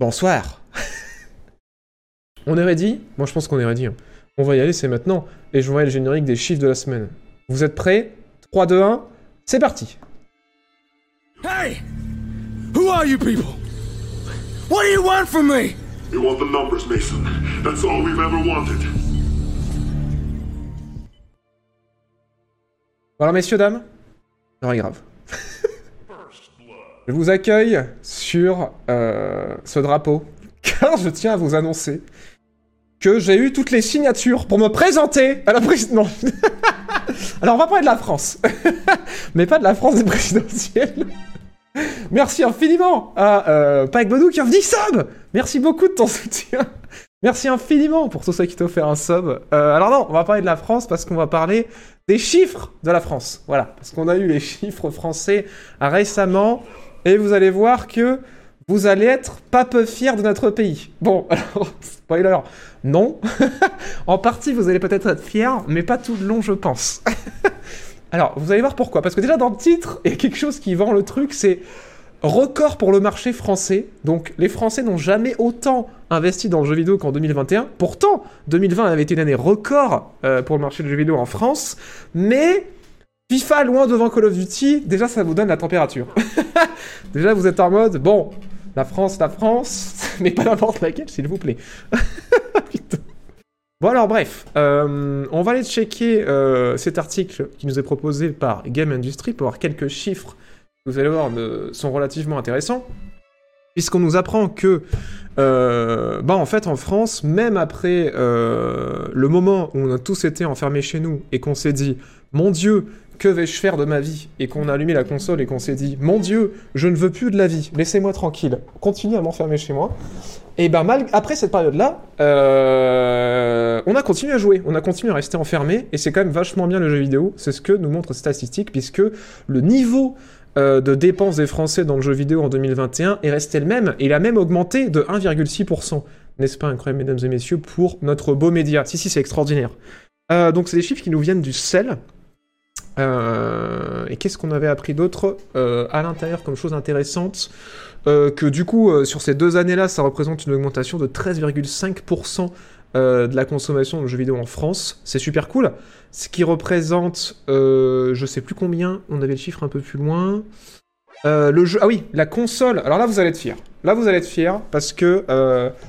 Bonsoir. on est ready? Moi, je pense qu'on est ready. hein. On va y aller, c'est maintenant. Et je vois le générique des chiffres de la semaine. Vous êtes prêts? 3, 2, 1, c'est parti. Hey! Who are you people? What do you want from me? We want the numbers, Mason. That's all we've ever wanted. Voilà, messieurs, dames. Non, grave. Je vous accueille sur euh, ce drapeau, car je tiens à vous annoncer que j'ai eu toutes les signatures pour me présenter à la présidence. Alors, on va parler de la France, mais pas de la France des présidentielles. Merci infiniment à euh, Pike Bodou qui a dit sub Merci beaucoup de ton soutien Merci infiniment pour tout ça qui t'a offert un sub. Euh, alors non, on va parler de la France parce qu'on va parler des chiffres de la France. Voilà, parce qu'on a eu les chiffres français récemment et vous allez voir que vous allez être pas peu fiers de notre pays. Bon, alors, spoiler, non. en partie, vous allez peut-être être fiers, mais pas tout le long, je pense. alors, vous allez voir pourquoi. Parce que déjà, dans le titre, il y a quelque chose qui vend le truc, c'est record pour le marché français. Donc, les Français n'ont jamais autant investi dans le jeu vidéo qu'en 2021. Pourtant, 2020 avait été une année record euh, pour le marché du jeu vidéo en France. Mais FIFA loin devant Call of Duty, déjà ça vous donne la température. déjà vous êtes en mode, bon, la France, la France, mais pas n'importe laquelle, s'il vous plaît. Bon alors bref, euh, on va aller checker euh, cet article qui nous est proposé par Game Industry pour avoir quelques chiffres que vous allez voir ne- sont relativement intéressants. Puisqu'on nous apprend que, euh, bah en fait en France, même après euh, le moment où on a tous été enfermés chez nous et qu'on s'est dit, mon Dieu, que vais-je faire de ma vie Et qu'on a allumé la console et qu'on s'est dit, mon Dieu, je ne veux plus de la vie, laissez-moi tranquille, continuez à m'enfermer chez moi. Et ben mal après cette période-là, euh, on a continué à jouer, on a continué à rester enfermé, et c'est quand même vachement bien le jeu vidéo, c'est ce que nous montrent ces statistiques, puisque le niveau euh, de dépenses des Français dans le jeu vidéo en 2021 est resté le même, et il a même augmenté de 1,6%. N'est-ce pas incroyable, mesdames et messieurs, pour notre beau média? Si, si, c'est extraordinaire. Euh, donc c'est des chiffres qui nous viennent du sel. Euh, et qu'est-ce qu'on avait appris d'autre euh, à l'intérieur comme chose intéressante Euh, Que du coup, sur ces deux années-là, ça représente une augmentation de 13,5% euh, de la consommation de jeux vidéo en France. C'est super cool. Ce qui représente, je sais plus combien, on avait le chiffre un peu plus loin. Le jeu, ah oui, la console. Alors là, vous allez être fiers. Là, vous allez être fiers parce que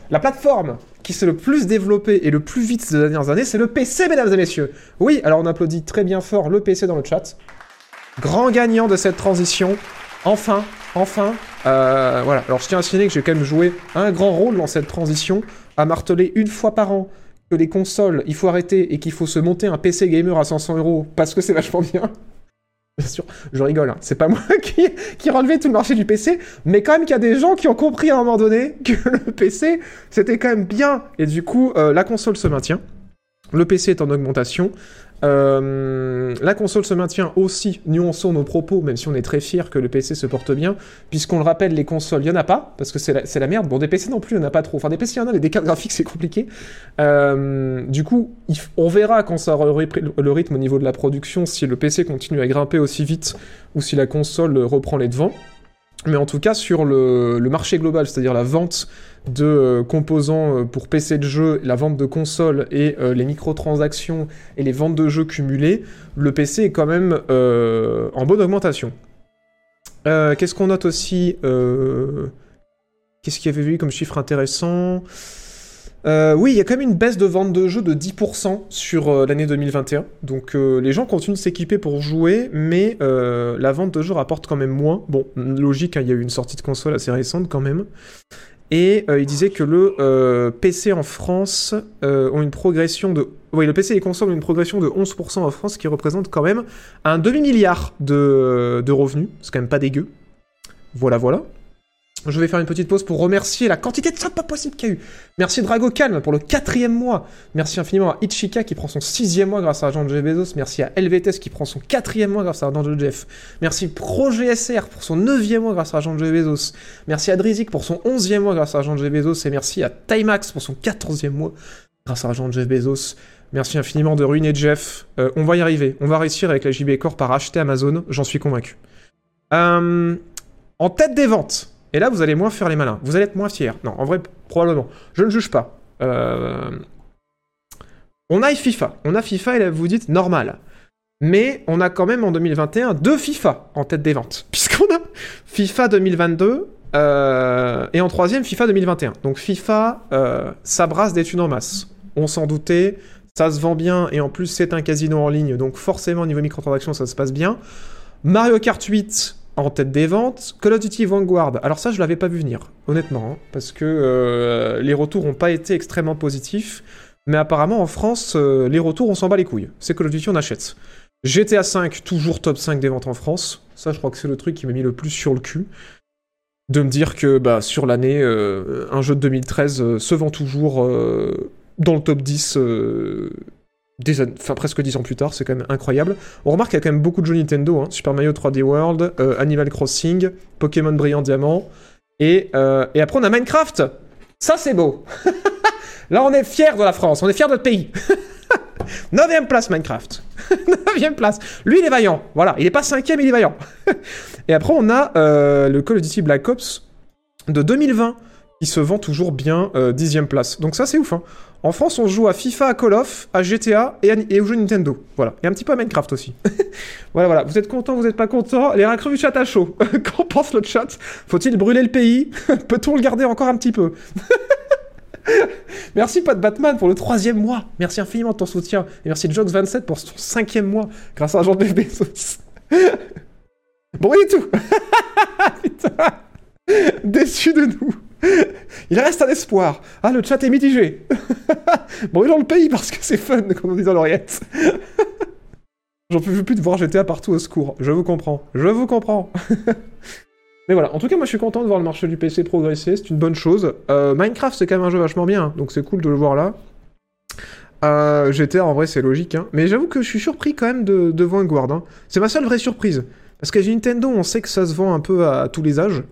la plateforme qui s'est le plus développée et le plus vite ces dernières années, c'est le PC, mesdames et messieurs. Oui, alors on applaudit très bien fort le PC dans le chat. Grand gagnant de cette transition. Enfin, enfin. Euh, voilà. Alors je tiens à signaler que j'ai quand même joué un grand rôle dans cette transition, à marteler une fois par an que les consoles, il faut arrêter et qu'il faut se monter un PC gamer à 500 euros parce que c'est vachement bien. Bien sûr, je rigole, hein. c'est pas moi qui, qui relevais tout le marché du PC, mais quand même qu'il y a des gens qui ont compris à un moment donné que le PC, c'était quand même bien, et du coup, euh, la console se maintient, le PC est en augmentation, euh, la console se maintient aussi, nuançons nos propos, même si on est très fiers que le PC se porte bien, puisqu'on le rappelle, les consoles, il y en a pas, parce que c'est la, merde, bon, des PC non plus, il y en a pas trop, enfin des PC, il y en a, mais des cartes graphiques, c'est compliqué, euh, du coup, on verra quand ça aura le rythme au niveau de la production, si le PC continue à grimper aussi vite ou si la console reprend les devants. Mais en tout cas, sur le marché global, c'est-à-dire la vente de euh, composants euh, pour PC de jeu, la vente de consoles et euh, les microtransactions et les ventes de jeux cumulées, le PC est quand même en bonne augmentation. Qu'est-ce qu'on note aussi Qu'est-ce qu'il y avait eu comme chiffre intéressant? Oui, il y a quand même une baisse de vente de jeux de 10% sur l'année 2021. Donc les gens continuent de s'équiper pour jouer, mais la vente de jeux rapporte quand même moins. Bon, logique, hein, il y a eu une sortie de console assez récente quand même. Et euh, il disait que le euh, PC en France euh, ont une progression de... Oui, le PC ont une progression de 11% en France, ce qui représente quand même un demi-milliard de, de revenus. C'est quand même pas dégueu. Voilà, voilà. Je vais faire une petite pause pour remercier la quantité de subs pas possible qu'il y a eu. Merci Drago Calm pour le quatrième mois. Merci infiniment à Ichika qui prend son sixième mois grâce à Agent Jeff Bezos. Merci à LVTS qui prend son quatrième mois grâce à Agent Jeff. Merci Projet SR pour son neuvième mois grâce à Agent Jeff Bezos. Merci à Drizik pour son onzième mois grâce à Agent Jeff Bezos. Et merci à Timax pour son quatorzième mois grâce à Agent Jeff Bezos. Merci infiniment de ruiner Jeff. Euh, on va y arriver. On va réussir avec la JB Corp à racheter Amazon. J'en suis convaincu. Euh, en tête des ventes, Et là, vous allez moins faire les malins. Vous allez être moins fiers. Non, en vrai, probablement. Je ne juge pas. Euh, On a FIFA. On a FIFA et là, vous dites normal. Mais on a quand même en 2021 deux FIFA en tête des ventes. Puisqu'on a FIFA 2022 euh, et en troisième FIFA 2021. Donc FIFA, euh, ça brasse des thunes en masse. On s'en doutait. Ça se vend bien et en plus c'est un casino en ligne. Donc forcément au niveau microtransactions ça se passe bien. Mario Kart 8 en tête des ventes. Call of Duty Vanguard. Alors ça je l'avais pas vu venir, honnêtement. hein, parce que euh, les retours n'ont pas été extrêmement positifs. Mais apparemment en France, euh, les retours on s'en bat les couilles. C'est Call of Duty on achète. GTA 5, toujours top 5 des ventes en France. Ça, je crois que c'est le truc qui m'a mis le plus sur le cul. De me dire que bah, sur l'année, euh, un jeu de 2013 euh, se vend toujours dans le top 10, euh, presque 10 ans plus tard, c'est quand même incroyable. On remarque qu'il y a quand même beaucoup de jeux Nintendo, hein. Super Mario 3D World, euh, Animal Crossing, Pokémon Brillant Diamant, et, euh, et après on a Minecraft Ça c'est beau Là on est fiers de la France, on est fiers de notre pays 9ème place Minecraft 9ème place. Lui, il est vaillant. Voilà, il est pas cinquième, il est vaillant. et après, on a euh, le Call of Duty Black Ops de 2020 qui se vend toujours bien euh, dixième place. Donc ça, c'est ouf. hein. En France, on joue à FIFA, à Call of, à GTA et, aux jeux Nintendo. Voilà. Et un petit peu à Minecraft aussi. voilà, voilà. Vous êtes content, vous n'êtes pas content Les réactions du chat à chaud. Qu'en pense le chat? Faut-il brûler le pays? Peut-on le garder encore un petit peu? Merci Pat Batman pour le troisième mois. Merci infiniment de ton soutien. Et merci Jox27 pour son cinquième mois grâce à Jean de Bezos. bon, et tout. Putain. Déçu de nous. Il reste un espoir. Ah, le chat est mitigé. Brûlons le pays parce que c'est fun, comme on dit dans l'oreillette. J'en peux plus de voir GTA partout au secours. Je vous comprends. Je vous comprends. Mais voilà, en tout cas, moi je suis content de voir le marché du PC progresser, c'est une bonne chose. Euh, Minecraft, c'est quand même un jeu vachement bien, hein, donc c'est cool de le voir là. Euh, GTA, en vrai, c'est logique, hein. mais j'avoue que je suis surpris quand même de, de Vanguard. hein. C'est ma seule vraie surprise. Parce qu'à Nintendo, on sait que ça se vend un peu à, tous les âges.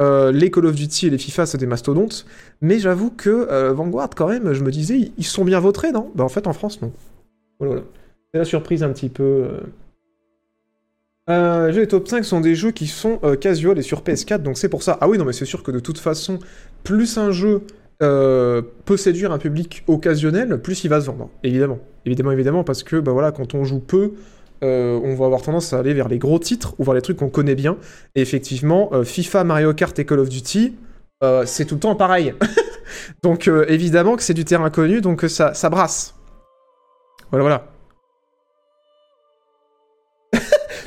Euh, les Call of Duty et les FIFA, c'est des mastodontes. Mais j'avoue que euh, Vanguard, quand même, je me disais, ils- sont bien votrés, non? Bah en fait, en France, non. Voilà. C'est la surprise un petit peu. euh. Euh, les top 5 sont des jeux qui sont casual et sur PS4, donc c'est pour ça. Ah oui, non, mais c'est sûr que de toute façon, plus un jeu peut séduire un public occasionnel, plus il va se vendre. Évidemment. Évidemment, évidemment, parce que bah voilà, quand on joue peu, euh, on va avoir tendance à aller vers les gros titres ou vers les trucs qu'on connaît bien. Et effectivement, euh, FIFA, Mario Kart et Call of Duty, euh, c'est tout le temps pareil. donc évidemment que c'est du terrain connu, donc ça, ça brasse. Voilà, voilà.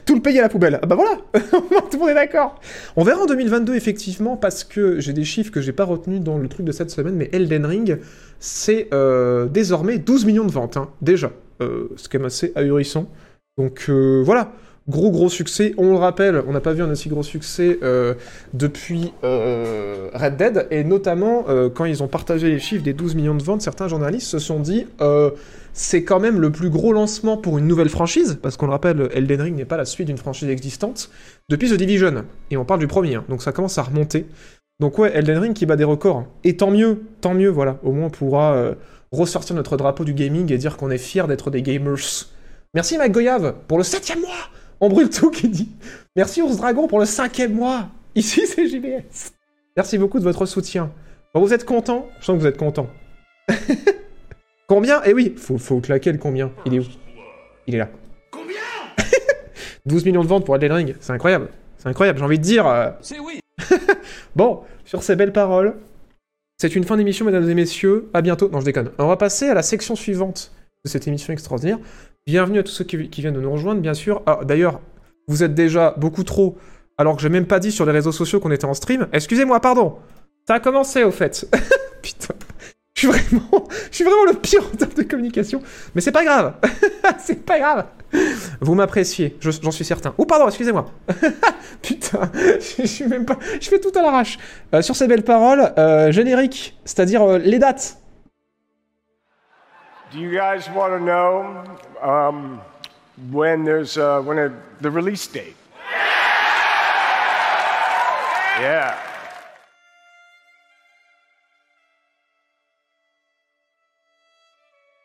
tout le pays à la poubelle. Ah bah voilà Tout le monde est d'accord On verra en 2022, effectivement, parce que j'ai des chiffres que j'ai pas retenus dans le truc de cette semaine, mais Elden Ring, c'est désormais 12 millions de ventes, hein, déjà. C'est quand même assez ahurissant. Donc euh, voilà, gros gros succès. On le rappelle, on n'a pas vu un aussi gros succès euh, depuis euh, Red Dead, et notamment quand ils ont partagé les chiffres des 12 millions de ventes, certains journalistes se sont dit c'est quand même le plus gros lancement pour une nouvelle franchise, parce qu'on le rappelle, Elden Ring n'est pas la suite d'une franchise existante, depuis The Division. Et on parle du premier, hein, donc ça commence à remonter. Donc ouais, Elden Ring qui bat des records. hein. Et tant mieux, tant mieux, voilà. Au moins on pourra ressortir notre drapeau du gaming et dire qu'on est fiers d'être des gamers. Merci Goyave pour le septième mois On brûle tout qui dit. Merci Ours Dragon pour le cinquième mois Ici c'est JBS. Merci beaucoup de votre soutien. Bon, vous êtes content? Je sens que vous êtes content. combien? Eh oui, faut, faut claquer le combien. Il est où? Il est là. Combien? 12 millions de ventes pour Elden Ring, c'est incroyable. C'est incroyable, j'ai envie de dire... euh, C'est oui. Bon, sur ces belles paroles, c'est une fin d'émission, mesdames et messieurs. À bientôt. Non, je déconne. On va passer à la section suivante de cette émission extraordinaire. Bienvenue à tous ceux qui, viennent de nous rejoindre, bien sûr. Ah, d'ailleurs, vous êtes déjà beaucoup trop, alors que j'ai même pas dit sur les réseaux sociaux qu'on était en stream. Excusez-moi, pardon. Ça a commencé, au fait. Putain. Je suis vraiment, vraiment le pire en termes de communication. Mais c'est pas grave. c'est pas grave. Vous m'appréciez, je- j'en suis certain. Oh, pardon, excusez-moi. Putain, je, je suis même pas. Je fais tout à l'arrache. Euh, sur ces belles paroles, euh, générique, c'est-à-dire euh, les dates. Do you guys want to know um, when there's uh, when the release date? Yeah.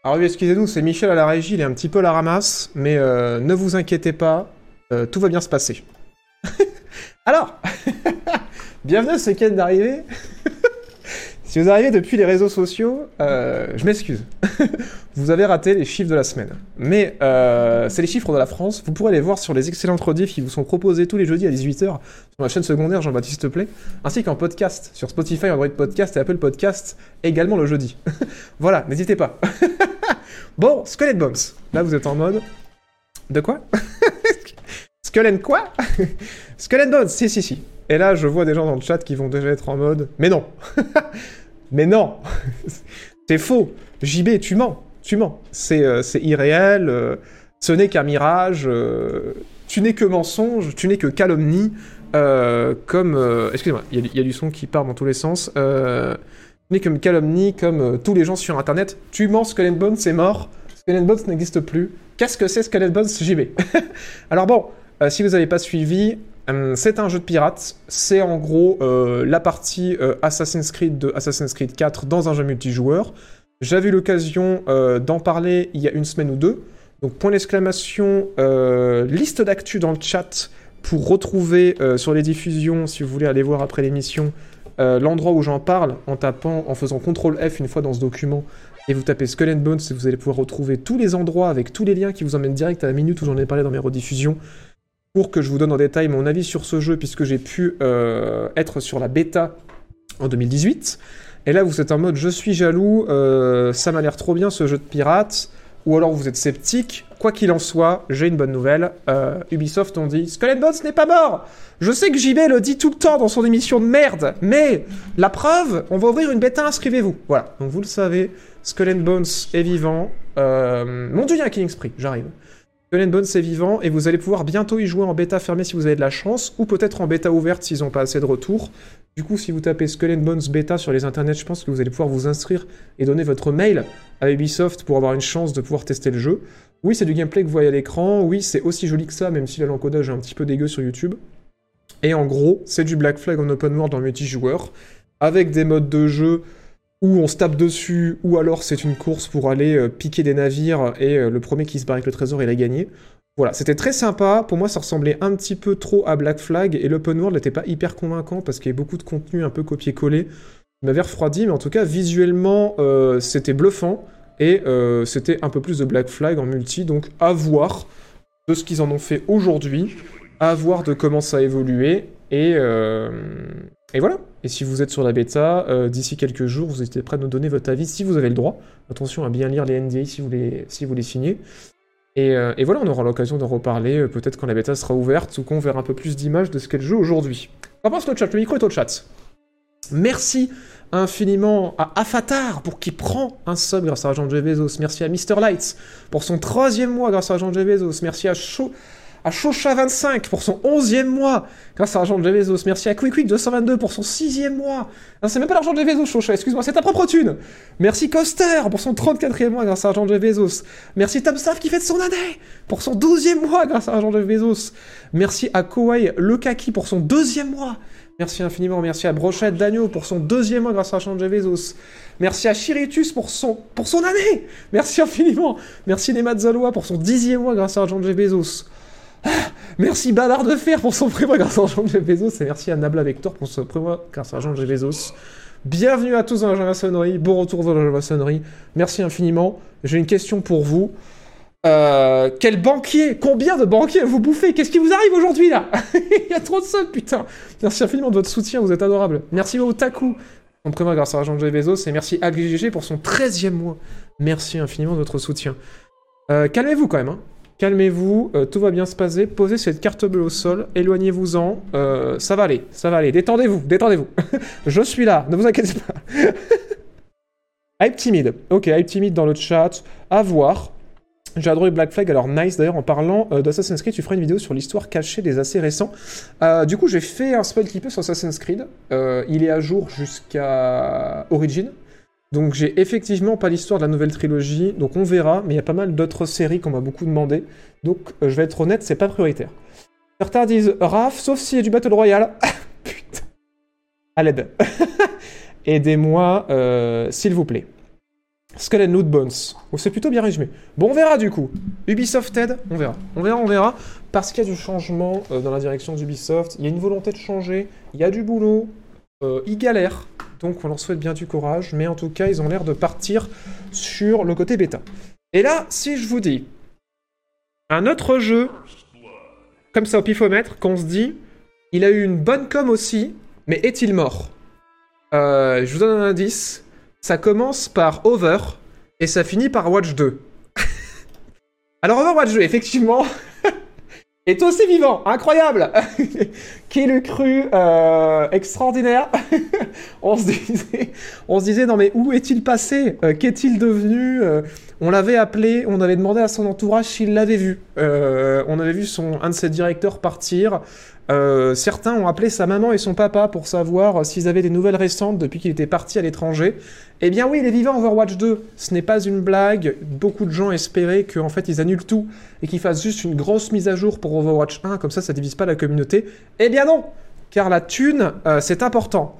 Alors excusez-nous, c'est Michel à la régie, il est un petit peu à la ramasse, mais euh, ne vous inquiétez pas, euh, tout va bien se passer. Alors, Bienvenue à ce week-end d'arrivée. si vous arrivez depuis les réseaux sociaux, euh, je m'excuse. vous avez raté les chiffres de la semaine. Mais euh, c'est les chiffres de la France. Vous pourrez les voir sur les excellentes rediffs qui vous sont proposés tous les jeudis à 18h sur la chaîne secondaire Jean-Baptiste Play, ainsi qu'en podcast sur Spotify, Android Podcast et Apple Podcast, également le jeudi. voilà, n'hésitez pas. bon, Squelette Bones. Là, vous êtes en mode. De quoi? And quoi? And Bones, si, si, si. Et là, je vois des gens dans le chat qui vont déjà être en mode Mais non Mais non C'est faux JB, tu mens Tu mens C'est euh, irréel, euh, ce n'est qu'un mirage, euh, tu n'es que mensonge, tu n'es que calomnie, comme... Excusez-moi, il y, a du- son qui part dans tous les sens. Tu n'es que calomnie, comme tous les gens sur Internet. Tu mens, Skull Bones, c'est mort. Skull Bones n'existe plus. Qu'est-ce que c'est Skull Bones JB Alors bon, si vous n'avez pas suivi, c'est un jeu de pirates. C'est en gros euh, la partie euh, Assassin's Creed de Assassin's Creed 4 dans un jeu multijoueur. J'avais eu l'occasion euh, d'en parler il y a une semaine ou deux. Donc point d'exclamation, euh, liste d'actu dans le chat pour retrouver euh, sur les diffusions, si vous voulez aller voir après l'émission, euh, l'endroit où j'en parle en tapant, en faisant CTRL F une fois dans ce document et vous tapez Skull and Bones et vous allez pouvoir retrouver tous les endroits avec tous les liens qui vous emmènent direct à la minute où j'en ai parlé dans mes rediffusions pour que je vous donne en détail mon avis sur ce jeu puisque j'ai pu euh, être sur la bêta en 2018. Et là, vous êtes en mode je suis jaloux, euh, ça m'a l'air trop bien ce jeu de pirates, ou alors vous êtes sceptique. Quoi qu'il en soit, j'ai une bonne nouvelle. Euh, Ubisoft ont dit Skull Bones n'est pas mort Je sais que JB le dit tout le temps dans son émission de merde, mais la preuve, on va ouvrir une bêta, inscrivez-vous. Voilà, donc vous le savez, Skull Bones est vivant. Mon dieu, il y a un Killing Spree, j'arrive. Skull Bones est vivant et vous allez pouvoir bientôt y jouer en bêta fermée si vous avez de la chance, ou peut-être en bêta ouverte s'ils n'ont pas assez de retours. Du coup, si vous tapez Skull Bones bêta sur les internets, je pense que vous allez pouvoir vous inscrire et donner votre mail à Ubisoft pour avoir une chance de pouvoir tester le jeu. Oui, c'est du gameplay que vous voyez à l'écran, oui, c'est aussi joli que ça, même si l'encodage est un petit peu dégueu sur YouTube. Et en gros, c'est du Black Flag en open world en multijoueur, avec des modes de jeu où on se tape dessus, ou alors c'est une course pour aller euh, piquer des navires, et euh, le premier qui se barre avec le trésor, il a gagné. Voilà, c'était très sympa. Pour moi, ça ressemblait un petit peu trop à Black Flag, et l'open world n'était pas hyper convaincant parce qu'il y avait beaucoup de contenu un peu copié-collé. Il m'avait refroidi, mais en tout cas, visuellement, euh, c'était bluffant, et c'était un peu plus de Black Flag en multi, donc à voir de ce qu'ils en ont fait aujourd'hui, à voir de comment ça a évolué, et, euh, et voilà. Et si vous êtes sur la bêta, euh, d'ici quelques jours, vous êtes prêt à nous donner votre avis si vous avez le droit. Attention à bien lire les NDA si vous les, si vous les signez. Et, euh, voilà, on aura l'occasion d'en reparler, peut-être quand la bêta sera ouverte, ou qu'on verra un peu plus d'images de ce qu'est le jeu aujourd'hui. On pense le chat, le micro est au chat. Merci infiniment à Afatar pour qui prend un sub grâce à Jean. Bezos. Merci à Mr. Lights pour son troisième mois grâce à Jean. Bezos. Merci à Cho à Chocha25 pour son onzième mois grâce à J. Bezos. Merci à QuickQuick222 pour son sixième mois. Non, c'est même pas l'argent de Jeff Chocha, excuse-moi, c'est ta propre thune. Merci Coster pour son 34e mois grâce à Jeff Bezos. Merci Tamstaff qui fête son année pour son 12e mois grâce à Jeff Bezos. Merci à Kowai Lekaki pour son deuxième mois. Merci infiniment. Merci à Brochette Dagno pour son deuxième mois grâce à Jeff Bezos. Merci à Chiritus pour son, pour son année. Merci infiniment. Merci Nemat Zaloa pour son dixième mois grâce à Jeff Bezos. Merci Ballard de Fer pour son prémois grâce à Jean Jeff Bezos. Et merci à Nabla Vector pour son prémois grâce à Jean Jeff Bezos. Bienvenue à tous dans la Java Sonnerie. Bon retour dans la Java Sonnerie. Merci infiniment. J'ai une question pour vous. Euh, quel banquier Combien de banquiers vous bouffez? Qu'est-ce qui vous arrive aujourd'hui là? Il y a trop de subs, putain Merci infiniment de votre soutien, vous êtes adorables. Merci au Taku, son prémois grâce à Jean Jeff Bezos. Et merci à GGG pour son 13e mois. Merci infiniment de votre soutien. Euh, Calmez-vous quand même, hein. Calmez-vous, euh, tout va bien se passer. Posez cette carte bleue au sol, éloignez-vous-en. Euh, ça va aller, ça va aller. Détendez-vous, détendez-vous. Je suis là, ne vous inquiétez pas. hype timide. Ok, hype timide dans le chat. À voir. J'ai adoré Black Flag, alors nice d'ailleurs en parlant euh, d'Assassin's Creed, tu feras une vidéo sur l'histoire cachée des assez récents. Du coup j'ai fait un qui peut sur Assassin's Creed, il est à jour jusqu'à Origin, donc j'ai effectivement pas l'histoire de la nouvelle trilogie, donc on verra, mais il y a pas mal d'autres séries qu'on m'a beaucoup demandé, donc euh, je vais être honnête, c'est pas prioritaire. Certains disent Raph, sauf s'il y a du Battle Royale. Putain. À l'aide. Aidez-moi, euh, s'il vous plaît. Skull Loot Bones. Oh, c'est plutôt bien résumé. Bon, on verra du coup. Ubisoft Ted, on verra. On verra, on verra. Parce qu'il y a du changement euh, dans la direction d'Ubisoft. Il y a une volonté de changer. Il y a du boulot. Ils galèrent. Donc on leur souhaite bien du courage. Mais en tout cas, ils ont l'air de partir sur le côté bêta. Et là, si je vous dis un autre jeu, comme ça au pifomètre, qu'on se dit, il a eu une bonne com aussi, mais est-il mort? Euh, Je vous donne un indice. Ça commence par Over et ça finit par Watch 2. Alors Overwatch 2, effectivement, est aussi vivant, incroyable Qui l'eût cru euh, extraordinaire on, se disait, on se disait, non mais où est-il passé? Euh, Qu'est-il devenu? Euh, On l'avait appelé, on avait demandé à son entourage s'il l'avait vu. On avait vu son, un de ses directeurs partir. Certains ont appelé sa maman et son papa pour savoir s'ils avaient des nouvelles récentes depuis qu'il était parti à l'étranger. Eh bien oui, il est vivant Overwatch 2. Ce n'est pas une blague. Beaucoup de gens espéraient qu'en fait ils annulent tout et qu'ils fassent juste une grosse mise à jour pour Overwatch 1, comme ça ça divise pas la communauté. Eh bien non Car la thune, euh, c'est important.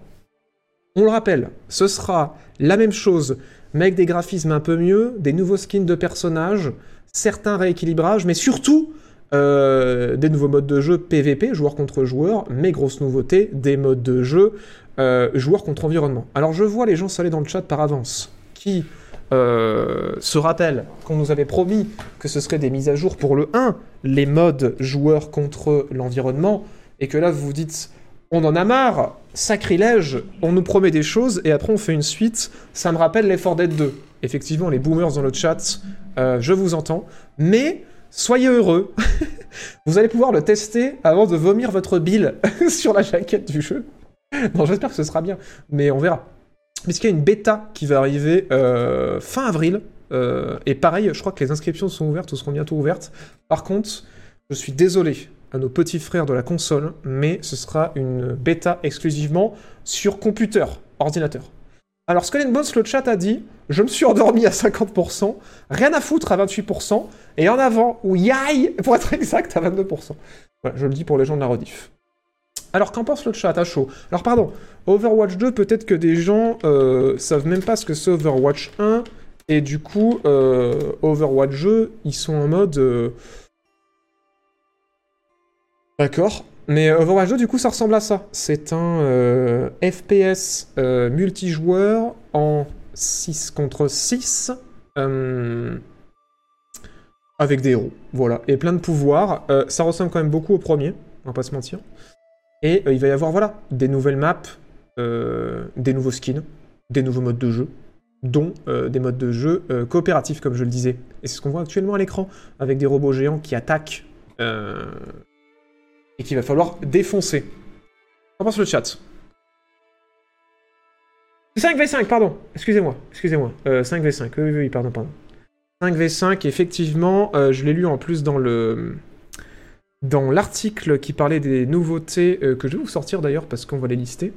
On le rappelle, ce sera la même chose, mais avec des graphismes un peu mieux, des nouveaux skins de personnages, certains rééquilibrages, mais surtout euh, des nouveaux modes de jeu PVP, joueur contre joueur, mais grosse nouveauté, des modes de jeu euh, joueur contre environnement. Alors je vois les gens s'aller dans le chat par avance, qui euh, se rappellent qu'on nous avait promis que ce serait des mises à jour pour le 1, les modes joueur contre l'environnement, et que là vous vous dites on en a marre, sacrilège, on nous promet des choses et après on fait une suite, ça me rappelle l'effort Dead 2. Effectivement, les boomers dans le chat, euh, je vous entends, mais soyez heureux, vous allez pouvoir le tester avant de vomir votre bile sur la jaquette du jeu. Non, j'espère que ce sera bien, mais on verra. Puisqu'il y a une bêta qui va arriver euh, fin avril, euh, et pareil, je crois que les inscriptions sont ouvertes ou seront bientôt ouvertes. Par contre, je suis désolé nos petits frères de la console, mais ce sera une bêta exclusivement sur computer, ordinateur. Alors, Skull Bones, le chat a dit Je me suis endormi à 50%, rien à foutre à 28%, et en avant, ou yaï, pour être exact, à 22%. Voilà, je le dis pour les gens de la rediff. Alors, qu'en pense le chat à chaud? Alors, pardon, Overwatch 2, peut-être que des gens euh, savent même pas ce que c'est Overwatch 1, et du coup, euh, Overwatch 2, ils sont en mode. euh, D'accord. Mais Overwatch 2, du coup, ça ressemble à ça. C'est un euh, FPS euh, multijoueur en 6 contre 6. euh, avec des héros. Voilà. Et plein de pouvoirs. Euh, ça ressemble quand même beaucoup au premier, on va pas se mentir. Et euh, il va y avoir, voilà, des nouvelles maps, euh, des nouveaux skins, des nouveaux modes de jeu, dont euh, des modes de jeu euh, coopératifs, comme je le disais. Et c'est ce qu'on voit actuellement à l'écran, avec des robots géants qui attaquent euh, et qu'il va falloir défoncer. Qu'en pense le chat 5v5, pardon. Excusez-moi, excusez-moi. Euh, 5v5, oui, oui, pardon, pardon. 5v5, effectivement, euh, je l'ai lu en plus dans le dans l'article qui parlait des nouveautés euh, que je vais vous sortir d'ailleurs parce qu'on va les lister.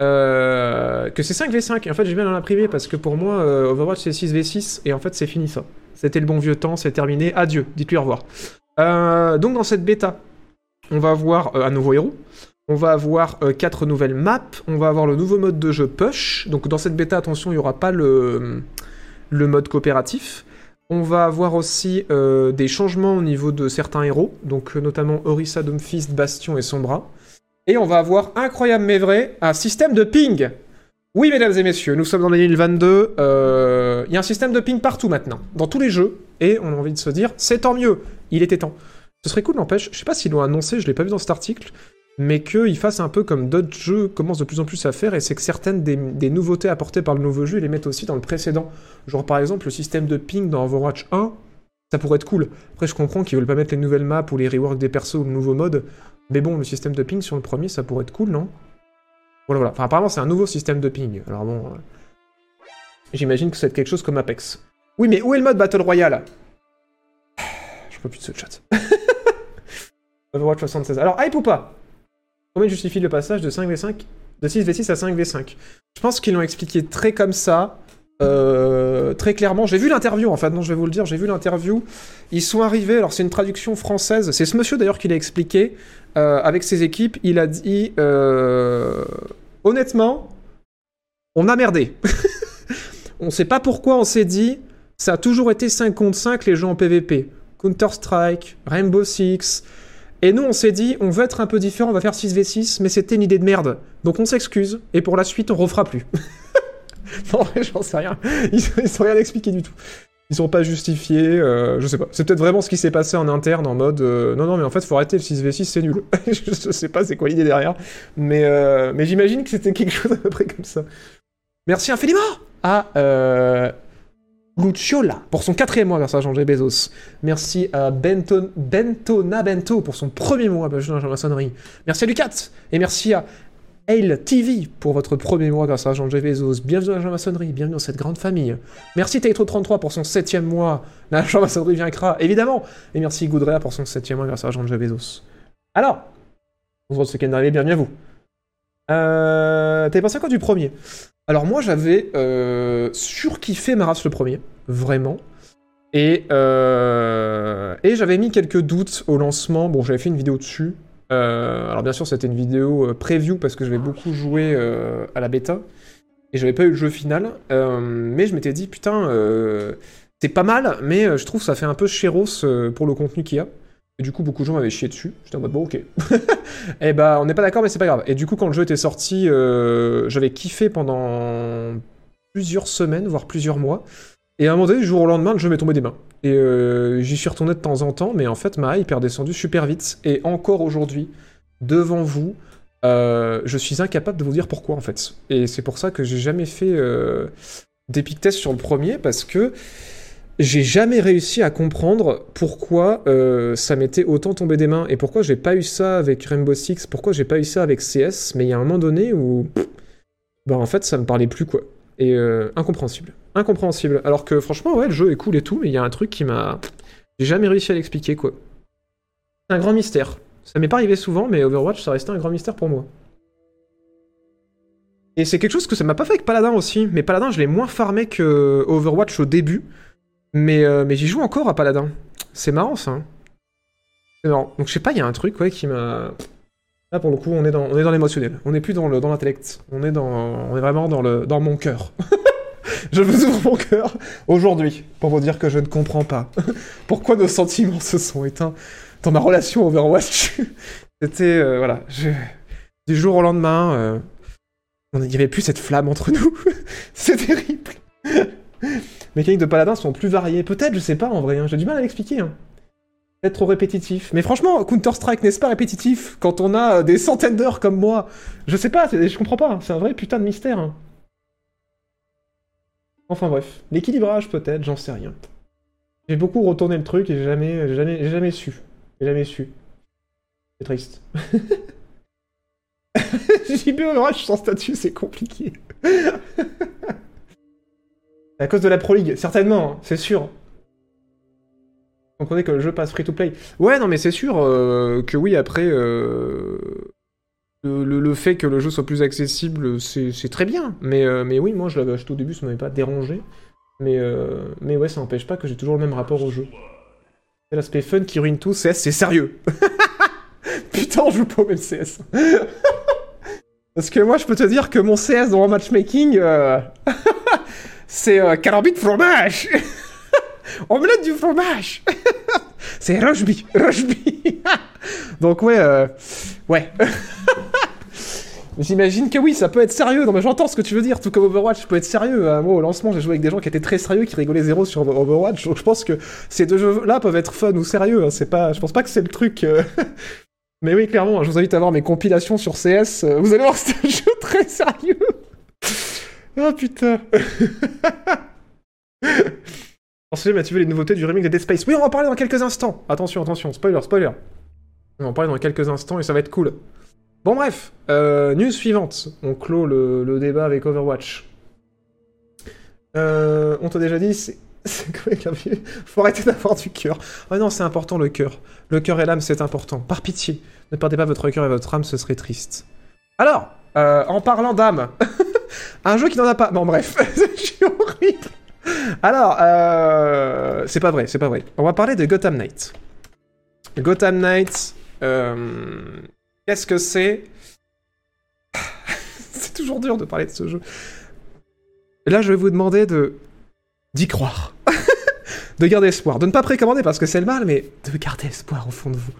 Euh, que c'est 5v5. Et en fait, je viens dans la privée parce que pour moi, euh, Overwatch c'est 6v6 et en fait, c'est fini ça. C'était le bon vieux temps, c'est terminé. Adieu, dites-lui au revoir. Euh, donc, dans cette bêta, on va avoir euh, un nouveau héros. On va avoir euh, quatre nouvelles maps. On va avoir le nouveau mode de jeu push. Donc, dans cette bêta, attention, il n'y aura pas le, mode coopératif. On va avoir aussi euh, des changements au niveau de certains héros, donc euh, notamment Orisa, Doomfist, Bastion et Sombra. Et on va avoir, incroyable mais vrai, un système de ping. Oui, mesdames et messieurs, nous sommes en 2022. euh, Il y a un système de ping partout maintenant, dans tous les jeux. Et on a envie de se dire, c'est tant mieux, il était temps. Ce serait cool, n'empêche. Je sais pas s'ils l'ont annoncé, je l'ai pas vu dans cet article, mais qu'ils fassent un peu comme d'autres jeux commencent de plus en plus à faire, et c'est que certaines des, nouveautés apportées par le nouveau jeu, ils les mettent aussi dans le précédent. Genre par exemple le système de ping dans Overwatch 1, ça pourrait être cool. Après je comprends qu'ils veulent pas mettre les nouvelles maps ou les reworks des persos ou le nouveau mode, mais bon, le système de ping sur le premier, ça pourrait être cool, non? Voilà, voilà. Enfin apparemment c'est un nouveau système de ping, alors bon... euh, J'imagine que c'est quelque chose comme Apex. Oui, mais où est le mode Battle Royale? Je peux plus de ce chat. Overwatch 76. Alors, hype ou pas? Combien justifie le passage de 5v5 De 6v6 à 5v5 Je pense qu'ils l'ont expliqué très comme ça, euh, très clairement. J'ai vu l'interview, en fait, non, je vais vous le dire, j'ai vu l'interview. Ils sont arrivés, alors c'est une traduction française, c'est ce monsieur d'ailleurs qui l'a expliqué, euh, avec ses équipes, il a dit, euh, honnêtement, on a merdé. On sait pas pourquoi on s'est dit, ça a toujours été 5 contre 5 les jeux en PvP. Counter-Strike, Rainbow Six. Et nous, on s'est dit, on veut être un peu différent, on va faire 6v6, mais c'était une idée de merde. Donc on s'excuse, et pour la suite, on refera plus. non, j'en sais rien. Ils, ils sont rien expliqué du tout. Ils sont pas justifiés, euh, je sais pas. C'est peut-être vraiment ce qui s'est passé en interne, en mode euh, non, non, mais en fait, faut arrêter le 6v6, c'est nul. je sais pas c'est quoi l'idée derrière, mais, euh, mais j'imagine que c'était quelque chose à peu près comme ça. Merci infiniment à euh, Luciola pour son quatrième mois grâce à Jean-G Bezos. Merci à Benton, Bentona Bento pour son premier mois bah, dans la maçonnerie. Merci à Lucat et merci à Hail TV pour votre premier mois grâce à Jean-G Bezos. Bienvenue à la maçonnerie, bienvenue dans cette grande famille. Merci Taitro33 pour son septième mois. La maçonnerie vaincra, évidemment. Et merci Goudrea pour son septième mois grâce à Jean-G Bezos. Alors, bonjour ce qu'est arrivé, bienvenue à vous. Euh, T'avais pensé quoi du premier? Alors moi j'avais euh, surkiffé ma race le premier, vraiment. Et, euh, et j'avais mis quelques doutes au lancement. Bon, j'avais fait une vidéo dessus. Euh, alors bien sûr, c'était une vidéo preview parce que j'avais beaucoup joué à la bêta et j'avais pas eu le jeu final. Mais je m'étais dit putain, c'est pas mal, mais je trouve que ça fait un peu chéros pour le contenu qu'il y a. Et du coup, beaucoup de gens m'avaient chié dessus. J'étais en mode bon, ok. et bah, on n'est pas d'accord, mais c'est pas grave. Et du coup, quand le jeu était sorti, euh, j'avais kiffé pendant plusieurs semaines, voire plusieurs mois. Et à un moment donné, du jour au lendemain, le jeu m'est tombé des mains. Et euh, j'y suis retourné de temps en temps, mais en fait, ma hype est redescendue super vite. Et encore aujourd'hui, devant vous, euh, je suis incapable de vous dire pourquoi, en fait. Et c'est pour ça que j'ai jamais fait d'epic test sur le premier, parce que j'ai jamais réussi à comprendre pourquoi euh, ça m'était autant tombé des mains, et pourquoi j'ai pas eu ça avec Rainbow Six, pourquoi j'ai pas eu ça avec CS, mais il y a un moment donné où... Bah en fait, ça me parlait plus, quoi. Et euh, incompréhensible. Incompréhensible. Alors que franchement, ouais, le jeu est cool et tout, mais il y a un truc qui m'a. J'ai jamais réussi à l'expliquer, quoi. C'est un grand mystère. Ça m'est pas arrivé souvent, mais Overwatch, ça restait un grand mystère pour moi. Et c'est quelque chose que ça m'a pas fait avec Paladin aussi. Mais Paladin, je l'ai moins farmé que Overwatch au début. Mais, euh, mais j'y joue encore à Paladin. C'est marrant, ça. hein. C'est marrant. Donc je sais pas, il y a un truc, ouais, qui m'a. Là, pour le coup, on est dans, on est dans l'émotionnel. On n'est plus dans le, dans l'intellect. On est dans, on est vraiment dans le, dans mon cœur. je vous ouvre mon cœur aujourd'hui pour vous dire que je ne comprends pas pourquoi nos sentiments se sont éteints dans ma relation Overwatch. C'était, euh, voilà, du jour au lendemain, euh, on n'y avait plus cette flamme entre nous. C'est terrible. Mécaniques de paladin sont plus variées. Peut-être, je sais pas en vrai. hein. J'ai du mal à l'expliquer. Hein. Peut-être trop répétitif. Mais franchement, Counter-Strike, n'est-ce pas répétitif quand on a euh, des centaines d'heures comme moi? Je sais pas, je comprends pas. C'est un vrai putain de mystère. hein. Enfin bref, l'équilibrage peut-être, j'en sais rien. J'ai beaucoup retourné le truc et j'ai jamais, jamais, jamais su. J'ai jamais su. C'est triste. JB Overwatch sans statut, c'est compliqué. À cause de la Pro League, certainement, hein, c'est sûr. Vous comprenez que le jeu passe free to play. Ouais, non, mais c'est sûr euh, que oui, après, euh, le, fait que le jeu soit plus accessible, c'est très bien. Mais, euh, mais oui, moi, je l'avais acheté au début, ça m'avait pas dérangé. Mais, mais ouais, ça n'empêche pas que j'ai toujours le même rapport au jeu. C'est l'aspect fun qui ruine tout, CS, c'est sérieux. Putain, on joue pas au même CS. Parce que moi, je peux te dire que mon CS dans mon matchmaking, c'est euh, carambic fromage. Omelette du fromage. c'est rugby, rugby. Donc ouais, euh, ouais. J'imagine que oui, ça peut être sérieux. Non mais j'entends ce que tu veux dire. Tout comme Overwatch peut être sérieux. Euh, Moi, au lancement, j'ai joué avec des gens qui étaient très sérieux, qui rigolaient zéro sur Overwatch. Je pense que ces deux jeux-là peuvent être fun ou sérieux. hein. C'est pas, je pense pas que c'est le truc. euh, Mais oui, clairement, je vous invite à voir mes compilations sur CS. Vous allez voir c'est un jeu très sérieux. Oh putain. Ensuite, veux les nouveautés du remake de Dead Space Oui, on va en parler dans quelques instants. Attention, attention, spoiler, spoiler. On va en parler dans quelques instants et ça va être cool. Bon bref, euh, news suivante. On clôt le, débat avec Overwatch. Euh, on t'a déjà dit, c'est... C'est quoi clavier Faut arrêter d'avoir du cœur. Ah non, c'est important le cœur. Le cœur et l'âme, c'est important. Par pitié, ne perdez pas votre cœur et votre âme, ce serait triste. Alors, euh, en parlant d'âme, un jeu qui n'en a pas. Bon, bref, je suis horrible. Alors, euh, c'est pas vrai, c'est pas vrai. On va parler de Gotham Knight. Gotham Knight, euh, qu'est-ce que c'est C'est toujours dur de parler de ce jeu. là, je vais vous demander de d'y croire. de garder espoir. De ne pas précommander parce que c'est le mal, mais de garder espoir au fond de vous.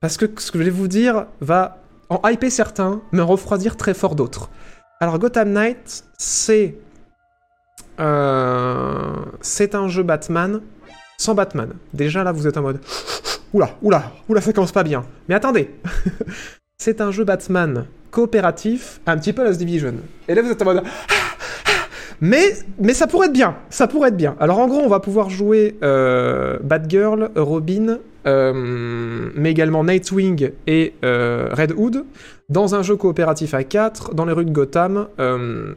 Parce que ce que je vais vous dire va en hyper certains, mais en refroidir très fort d'autres. Alors Gotham Knight, c'est... Euh, c'est un jeu Batman sans Batman. Déjà là, vous êtes en mode... Oula, oula, oula, ça commence pas bien. Mais attendez C'est un jeu Batman coopératif, un petit peu Lost Division. Et là, vous êtes en mode... Mais, mais ça pourrait être bien, ça pourrait être bien. Alors en gros, on va pouvoir jouer euh, Batgirl, Robin, euh, mais également Nightwing et Red Hood dans un jeu coopératif à 4 dans les rues de Gotham. Euh,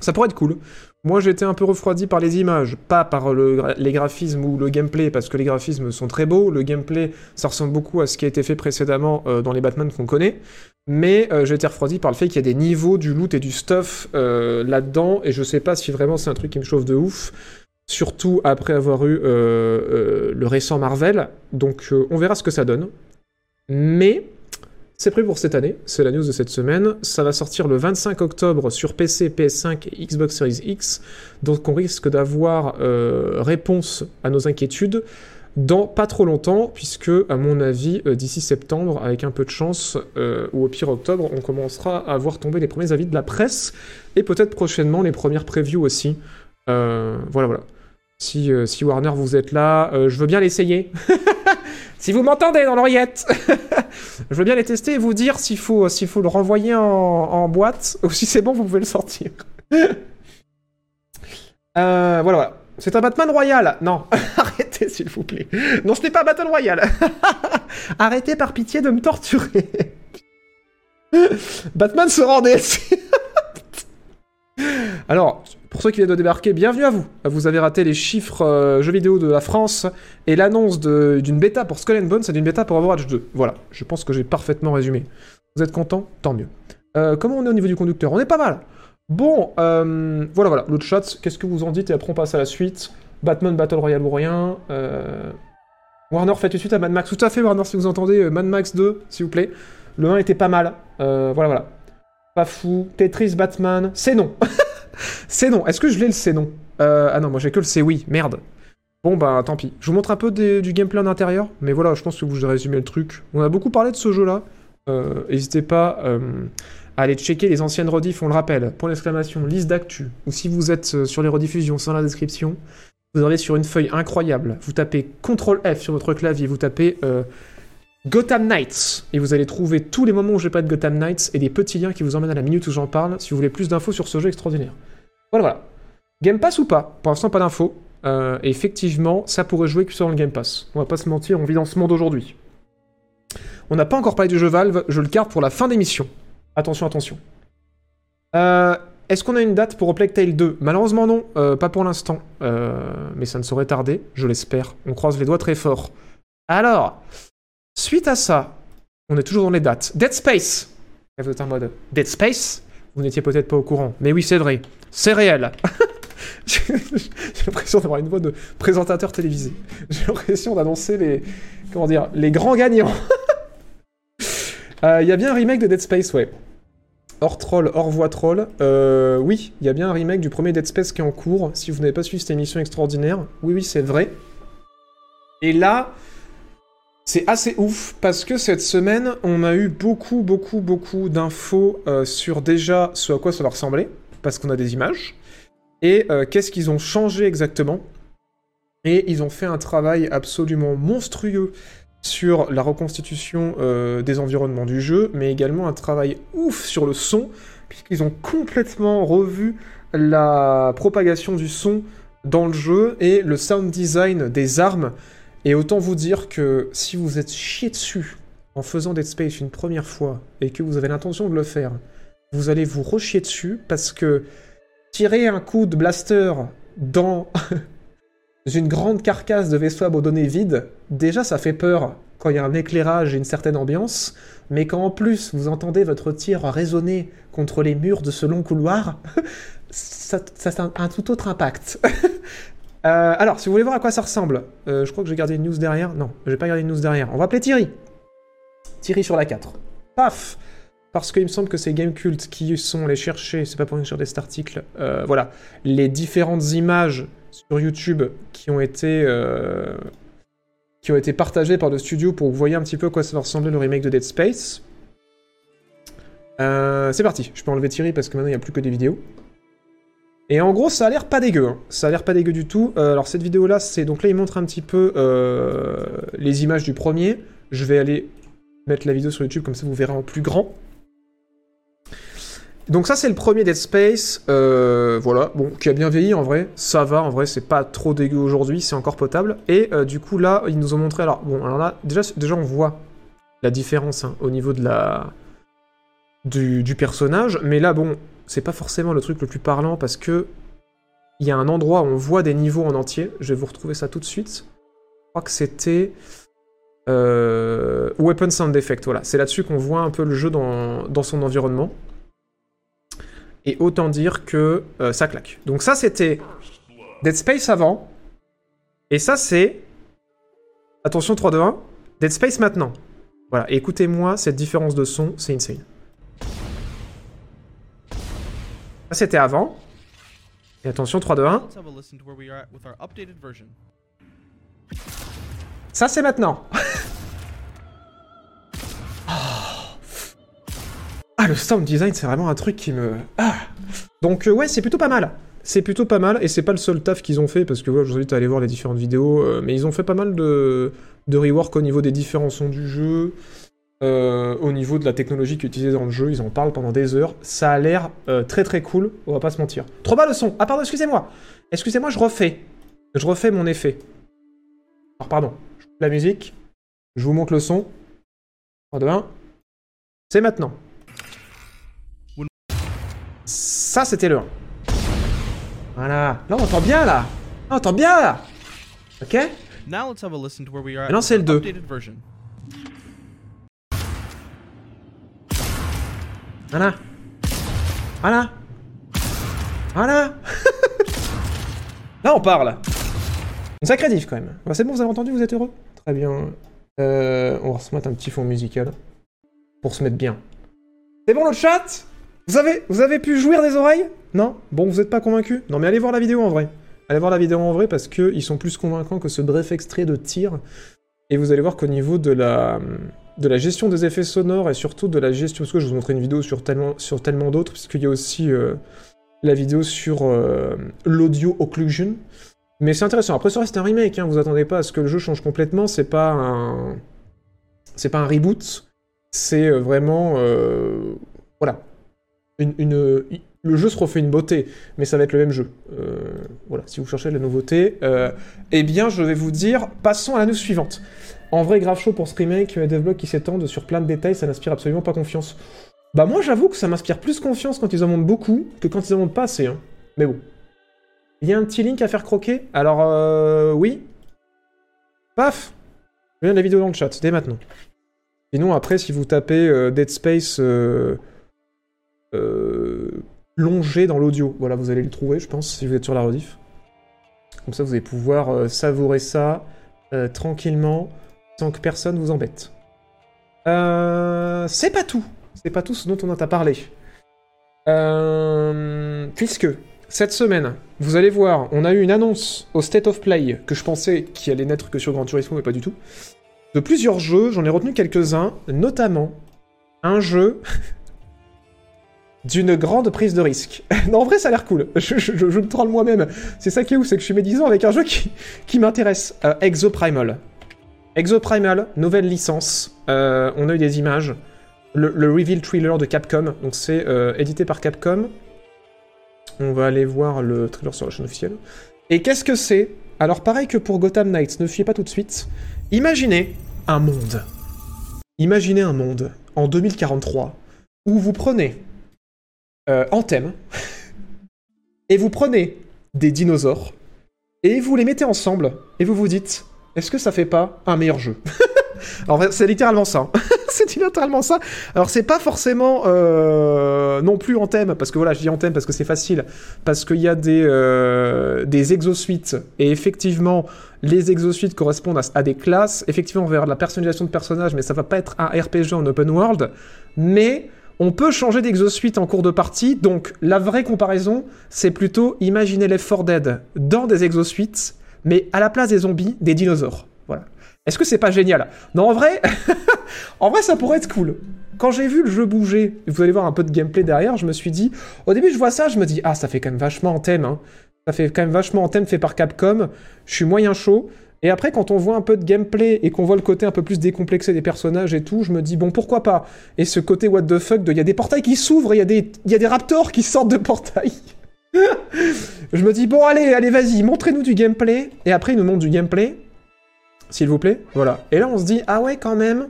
ça pourrait être cool. Moi, j'étais un peu refroidi par les images, pas par les graphismes ou le gameplay, parce que les graphismes sont très beaux. Le gameplay, ça ressemble beaucoup à ce qui a été fait précédemment dans les Batman qu'on connaît. Mais j'ai été refroidi par le fait qu'il y a des niveaux, du loot et du stuff là-dedans, et je sais pas si vraiment c'est un truc qui me chauffe de ouf surtout après avoir eu euh, euh, le récent Marvel. Donc euh, on verra ce que ça donne. Mais c'est prévu pour cette année, c'est la news de cette semaine. Ça va sortir le 25 octobre sur PC, PS5 et Xbox Series X. Donc on risque d'avoir réponse à nos inquiétudes dans pas trop longtemps, puisque à mon avis, d'ici septembre, avec un peu de chance, ou au pire octobre, on commencera à voir tomber les premiers avis de la presse, et peut-être prochainement les premières previews aussi. voilà, voilà. Euh, si, Warner vous êtes là, euh, je veux bien l'essayer. si vous m'entendez dans l'oreillette, je veux bien les tester et vous dire s'il faut, s'il faut le renvoyer en, boîte ou si c'est bon, vous pouvez le sortir. Euh, voilà, voilà. C'est un Batman Royal. Non, arrêtez s'il vous plaît. Non, ce n'est pas Battle Royal. arrêtez par pitié de me torturer. Batman se rend Alors, pour ceux qui viennent de débarquer, bienvenue à vous. Vous avez raté les chiffres euh, jeux vidéo de la France et l'annonce d'une bêta pour Skull and Bones et d'une bêta pour Overwatch 2. Voilà, je pense que j'ai parfaitement résumé. Vous êtes content Tant mieux. Euh, comment on est au niveau du conducteur? On est pas mal. Bon, euh, voilà, voilà, le chat, qu'est-ce que vous en dites Et après on passe à la suite. Batman Battle Royale ou rien. Warner, faites de suite à Mad Max. Tout à fait, Warner, si vous entendez. Mad Max 2, s'il vous plaît. Le 1 était pas mal. voilà, voilà. Pas fou. Tetris, Batman. C'est non C'est non. Est-ce que je l'ai le c'est non euh, Ah non, moi j'ai que le c'est oui. Merde. Bon bah tant pis. Je vous montre un peu du gameplay en intérieur, mais voilà, je pense que vous résumé le truc. On a beaucoup parlé de ce jeu-là. Euh, n'hésitez pas euh, à aller checker les anciennes rediff, on le rappelle. Pour l'exclamation, liste d'actu. Ou si vous êtes sur les rediffusions sans la description, vous allez sur une feuille incroyable. Vous tapez CTRL F sur votre clavier, vous tapez Gotham Knights. Et vous allez trouver tous les moments où je pas de Gotham Knights et des petits liens qui vous emmènent à la minute où j'en parle si vous voulez plus d'infos sur ce jeu extraordinaire. Voilà, voilà. Game Pass ou pas? Pour l'instant, pas d'infos. Euh, effectivement, ça pourrait jouer que sur le Game Pass. On va pas se mentir, on vit dans ce monde aujourd'hui. On n'a pas encore parlé du jeu Valve, je le garde pour la fin d'émission. Attention, attention. Euh, Est-ce qu'on a une date pour Plague Tale 2 Malheureusement non, euh, pas pour l'instant. Mais ça ne saurait tarder, je l'espère. On croise les doigts très fort. Alors, Suite à ça, on est toujours dans les dates. Dead Space. Dead Space Vous n'étiez peut-être pas au courant. Mais oui, c'est vrai. C'est réel. J'ai l'impression d'avoir une voix de présentateur télévisé. J'ai l'impression d'annoncer les. Comment dire Les grands gagnants. Euh, il y a bien un remake de Dead Space, ouais. Hors troll, hors voix troll. Euh, oui, il y a bien un remake du premier Dead Space qui est en cours. Si vous n'avez pas suivi cette émission extraordinaire, oui, oui, c'est vrai. Et là, c'est assez ouf parce que cette semaine, on a eu beaucoup, beaucoup, beaucoup d'infos euh, sur déjà ce à quoi ça va ressembler, parce qu'on a des images, et euh, qu'est-ce qu'ils ont changé exactement? Et ils ont fait un travail absolument monstrueux sur la reconstitution euh, des environnements du jeu, mais également un travail ouf sur le son, puisqu'ils ont complètement revu la propagation du son dans le jeu et le sound design des armes et autant vous dire que si vous êtes chié dessus en faisant Dead Space une première fois et que vous avez l'intention de le faire, vous allez vous rechier dessus parce que tirer un coup de blaster dans une grande carcasse de vaisseau abandonné vide, déjà ça fait peur quand il y a un éclairage et une certaine ambiance, mais quand en plus vous entendez votre tir résonner contre les murs de ce long couloir, ça, ça a un tout autre impact. Euh, alors, si vous voulez voir à quoi ça ressemble, euh, je crois que j'ai gardé une news derrière. Non, j'ai pas gardé une news derrière. On va appeler Thierry. Thierry sur la 4. Paf parce qu'il me semble que c'est Gamecult qui sont allés chercher, c'est pas pour rien que je des articles, euh, voilà, les différentes images sur YouTube qui ont été qui ont été partagées par le studio pour que vous voyez un petit peu à quoi ça va ressembler le remake de Dead Space. C'est parti, je peux enlever Thierry parce que maintenant il n'y a plus que des vidéos. Et en gros, ça a l'air pas dégueu. hein. Ça a l'air pas dégueu du tout. Euh, alors cette vidéo-là, c'est donc là, il montre un petit peu euh, les images du premier. Je vais aller mettre la vidéo sur YouTube comme ça, vous verrez en plus grand. Donc ça, c'est le premier Dead Space. Euh, voilà, bon, qui a bien vieilli en vrai. Ça va, en vrai, c'est pas trop dégueu aujourd'hui, c'est encore potable. Et du coup, là, ils nous ont montré. Alors, bon, alors là, déjà, déjà on voit la différence hein, au niveau de la du personnage. Mais là, bon, c'est pas forcément le truc le plus parlant parce que il y a un endroit où on voit des niveaux en entier. Je vais vous retrouver ça tout de suite. Je crois que c'était euh, Weapon Sound Effect. Voilà, c'est là-dessus qu'on voit un peu le jeu dans, son environnement. Et autant dire que euh, ça claque. Donc ça, c'était Dead Space avant. Et ça, c'est... Attention 3, 2, 1. Dead Space maintenant. Voilà, écoutez-moi, cette différence de son, c'est insane. Ça, c'était avant. Et attention, 3, 2, 1. Let's have a listen to where we are at with our updated version. Ça, c'est maintenant. Ah, le sound design, c'est vraiment un truc qui me... Ah Donc, euh, ouais, c'est plutôt pas mal. C'est plutôt pas mal, et c'est pas le seul taf qu'ils ont fait, parce que voilà, je vous invite à aller voir les différentes vidéos, euh, mais ils ont fait pas mal de, de rework au niveau des différents sons du jeu, euh, au niveau de la technologie qui est utilisée dans le jeu, ils en parlent pendant des heures. Ça a l'air euh, très très cool, on va pas se mentir. Trop bas le son Ah pardon, excusez-moi Excusez-moi, je refais. Je refais mon effet. Alors pardon, je la musique, je vous montre le son. 3, 2, 1. C'est maintenant. Ça, c'était le 1. Voilà. Là, on entend bien, là. On entend bien, là. OK? Maintenant, c'est le 2. Voilà. Voilà. Voilà. Là, on parle. Une sacrée diff, quand même. Bah, c'est bon, vous avez entendu, vous êtes heureux? Très bien. Euh, on va se mettre un petit fond musical. Pour se mettre bien. C'est bon, le chat? Vous avez, vous avez pu jouir des oreilles? Non? Bon, vous êtes pas convaincu? Non, mais allez voir la vidéo en vrai. Allez voir la vidéo en vrai parce que ils sont plus convaincants que ce bref extrait de tir. Et vous allez voir qu'au niveau de la, de la gestion des effets sonores et surtout de la gestion... Parce que je vous montrer une vidéo sur tellement, sur tellement d'autres, puisqu'il y a aussi euh, la vidéo sur euh, l'audio occlusion. Mais c'est intéressant. Après, ça reste un remake, hein, vous attendez pas à ce que le jeu change complètement, c'est pas un... C'est pas un reboot, c'est euh, vraiment... Voilà. Une, Le jeu se refait une beauté, mais ça va être le même jeu. Voilà, si vous cherchez la nouveauté, eh bien, je vais vous dire, passons à la news suivante. En vrai, grave chaud pour ce remake, euh, Devlog qui s'étendent sur plein de détails, ça n'inspire absolument pas confiance. Bah moi, j'avoue que ça m'inspire plus confiance quand ils en montrent beaucoup que quand ils en montrent pas assez. Hein. Mais bon. Il y a un petit link à faire croquer Alors, euh, oui. Paf Je viens de la vidéo dans le chat, dès maintenant. Sinon, après, si vous tapez euh, Dead Space euh, dans l'audio, voilà, vous allez le trouver, je pense, si vous êtes sur la rediff. Comme ça, vous allez pouvoir savourer ça tranquillement, sans que personne vous embête. Euh, c'est pas tout. C'est pas tout ce dont on a à parler. Euh, puisque cette semaine, vous allez voir, on a eu une annonce au State of Play que je pensais qu'il allait n'être que sur Gran Turismo, mais pas du tout. De plusieurs jeux, j'en ai retenu quelques-uns, notamment un jeu d'une grande prise de risque. non, en vrai, ça a l'air cool. Je me troll moi-même. C'est ça qui est ouf, c'est que je suis médisant avec un jeu qui, qui m'intéresse. Euh, Exoprimal. Exoprimal, nouvelle licence. Euh, on a eu des images. Le, reveal thriller de Capcom. Donc c'est euh, édité par Capcom. On va aller voir le trailer sur la chaîne officielle. Et qu'est-ce que c'est? Alors pareil que pour Gotham Knights, ne fiez pas tout de suite. Imaginez un monde. Imaginez un monde en 2043 où vous prenez euh, Anthem et vous prenez des dinosaures et vous les mettez ensemble et vous vous dites est-ce que ça fait pas un meilleur jeu? C'est littéralement ça. hein. c'est littéralement ça. Alors c'est pas forcément euh, non plus en thème, parce que voilà, je dis en thème parce que c'est facile, parce qu'il y a des, euh, des exosuites, et effectivement, les exosuites correspondent à, des classes. Effectivement, de la personnalisation de personnages, mais ça va pas être un RPG en open world. Mais On peut changer d'exosuite en cours de partie, donc la vraie comparaison, c'est plutôt imaginer les 4 Dead dans des exosuites, mais à la place des zombies, des dinosaures. Voilà. Est-ce que c'est pas génial? Non, en vrai, en vrai, ça pourrait être cool. Quand j'ai vu le jeu bouger, vous allez voir un peu de gameplay derrière, je me suis dit, au début je vois ça, je me dis, ah ça fait quand même vachement en thème, hein. ça fait quand même vachement en thème fait par Capcom, je suis moyen chaud. Et après, quand on voit un peu de gameplay et qu'on voit le côté un peu plus décomplexé des personnages et tout, je me dis, bon, pourquoi pas? Et ce côté what the fuck, il y a des portails qui s'ouvrent, il y, y a des raptors qui sortent de portails. je me dis, bon, allez, allez, vas-y, montrez-nous du gameplay. Et après, ils nous montrent du gameplay, s'il vous plaît. Voilà. Et là, on se dit, ah ouais, quand même,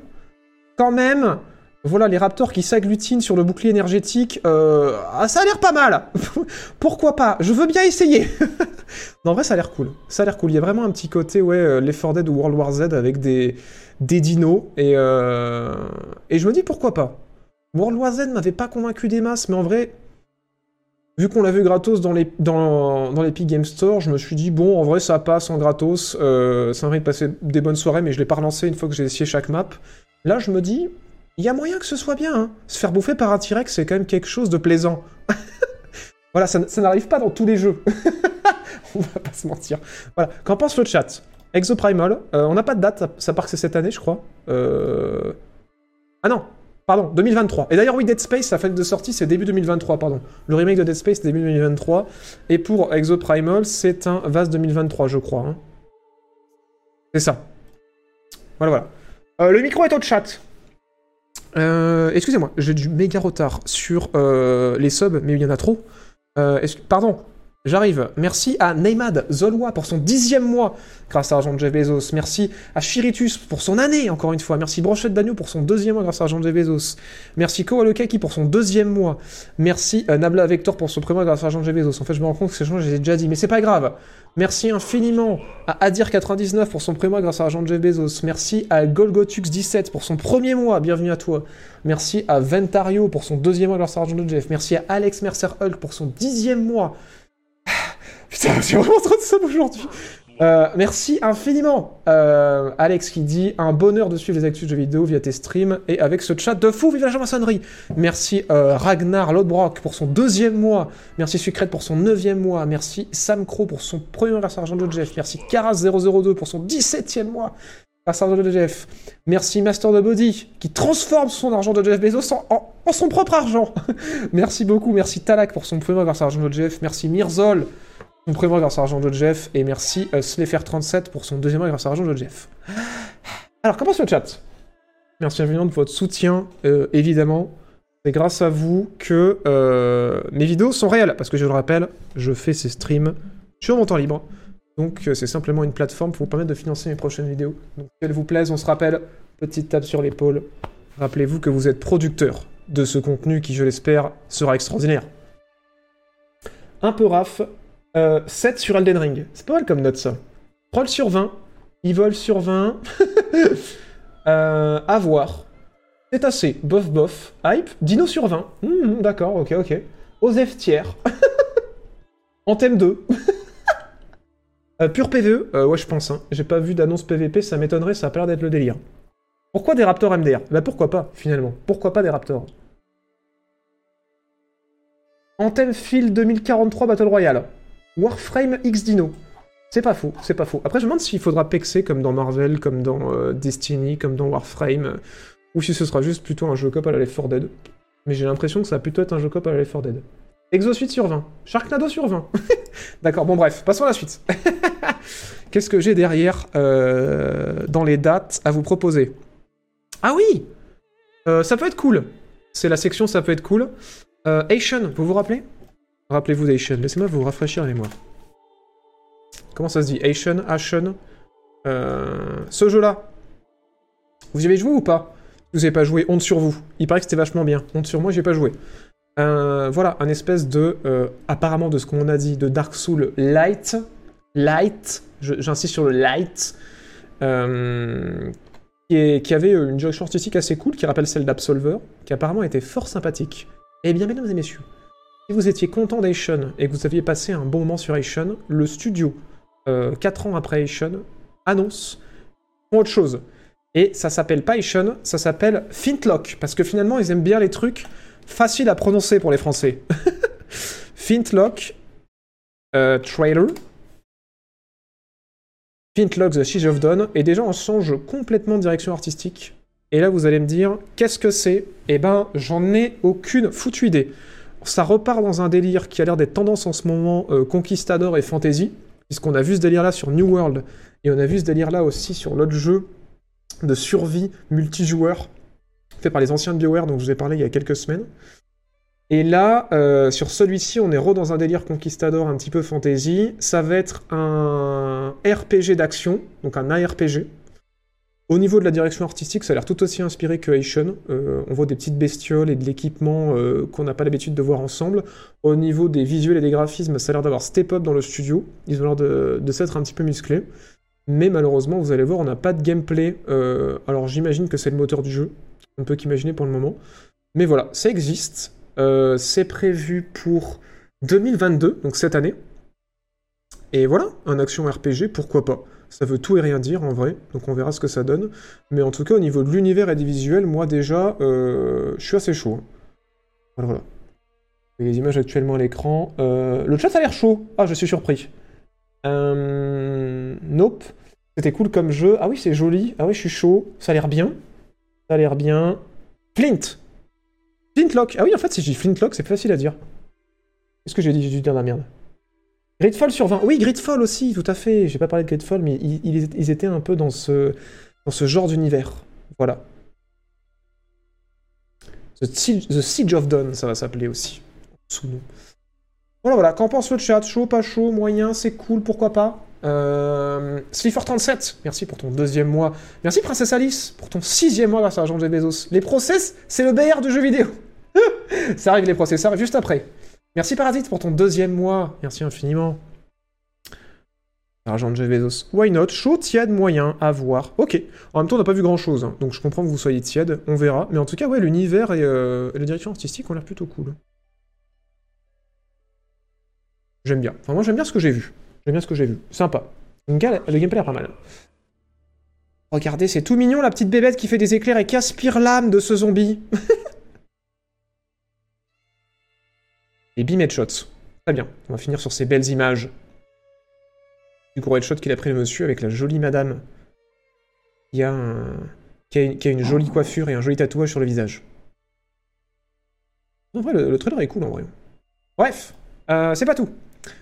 quand même, voilà, les raptors qui s'agglutinent sur le bouclier énergétique, euh, ah, ça a l'air pas mal. Pourquoi pas? Je veux bien essayer. non, en vrai, ça a l'air cool. Ça a l'air cool. Il y a vraiment un petit côté, ouais, euh, Left 4 Dead ou World War Z avec des, des dinos. Et, euh, et je me dis, pourquoi pas? World War Z m'avait pas convaincu des masses, mais en vrai, vu qu'on l'a vu gratos dans les dans, l'Epic Game Store, je me suis dit, bon, en vrai, ça passe en gratos. Euh, ça m'a de passer des bonnes soirées, mais je l'ai pas relancé une fois que j'ai essayé chaque map. Là, je me dis, il y a moyen que ce soit bien. hein. Se faire bouffer par un T-Rex, c'est quand même quelque chose de plaisant. voilà, ça, ça n'arrive pas dans tous les jeux. on va pas se mentir. Voilà, qu'en pense le chat? Exoprimal, euh, on n'a pas de date, ça part que c'est cette année, je crois. Euh... Ah non, pardon, 2023. Et d'ailleurs, oui, Dead Space, la fête de sortie, c'est début 2023, pardon. Le remake de Dead Space, début 2023. Et pour Exoprimal, c'est un Vase 2023, je crois. hein. C'est ça. Voilà, voilà. Euh, le micro est au chat. Euh, Excusez-moi, j'ai du méga retard sur euh, les subs, mais il y en a trop. Pardon, j'arrive. Merci à Neymad Zolwa pour son dixième mois, grâce à l'argent de Jeff Bezos. Merci à Chiritus pour son année, encore une fois. Merci Brochette d'Agneau pour son deuxième mois, grâce à l'argent de Jeff Bezos. Merci Kowalokaki pour son deuxième mois. Merci euh, Nabla Vector pour son premier mois, grâce à l'argent de Jeff Bezos. En fait, je me rends compte que ces gens, je les ai déjà dit, mais c'est pas grave. Merci infiniment à Adir99 pour son premier mois grâce à l'argent de Jeff Bezos. Merci à Golgotux17 pour son premier mois, bienvenue à toi. Merci à Ventario pour son deuxième mois grâce à l'argent de Jeff. Merci à Alex Mercer Hulk pour son dixième mois. Putain, j'ai vraiment trop de sub aujourd'hui. Euh, merci infiniment, euh, Alex qui dit un bonheur de suivre les actus de vidéo via tes streams et avec ce chat de fou, vive la maçonnerie. Merci euh, Ragnar Lodbrok pour son deuxième mois. Merci Sucrète pour son neuvième mois. Merci Sam Crow pour son premier à l'argent de Jeff. Merci Karas002 pour son 17e mois l'argent de Jeff. Merci Master de Body qui transforme son argent de Jeff Bezos en, son propre argent. merci beaucoup. Merci Talak pour son premier à l'argent de Jeff. Merci Mirzol son premier grâce à l'argent de Jeff. Et merci euh, Snefer37 pour son deuxième mois grâce à l'argent de Jeff. Alors, comment le chat? Merci infiniment de votre soutien, euh, évidemment. C'est grâce à vous que euh, mes vidéos sont réelles. Parce que je le rappelle, je fais ces streams sur mon temps libre. Donc euh, c'est simplement une plateforme pour vous permettre de financer mes prochaines vidéos. Donc si elles vous plaisent, on se rappelle, petite tape sur l'épaule. Rappelez-vous que vous êtes producteur de ce contenu qui, je l'espère, sera extraordinaire. Un peu raf, euh, 7 sur Elden Ring. C'est pas mal comme note ça. Troll sur 20, Evil sur 20, euh, à voir. C'est assez, bof bof, hype, Dino sur 20. Hmm, D'accord, ok, ok. Osef tiers. en thème 2. Euh, pur PVE, euh, ouais je pense. Hein. J'ai pas vu d'annonce PVP, ça m'étonnerait, ça a l'air d'être le délire. Pourquoi des Raptors MDR Bah pourquoi pas, finalement. Pourquoi pas des Raptors? Anthem Field 2043 Battle Royale. Warframe X Dino. C'est pas faux, c'est pas faux. Après je me demande s'il faudra pexer comme dans Marvel, comme dans euh, Destiny, comme dans Warframe, euh, ou si ce sera juste plutôt un jeu cop à la Left 4 Dead. Mais j'ai l'impression que ça va plutôt être un jeu cop à la Left 4 Dead. Exosuite sur 20. Sharknado sur 20. D'accord, bon bref, passons à la suite. Qu'est-ce que j'ai derrière euh, dans les dates à vous proposer? Ah oui Ça peut être cool. C'est la section ça peut être cool. Asian, vous vous rappelez? Rappelez-vous d'Asian. Laissez-moi vous rafraîchir les mémoire. Comment ça se dit? Asian Ashen? Euh, Ce jeu-là. Vous y avez joué ou pas? Vous avez pas joué, honte sur vous. Il paraît que c'était vachement bien. Honte sur moi, j'ai pas joué. Euh, voilà, un espèce de, euh, apparemment de ce qu'on a dit, de Dark Soul Light, Light, j'insiste sur le Light, qui, qui avait une direction artistique assez cool, qui rappelle celle d'Absolver, qui apparemment était fort sympathique. Eh bien, mesdames et messieurs, si vous étiez content d'Ation et que vous aviez passé un bon moment surAtion, le studio, 4 ans aprèsAtion, annonce autre chose. Et ça s'appelle pasAtion, ça s'appelle Fintlock, parce que finalement, ils aiment bien les trucs facile à prononcer pour les Français. Flintlock euh, trailer. Flintlock The Siege of Dawn. Et déjà, on change complètement de direction artistique. Et là, vous allez me dire, qu'est-ce que c'est? Eh ben, j'en ai aucune foutue idée. Ça repart dans un délire qui a l'air d'être tendance en ce moment, euh, conquistador et fantasy, puisqu'on a vu ce délire-là sur New World, et on a vu ce délire-là aussi sur l'autre jeu de survie multijoueur, fait par les anciens de BioWare, dont je vous ai parlé il y a quelques semaines. Et là, euh, sur celui-ci, on est dans un délire conquistador un petit peu fantasy. Ça va être un RPG d'action, donc un ARPG. Au niveau de la direction artistique, ça a l'air tout aussi inspiré que Haitian. Euh, on voit des petites bestioles et de l'équipement euh, qu'on n'a pas l'habitude de voir ensemble. Au niveau des visuels et des graphismes, ça a l'air d'avoir step up dans le studio. Ils ont l'air de, s'être un petit peu musclés. Mais malheureusement, vous allez voir, on n'a pas de gameplay. alors j'imagine que c'est le moteur du jeu. On peut qu'imaginer pour le moment. Mais voilà, ça existe. Euh, c'est prévu pour 2022, donc cette année. Et voilà, un action RPG, pourquoi pas. Ça veut tout et rien dire en vrai, donc on verra ce que ça donne. Mais en tout cas, au niveau de l'univers et des visuels, moi déjà, euh, je suis assez chaud. Hein. Voilà, voilà. Les images actuellement à l'écran. Euh, le chat a l'air chaud. Ah, je suis surpris. Nope. C'était cool comme jeu. Ah oui, c'est joli. Ah oui, je suis chaud. Ça a l'air bien. Ça a l'air bien. Flint Flintlock Ah oui, en fait, si j'ai Flintlock, c'est facile à dire. Qu'est-ce que j'ai dit? J'ai dû dire la merde. Gridfall sur 20. Oui, Gridfall aussi, tout à fait. J'ai pas parlé de Gridfall, mais ils, étaient un peu dans ce, dans ce genre d'univers. Voilà. The Siege, of Dawn, ça va s'appeler aussi. Sous nous. Voilà, voilà. Qu'en pense le chat? Chaud, pas chaud, moyen, c'est cool, pourquoi pas? Euh, 37, merci pour ton deuxième mois. Merci Princesse Alice pour ton sixième mois grâce à Jean Jeff Bezos. Les process, c'est le BR de jeux vidéo. ça arrive les procès, ça arrive juste après. Merci Parasite pour ton deuxième mois. Merci infiniment. Argent de Jeff Bezos. Why not? Chaud, tiède, moyen, à voir. Ok. En même temps, on n'a pas vu grand chose. Hein. donc je comprends que vous soyez tiède. On verra. Mais en tout cas, ouais, l'univers et, euh, la direction artistique ont l'air plutôt cool. J'aime bien. Enfin, moi, j'aime bien ce que j'ai vu. J'aime bien ce que j'ai vu. Sympa. Le gameplay est pas mal. Regardez, c'est tout mignon, la petite bébête qui fait des éclairs et qui aspire l'âme de ce zombie. Les beam headshots. Très bien. On va finir sur ces belles images. Du gros headshot qu'il a pris le monsieur avec la jolie madame qui a, qui a, une, jolie coiffure et un joli tatouage sur le visage. En vrai, le, trailer est cool en vrai. Bref, euh, c'est pas tout.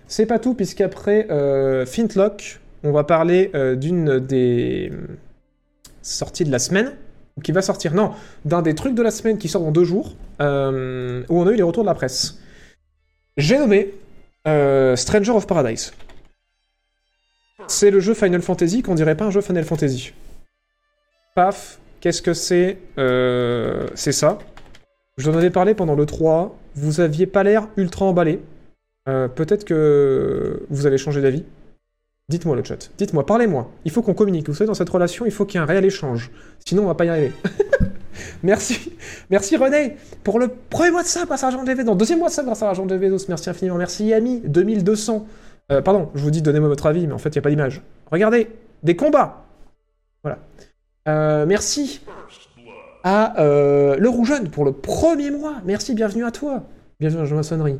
C'est pas tout, puisqu'après euh, Fintlock, on va parler euh, d'une des sorties de la semaine, qui va sortir, non, d'un des trucs de la semaine qui sort dans deux jours, euh, où on a eu les retours de la presse. J'ai nommé Stranger of Paradise. C'est le jeu Final Fantasy qu'on dirait pas un jeu Final Fantasy. Paf, qu'est-ce que c'est C'est ça. Je vous en avais parlé pendant le 3. Vous aviez pas l'air ultra emballé. Euh, peut-être que vous avez changé d'avis. Dites-moi le chat. Dites-moi, parlez-moi. Il faut qu'on communique. Vous savez, dans cette relation, il faut qu'il y ait un réel échange. Sinon, on va pas y arriver. Merci. Merci René pour le premier mois de ça grâce à Argent Non, deuxième mois de ça grâce à Argent de Merci infiniment. Merci Yami. 2200. Euh, pardon, je vous dis donnez-moi votre avis, mais en fait, il n'y a pas d'image. Regardez, des combats. Voilà. Euh, merci à Le Rougeune pour le premier mois. Merci, bienvenue à toi. Bienvenue à la maçonnerie.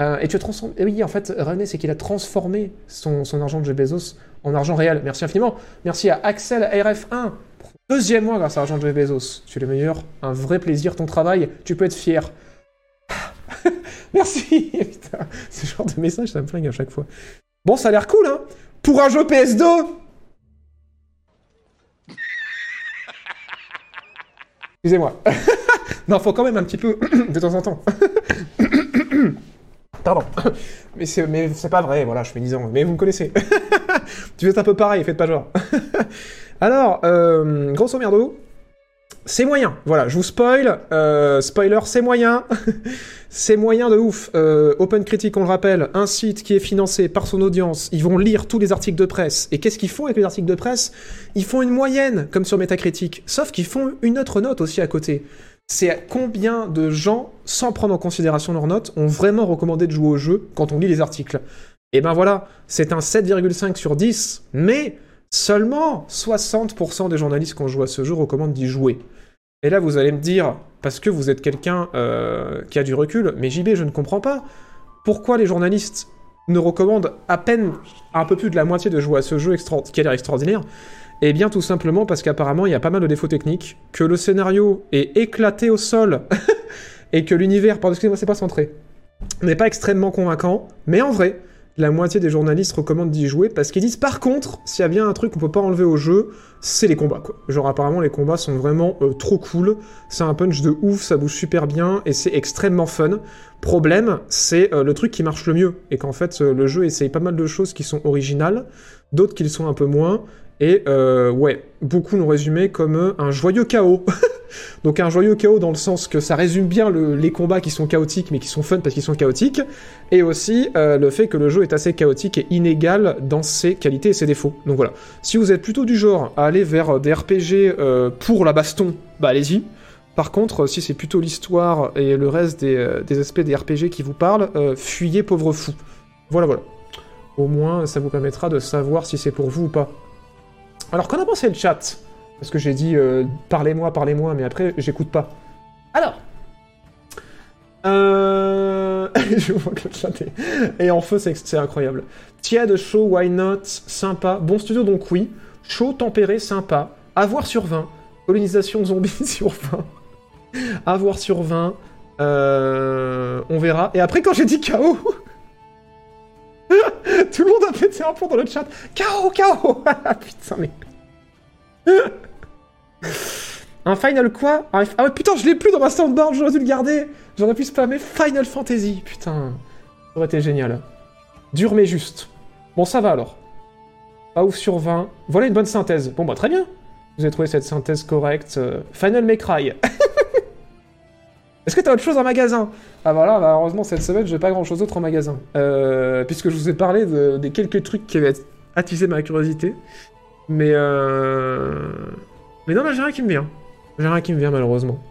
Euh, et tu as transformé. oui, en fait, René, c'est qu'il a transformé son, argent de Jeff Bezos en argent réel. Merci infiniment. Merci à Axel RF1 pour deuxième mois grâce à l'argent de Jeff Bezos. Tu es le meilleur. Un vrai plaisir, ton travail. Tu peux être fier. Merci Putain, ce genre de message, ça me flingue à chaque fois. Bon, ça a l'air cool, hein Pour un jeu PS2 Excusez-moi. non, faut quand même un petit peu de temps en temps. Pardon. Mais c'est, pas vrai, voilà, je fais 10 ans. Mais vous me connaissez. tu êtes un peu pareil, faites pas genre. Alors, euh, grosso merdo, c'est moyen. Voilà, je vous spoil. Euh, spoiler, c'est moyen. c'est moyen de ouf. Euh, Open Critic, on le rappelle, un site qui est financé par son audience. Ils vont lire tous les articles de presse. Et qu'est-ce qu'ils font avec les articles de presse? Ils font une moyenne, comme sur Metacritic. Sauf qu'ils font une autre note aussi à côté c'est combien de gens, sans prendre en considération leurs notes, ont vraiment recommandé de jouer au jeu quand on lit les articles? Et ben voilà, c'est un 7,5 sur 10, mais seulement 60% des journalistes qui ont joué à ce jeu recommandent d'y jouer. Et là, vous allez me dire, parce que vous êtes quelqu'un euh, qui a du recul, mais JB, je ne comprends pas. Pourquoi les journalistes ne recommandent à peine un peu plus de la moitié de jouer à ce jeu qui a l'air extraordinaire? Eh bien, tout simplement parce qu'apparemment, il y a pas mal de défauts techniques, que le scénario est éclaté au sol, et que l'univers, pardon, excusez-moi, c'est pas centré, n'est pas extrêmement convaincant, mais en vrai, la moitié des journalistes recommandent d'y jouer parce qu'ils disent par contre, s'il y a bien un truc qu'on peut pas enlever au jeu, c'est les combats. Genre apparemment les combats sont vraiment euh, trop cool, c'est un punch de ouf, ça bouge super bien et c'est extrêmement fun. Problème, c'est euh, le truc qui marche le mieux et qu'en fait euh, le jeu essaye pas mal de choses qui sont originales, d'autres qui le sont un peu moins. Et euh, ouais, beaucoup l'ont résumé comme euh, un joyeux chaos. Donc un joyeux chaos dans le sens que ça résume bien le- les combats qui sont chaotiques mais qui sont fun parce qu'ils sont chaotiques, et aussi euh, le fait que le jeu est assez chaotique et inégal dans ses qualités et ses défauts. Donc voilà, si vous êtes plutôt du genre à aller vers des RPG euh, pour la baston, bah allez-y. Par contre, si c'est plutôt l'histoire et le reste des, des aspects des RPG qui vous parlent, fuyez pauvre fou. Voilà, voilà. Au moins, ça vous permettra de savoir si c'est pour vous ou pas. Alors, qu'en a pensé le chat? Parce que j'ai dit euh, parlez-moi, parlez-moi, mais après, j'écoute pas. Alors euh... Je vois que le chat est, est en feu, c'est incroyable. Tiède, chaud, why not, sympa. Bon studio, donc oui. Chaud, tempéré, sympa. Avoir sur 20. Colonisation zombie sur 20. Avoir sur 20. Euh... On verra. Et après, quand j'ai dit KO... Tout le monde a pété un plomb dans le chat. KO, KO putain, mais... Un Final quoi Un- Ah ouais, putain, je l'ai plus dans ma soundboard, j'aurais dû le garder. J'aurais pu spammer Final Fantasy, putain. Ça aurait été génial. Dur mais juste. Bon, ça va alors. Pas ouf sur 20. Voilà une bonne synthèse. Bon, bah très bien. Vous avez trouvé cette synthèse correcte. Euh, Final May Cry. Est-ce que t'as autre chose en magasin? Ah voilà, bah, heureusement cette semaine, j'ai pas grand chose d'autre en magasin. Euh, puisque je vous ai parlé de- des quelques trucs qui avaient attisé ma curiosité. Mais euh... Mais non, j'ai rien qui me vient. J'ai rien qui me vient malheureusement.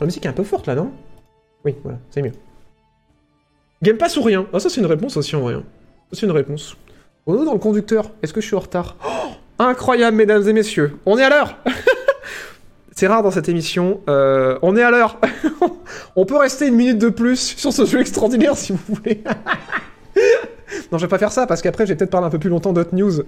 La musique est un peu forte là, non? Oui, voilà, c'est mieux. Game Pass ou rien? Ah ça c'est une réponse aussi en vrai. hein. C'est une réponse. Renaud dans le conducteur, est-ce que je suis en retard? Oh Incroyable mesdames et messieurs, on est à l'heure C'est rare dans cette émission, euh, on est à l'heure On peut rester une minute de plus sur ce jeu extraordinaire si vous voulez. non je vais pas faire ça parce qu'après j'ai peut-être parlé un peu plus longtemps d'autres news.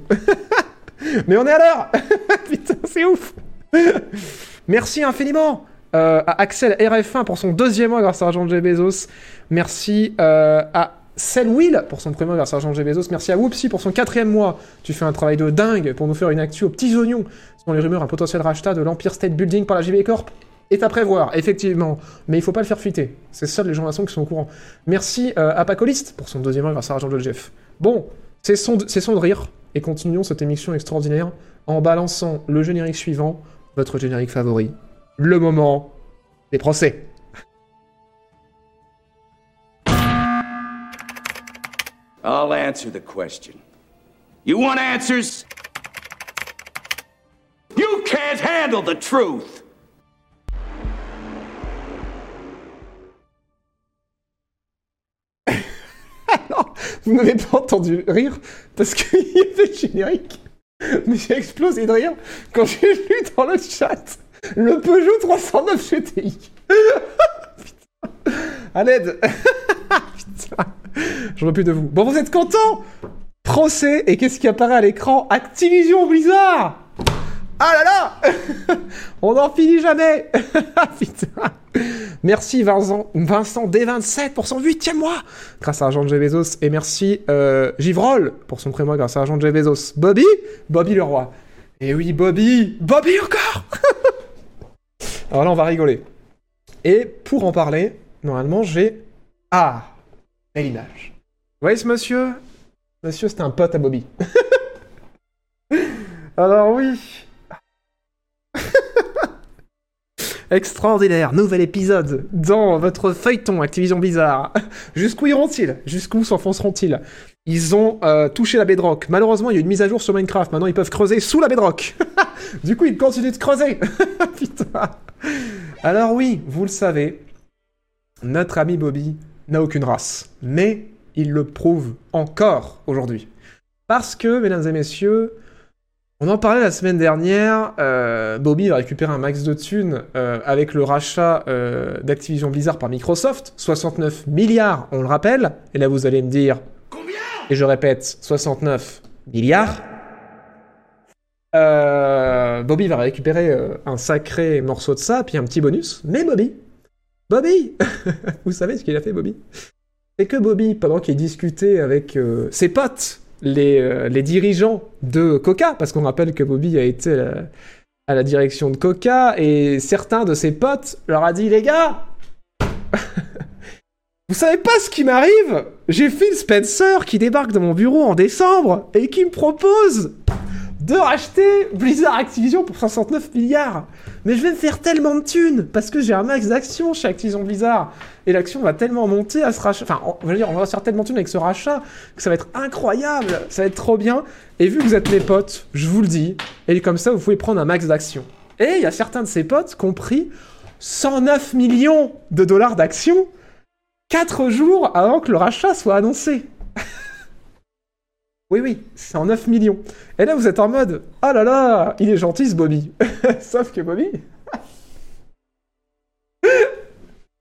Mais on est à l'heure Putain, c'est ouf Merci infiniment euh, à Axel RF1 pour son deuxième mois grâce à Jean J. Bezos. Merci euh, à Selwill pour son premier mois grâce à Jean J. Bezos. Merci à Whoopsie pour son quatrième mois. Tu fais un travail de dingue pour nous faire une actu aux petits oignons. Selon les rumeurs, un potentiel rachat de l'Empire State Building par la JB Corp est à prévoir, effectivement. Mais il faut pas le faire fuiter. C'est seuls les gens qui sont au courant. Merci euh, à Pacoliste pour son deuxième grâce à Jean de Jeff. Bon, cessons de, cessons de rire et continuons cette émission extraordinaire en balançant le générique suivant, votre générique favori. Le moment des procès. I'll answer the question. You want answers? You can't handle the truth! Vous n'avez pas entendu rire parce qu'il y avait le générique. Mais j'ai explosé de rire quand j'ai lu dans le chat le Peugeot 309 GTI. Putain. À l'aide. Putain. J'en veux plus de vous. Bon, vous êtes contents? Procès, et qu'est-ce qui apparaît à l'écran? Activision Blizzard Ah là là On n'en finit jamais Merci Vincent, Vincent D27 pour son huitième mois grâce à Jean J. Bezos. Et merci euh, Givrol pour son premier mois grâce à Jean J. Bezos. Bobby Bobby le roi. Et oui, Bobby Bobby encore Alors là, on va rigoler. Et pour en parler, normalement, j'ai... Ah Belle image. Vous ce monsieur? Monsieur, c'était un pote à Bobby. Alors oui Extraordinaire, nouvel épisode dans votre feuilleton Activision Blizzard. Jusqu'où iront-ils? Jusqu'où s'enfonceront-ils? Ils ont euh, touché la bedrock. Malheureusement, il y a une mise à jour sur Minecraft. Maintenant, ils peuvent creuser sous la bedrock. du coup, ils continuent de creuser. Putain. Alors oui, vous le savez, notre ami Bobby n'a aucune race. Mais il le prouve encore aujourd'hui. Parce que, mesdames et messieurs, On en parlait la semaine dernière, euh, Bobby va récupérer un max de thunes euh, avec le rachat euh, d'Activision Blizzard par Microsoft, 69 milliards, on le rappelle, et là vous allez me dire, Combien? et je répète, 69 milliards. Bobby va récupérer un sacré morceau de ça, puis un petit bonus, mais Bobby, Bobby, vous savez ce qu'il a fait Bobby? C'est que Bobby, pendant qu'il discutait avec ses potes, les, euh, les dirigeants de Coca, parce qu'on rappelle que Bobby a été à la direction de Coca, et certains de ses potes leur a dit, les gars, vous savez pas ce qui m'arrive? J'ai Phil Spencer qui débarque dans mon bureau en décembre et qui me propose de racheter Blizzard Activision pour 69 milliards. Mais je vais me faire tellement de thunes parce que j'ai un max d'actions chez Activision Blizzard et l'action va tellement monter à ce rachat. Enfin, on, va dire, on va se faire tellement de thunes avec ce rachat que ça va être incroyable, ça va être trop bien. Et vu que vous êtes mes potes, je vous le dis, et comme ça vous pouvez prendre un max d'actions. Et il y a certains de ses potes qui ont pris 109 millions de dollars d'actions 4 jours avant que le rachat soit annoncé. oui, oui, c'est en 9 millions. Et là, vous êtes en mode Oh là là, il est gentil ce Bobby. Sauf que Bobby.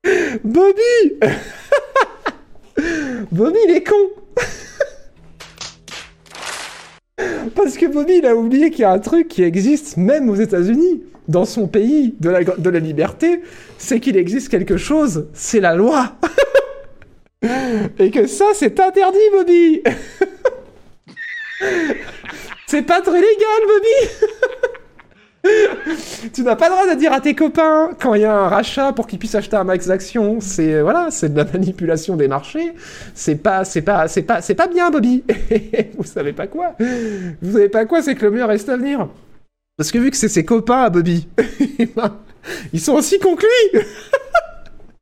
Bobby Bobby, il est con Parce que Bobby, il a oublié qu'il y a un truc qui existe même aux États-Unis, dans son pays de la, de la liberté, c'est qu'il existe quelque chose, c'est la loi. Et que ça, c'est interdit, Bobby C'est pas très légal, Bobby Tu n'as pas le droit de dire à tes copains quand il y a un rachat pour qu'ils puissent acheter un max d'actions. C'est voilà, c'est de la manipulation des marchés. C'est pas, c'est pas, c'est pas, c'est pas bien, Bobby. Vous savez pas quoi Vous savez pas quoi C'est que le meilleur reste à venir. Parce que vu que c'est ses copains Bobby, ils sont aussi conclus.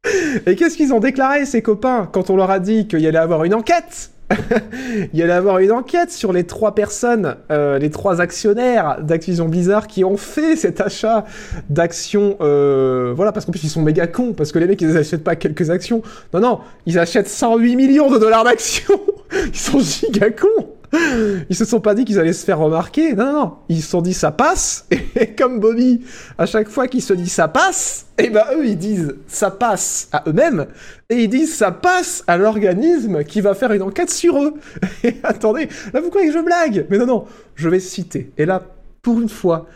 Et qu'est-ce qu'ils ont déclaré, ces copains, quand on leur a dit qu'il y allait avoir une enquête? Il y allait avoir une enquête sur les trois personnes, euh, les trois actionnaires d'Activision Blizzard qui ont fait cet achat d'actions. euh, voilà, parce qu'en plus ils sont méga cons, parce que les mecs ils achètent pas quelques actions. Non, non, ils achètent 108 millions de dollars d'actions Ils sont giga cons ils se sont pas dit qu'ils allaient se faire remarquer. Non, non, non. Ils se sont dit ça passe. Et comme Bobby, à chaque fois qu'il se dit ça passe, et ben eux ils disent ça passe à eux-mêmes. Et ils disent ça passe à l'organisme qui va faire une enquête sur eux. Et attendez, là vous croyez que je blague? Mais non, non, je vais citer. Et là, pour une fois,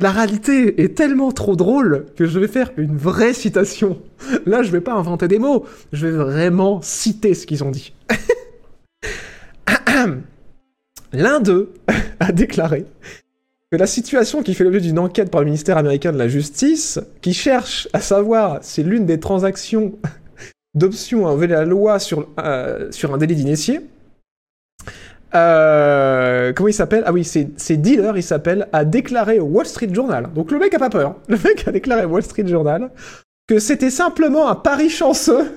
la réalité est tellement trop drôle que je vais faire une vraie citation. Là, je vais pas inventer des mots, je vais vraiment citer ce qu'ils ont dit. L'un d'eux a déclaré que la situation qui fait l'objet d'une enquête par le ministère américain de la Justice, qui cherche à savoir si l'une des transactions d'options a violé la loi sur, euh, sur un délit d'initié, euh, comment il s'appelle? Ah oui, c'est Dealer, il s'appelle, a déclaré au Wall Street Journal. Donc le mec a pas peur. Le mec a déclaré au Wall Street Journal que c'était simplement un pari chanceux.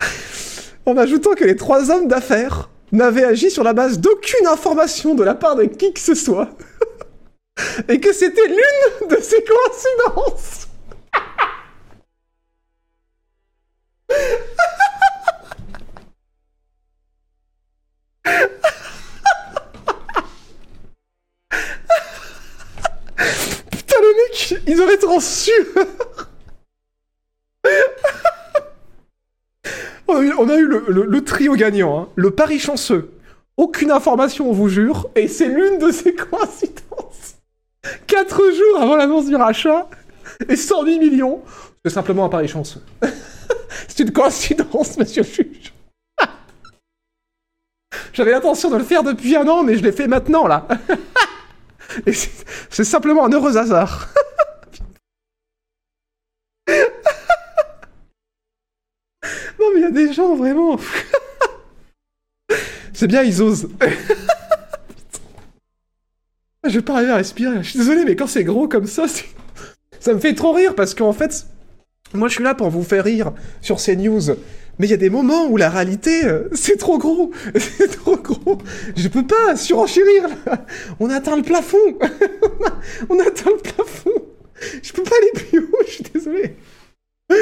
en ajoutant que les trois hommes d'affaires n'avaient agi sur la base d'aucune information de la part de qui que ce soit. Et que c'était l'une de ces coïncidences. Putain, le mec, ils auraient été en sueur. On a eu, le, trio gagnant, hein. le pari chanceux. Aucune information, on vous jure, et c'est l'une de ces coïncidences. Quatre jours avant l'annonce du rachat, et 110 millions, c'est simplement un pari chanceux. c'est une coïncidence, monsieur le juge. J'avais l'intention de le faire depuis un an, mais je l'ai fait maintenant, là. c'est simplement un heureux hasard. Non, mais il y a des gens vraiment. C'est bien, ils osent. je vais pas arriver à respirer. Je suis désolé, mais quand c'est gros comme ça, ça me fait trop rire parce qu'en fait, moi je suis là pour vous faire rire sur ces news. Mais il y a des moments où la réalité, c'est trop gros. C'est trop gros. Je peux pas surenchérir. On atteint le plafond. On atteint le plafond. Je peux pas aller plus haut, je suis désolé.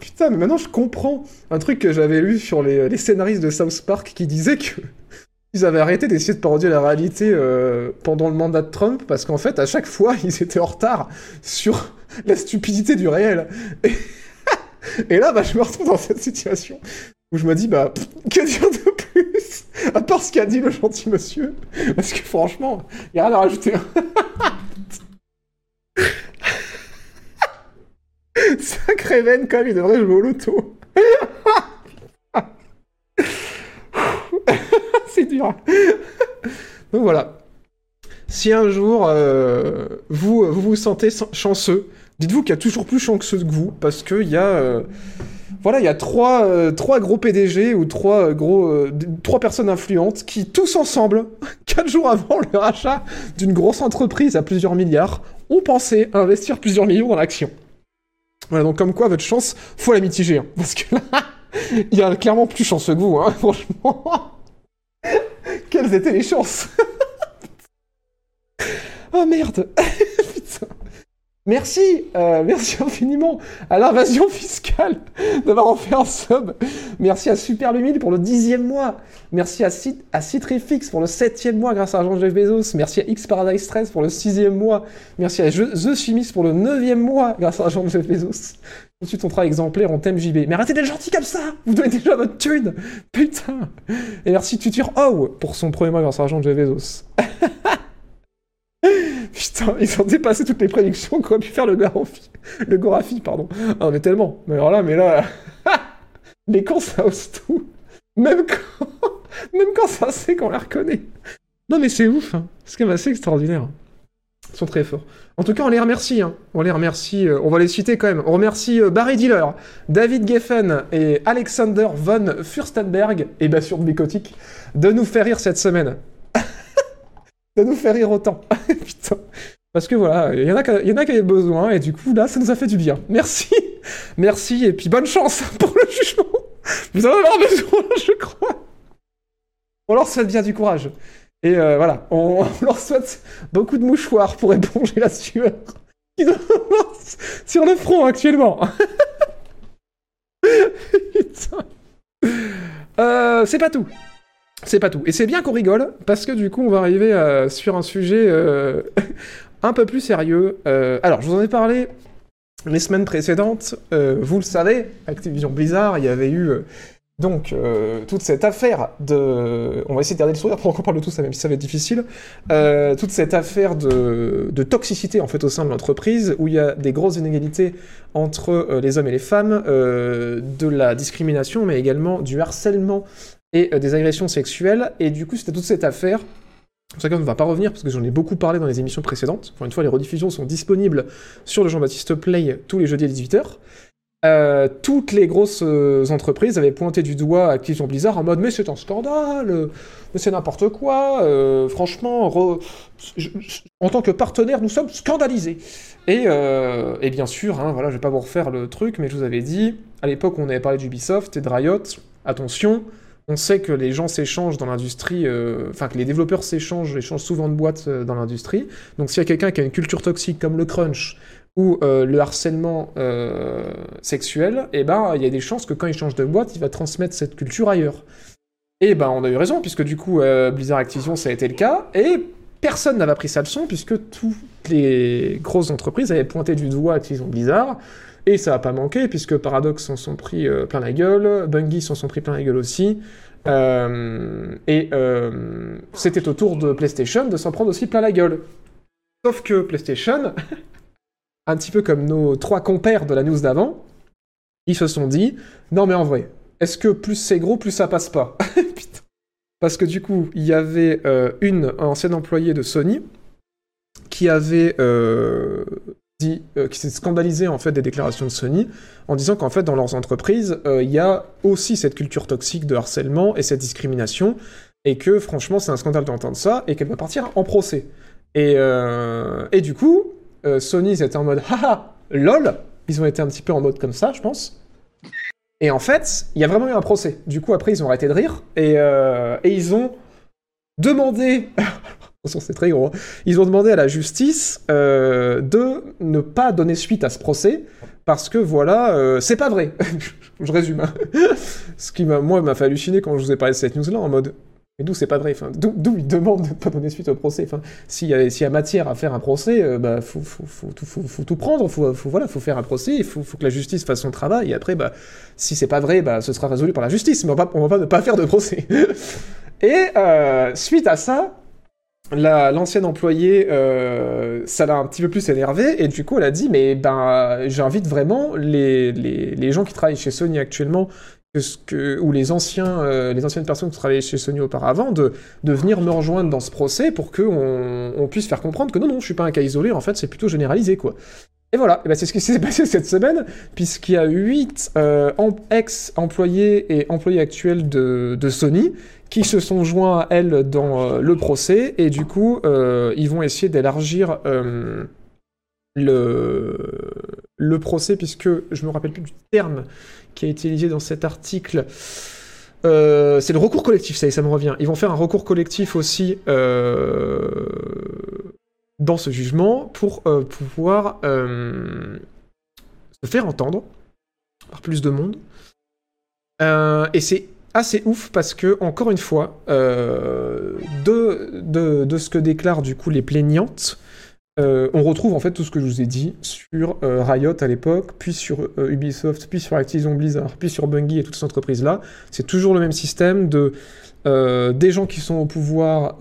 Putain, mais maintenant je comprends un truc que j'avais lu sur les, scénaristes de South Park qui disait que ils avaient arrêté d'essayer de parodier la réalité euh, pendant le mandat de Trump parce qu'en fait, à chaque fois, ils étaient en retard sur la stupidité du réel. Et, là, bah, je me retrouve dans cette situation où je me dis, bah, que dire de plus? À part ce qu'a dit le gentil monsieur. Parce que franchement, il n'y a rien à rajouter. Sacré veine, quand même, il devrait jouer au loto. C'est dur. Donc voilà. Si un jour euh, vous, vous sentez chanceux, dites-vous qu'il y a toujours plus chanceux que vous, parce qu'il y a... euh, voilà, il y a trois, euh, gros PDG ou trois, personnes influentes qui, tous ensemble, quatre jours avant le rachat d'une grosse entreprise à plusieurs milliards, ont pensé investir plusieurs millions dans l'action. Voilà, donc comme quoi, votre chance, faut la mitiger. hein, parce que là, il y a clairement plus chanceux que vous, hein, franchement. Quelles étaient les chances? Oh merde. Merci, euh, merci infiniment à l'invasion fiscale d'avoir offert un sub. Merci à Super Lumine pour le dixième mois. Merci à, Cit à Citrifix pour le septième mois grâce à l'argent de Jeff Bezos. Merci à X Paradise Stress pour le sixième mois. Merci à The Chimiste pour le neuvième mois grâce à l'argent de Jeff Bezos. Ensuite, on fera exemplaire en thème JB. Mais arrêtez d'être gentil comme ça Vous donnez déjà votre thune Putain Et merci Tutur Oh pour son premier mois grâce à l'argent de Jeff Bezos. Putain, ils ont dépassé toutes les prédictions qu'aurait pu faire le Gorafi. Le Gorafi, pardon. Ah, mais tellement. Mais alors là, mais là... les cons, ça ose tout. Même quand... Même quand ça sait qu'on la reconnaît. Non, mais c'est ouf. Hein. C'est quand même assez extraordinaire. Ils sont très forts. En tout cas, on les remercie. Hein. On les remercie. euh, on va les citer quand même. On remercie euh, Barry Diller, David Geffen et Alexander von Furstenberg, et bien sûr Bicotic, de nous faire rire cette semaine. De nous faire rire autant. Putain. Parce que voilà, il y, en a qui- avaient besoin, et du coup, là, ça nous a fait du bien. Merci. Merci, et puis bonne chance pour le jugement. Vous en avez besoin, je crois. On leur souhaite bien du courage. Et euh, voilà, on, leur souhaite beaucoup de mouchoirs pour éponger la sueur sur le front actuellement. Putain. Euh, c'est pas tout. C'est pas tout. Et c'est bien qu'on rigole, parce que du coup, on va arriver euh, sur un sujet euh, un peu plus sérieux. Euh, alors, je vous en ai parlé les semaines précédentes. Vous le savez, Activision Blizzard, il y avait eu donc toute cette affaire de... On va essayer de garder le sourire pour qu'on parle de tout ça, même si ça va être difficile. Toute cette affaire de, de toxicité, en fait, au sein de l'entreprise, où il y a des grosses inégalités entre les hommes et les femmes, de la discrimination, mais également du harcèlement et euh, des agressions sexuelles. Et du coup, c'était toute cette affaire. Ça ne va pas revenir, parce que j'en ai beaucoup parlé dans les émissions précédentes. Encore une fois, les rediffusions sont disponibles sur le Jean-Baptiste Play tous les jeudis à 18h. Euh, toutes les grosses euh, entreprises avaient pointé du doigt Activision Blizzard en mode mais c'est un scandale, euh, mais c'est n'importe quoi, franchement, en tant que partenaire, nous sommes scandalisés. Et, et bien sûr, hein, voilà, je vais pas vous refaire le truc, mais je vous avais dit, à l'époque on avait parlé d'Ubisoft et de Riot, attention, on sait que les gens s'échangent dans l'industrie, euh, enfin que les développeurs s'échangent, échangent souvent de boîtes euh, dans l'industrie. Donc s'il y a quelqu'un qui a une culture toxique comme le crunch ou euh, le harcèlement sexuel, eh ben il y a des chances que quand il change de boîte, il va transmettre cette culture ailleurs. Et ben on a eu raison puisque du coup Blizzard Activision ça a été le cas et personne n'avait pris sa leçon puisque toutes les grosses entreprises avaient pointé du doigt Activision Blizzard et ça a pas manqué puisque Paradox s'en sont pris euh, plein la gueule, Bungie s'en sont pris plein la gueule aussi. Euh, et euh, c'était au tour de PlayStation de s'en prendre aussi plein la gueule. Sauf que PlayStation, un petit peu comme nos trois compères de la news d'avant, ils se sont dit non mais en vrai, est-ce que plus c'est gros, plus ça passe pas? Parce que du coup, il y avait une ancienne employée de Sony qui avait qui s'est scandalisée en fait des déclarations de Sony en disant qu'en fait dans leurs entreprises, euh, il y a aussi cette culture toxique de harcèlement et cette discrimination et que franchement c'est un scandale d'entendre ça et qu'elle va partir en procès. Et, euh, et du coup, euh, Sony ils étaient en mode haha lol, ils ont été un petit peu en mode comme ça, je pense. Et en fait, il y a vraiment eu un procès. Du coup, après, ils ont arrêté de rire et, euh, et ils ont demandé. C'est très gros. hein. Ils ont demandé à la justice euh, de ne pas donner suite à ce procès parce que voilà, euh, c'est pas vrai. je résume. hein. Ce qui m'a, moi, m'a fait halluciner quand je vous ai parlé de cette news-là en mode. Mais d'où c'est pas vrai D'où ils demandent de pas donner suite au procès S'il y, a- matière à faire un procès, euh, bah, faut, tout- prendre, faut, faut, faire un procès, il faut, que la justice fasse son travail, et après, bah, si c'est pas vrai, bah, ce sera résolu par la justice, mais on va, va pas ne pas faire de procès. et euh, suite à ça, la- l'ancienne employée, euh, ça l'a un petit peu plus énervé, et du coup, elle a dit, mais ben, j'invite vraiment les, les, les gens qui travaillent chez Sony actuellement, ou les, anciens, euh, les anciennes personnes qui travaillaient chez Sony auparavant, de, de venir me rejoindre dans ce procès pour qu'on on puisse faire comprendre que non, non, je suis pas un cas isolé, en fait, c'est plutôt généralisé, quoi. Et voilà, ben c'est ce qui s'est passé cette semaine, puisqu'il y a 8 ex-employés et employés actuels de, Sony qui se sont joints à elle dans euh, le procès, et du coup, euh, ils vont essayer d'élargir euh, le, procès, puisque je me rappelle plus du terme qui a été utilisé dans cet article. Euh, c'est le recours collectif, ça ça me revient. Ils vont faire un recours collectif aussi euh, dans ce jugement pour euh, pouvoir euh, se faire entendre par plus de monde. Euh, et c'est assez ouf parce que, encore une fois, de, de, de ce que déclarent du coup les plaignantes, on retrouve en fait tout ce que je vous ai dit sur Riot à l'époque, puis sur Ubisoft, puis sur Activision Blizzard, puis sur Bungie et toutes ces entreprises-là. C'est toujours le même système de des gens qui sont au pouvoir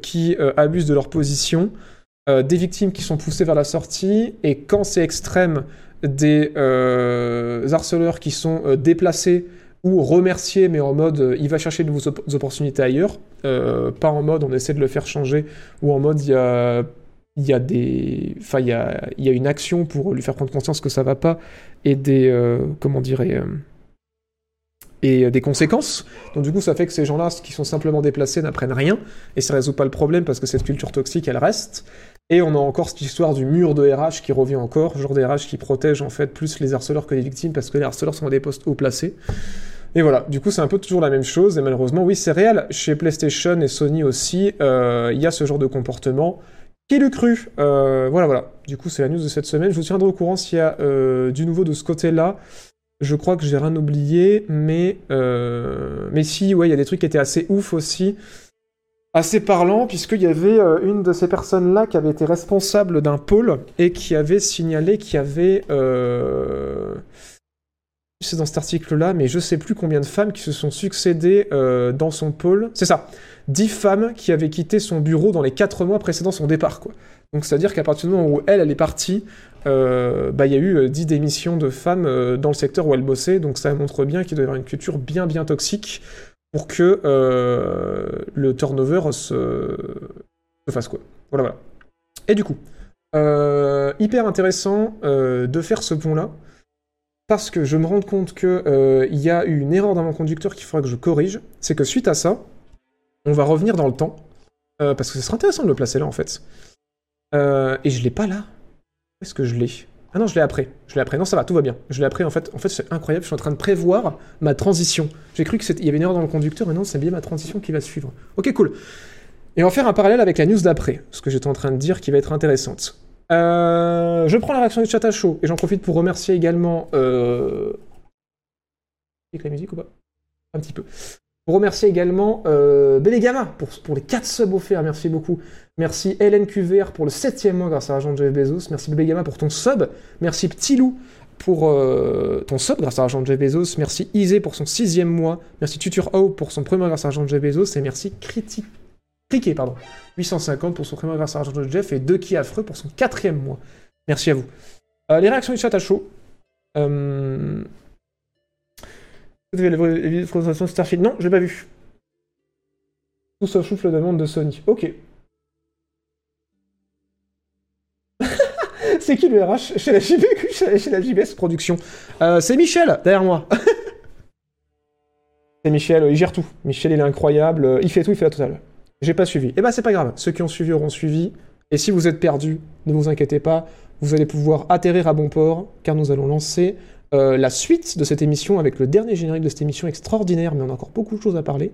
qui abusent de leur position, euh, des victimes qui sont poussées vers la sortie, et quand c'est extrême, des euh, harceleurs qui sont euh, déplacés ou remerciés, mais en mode il va chercher de nouvelles op- opportunités ailleurs, pas en mode on essaie de le faire changer, ou en mode il y a y a des enfin il y a, y a une action pour lui faire prendre conscience que ça va pas et des comment et des conséquences. Donc du coup ça fait que ces gens-là qui sont simplement déplacés n'apprennent rien et ça résout pas le problème parce que cette culture toxique elle reste et on a encore cette histoire du mur de RH qui revient encore genre des RH qui protègent en fait plus les harceleurs que les victimes parce que les harceleurs sont à des postes haut placés et voilà, du coup c'est un peu toujours la même chose, et malheureusement oui c'est réel, chez PlayStation et Sony aussi, euh, il y a ce genre de comportement. Qui l'eût cru Euh, Voilà, voilà. Du coup, c'est la news de cette semaine. Je vous tiendrai au courant s'il y a euh, du nouveau de ce côté-là. Je crois que j'ai rien oublié, mais, mais si, ouais, il y a des trucs qui étaient assez ouf aussi. Assez parlant, puisqu'il y avait euh, une de ces personnes-là qui avait été responsable d'un pôle et qui avait signalé qu'il y avait. Euh... C'est dans cet article-là, mais je sais plus combien de femmes qui se sont succédées euh, dans son pôle. C'est ça. 10 femmes qui avaient quitté son bureau dans les 4 mois précédant son départ, quoi. Donc c'est-à-dire qu'à partir du moment où elle, elle est partie, euh, bah, il y a eu euh, 10 démissions de femmes dans le secteur où elle bossait, donc ça montre bien qu'il doit y avoir une culture bien bien toxique pour que euh, le turnover se... se fasse, quoi. Voilà, voilà. Et du coup, euh, hyper intéressant euh, de faire ce pont-là, parce que je me rends compte qu'il il y a eu une erreur dans mon conducteur qu'il faudra que je corrige, c'est que suite à ça, on va revenir dans le temps, parce que ce serait intéressant de le placer là en fait. Et je l'ai pas là. Où est-ce que je l'ai? Ah non, je l'ai après. Je l'ai après. Non, ça va, tout va bien. Je l'ai après en fait. En fait, c'est incroyable. Je suis en train de prévoir ma transition. J'ai cru qu'il y avait une erreur dans le conducteur, mais non, c'est bien ma transition qui va suivre. Ok, cool. Et on va faire un parallèle avec la news d'après, ce que j'étais en train de dire qui va être intéressante. Euh, je prends la réaction du chat à chaud et j'en profite pour remercier également. Euh... La musique ou pas? Un petit peu. Pour remercier également euh, pour, pour les 4 subs offerts, merci beaucoup. Merci Hélène QVR pour le 7 mois grâce à l'argent de Jeff Bezos. Merci Belegama pour ton sub. Merci Petit Loup pour euh, ton sub grâce à l'argent de Jeff Bezos. Merci Isé pour son 6 mois. Merci Tutur O pour son premier grâce à l'argent de Jeff Bezos. Et merci Critique. Criquet, pardon. 850 pour son premier grâce à l'argent de Jeff. Et Ducky Affreux pour son quatrième mois. Merci à vous. Euh, les réactions du chat à chaud. Euh... Vous avez la vraie présentation Starfield Non, je l'ai pas vu. Tout sauf souffle de demande de Sony. Ok. c'est qui le RH chez la, JB, chez la JBS Production Euh, C'est Michel, derrière moi. c'est Michel, il gère tout. Michel, il est incroyable. Il fait tout, il fait la totale. J'ai pas suivi. Eh ben, c'est pas grave. Ceux qui ont suivi auront suivi. Et si vous êtes perdu, ne vous inquiétez pas. Vous allez pouvoir atterrir à bon port, car nous allons lancer euh, la suite de cette émission avec le dernier générique de cette émission extraordinaire, mais on a encore beaucoup de choses à parler,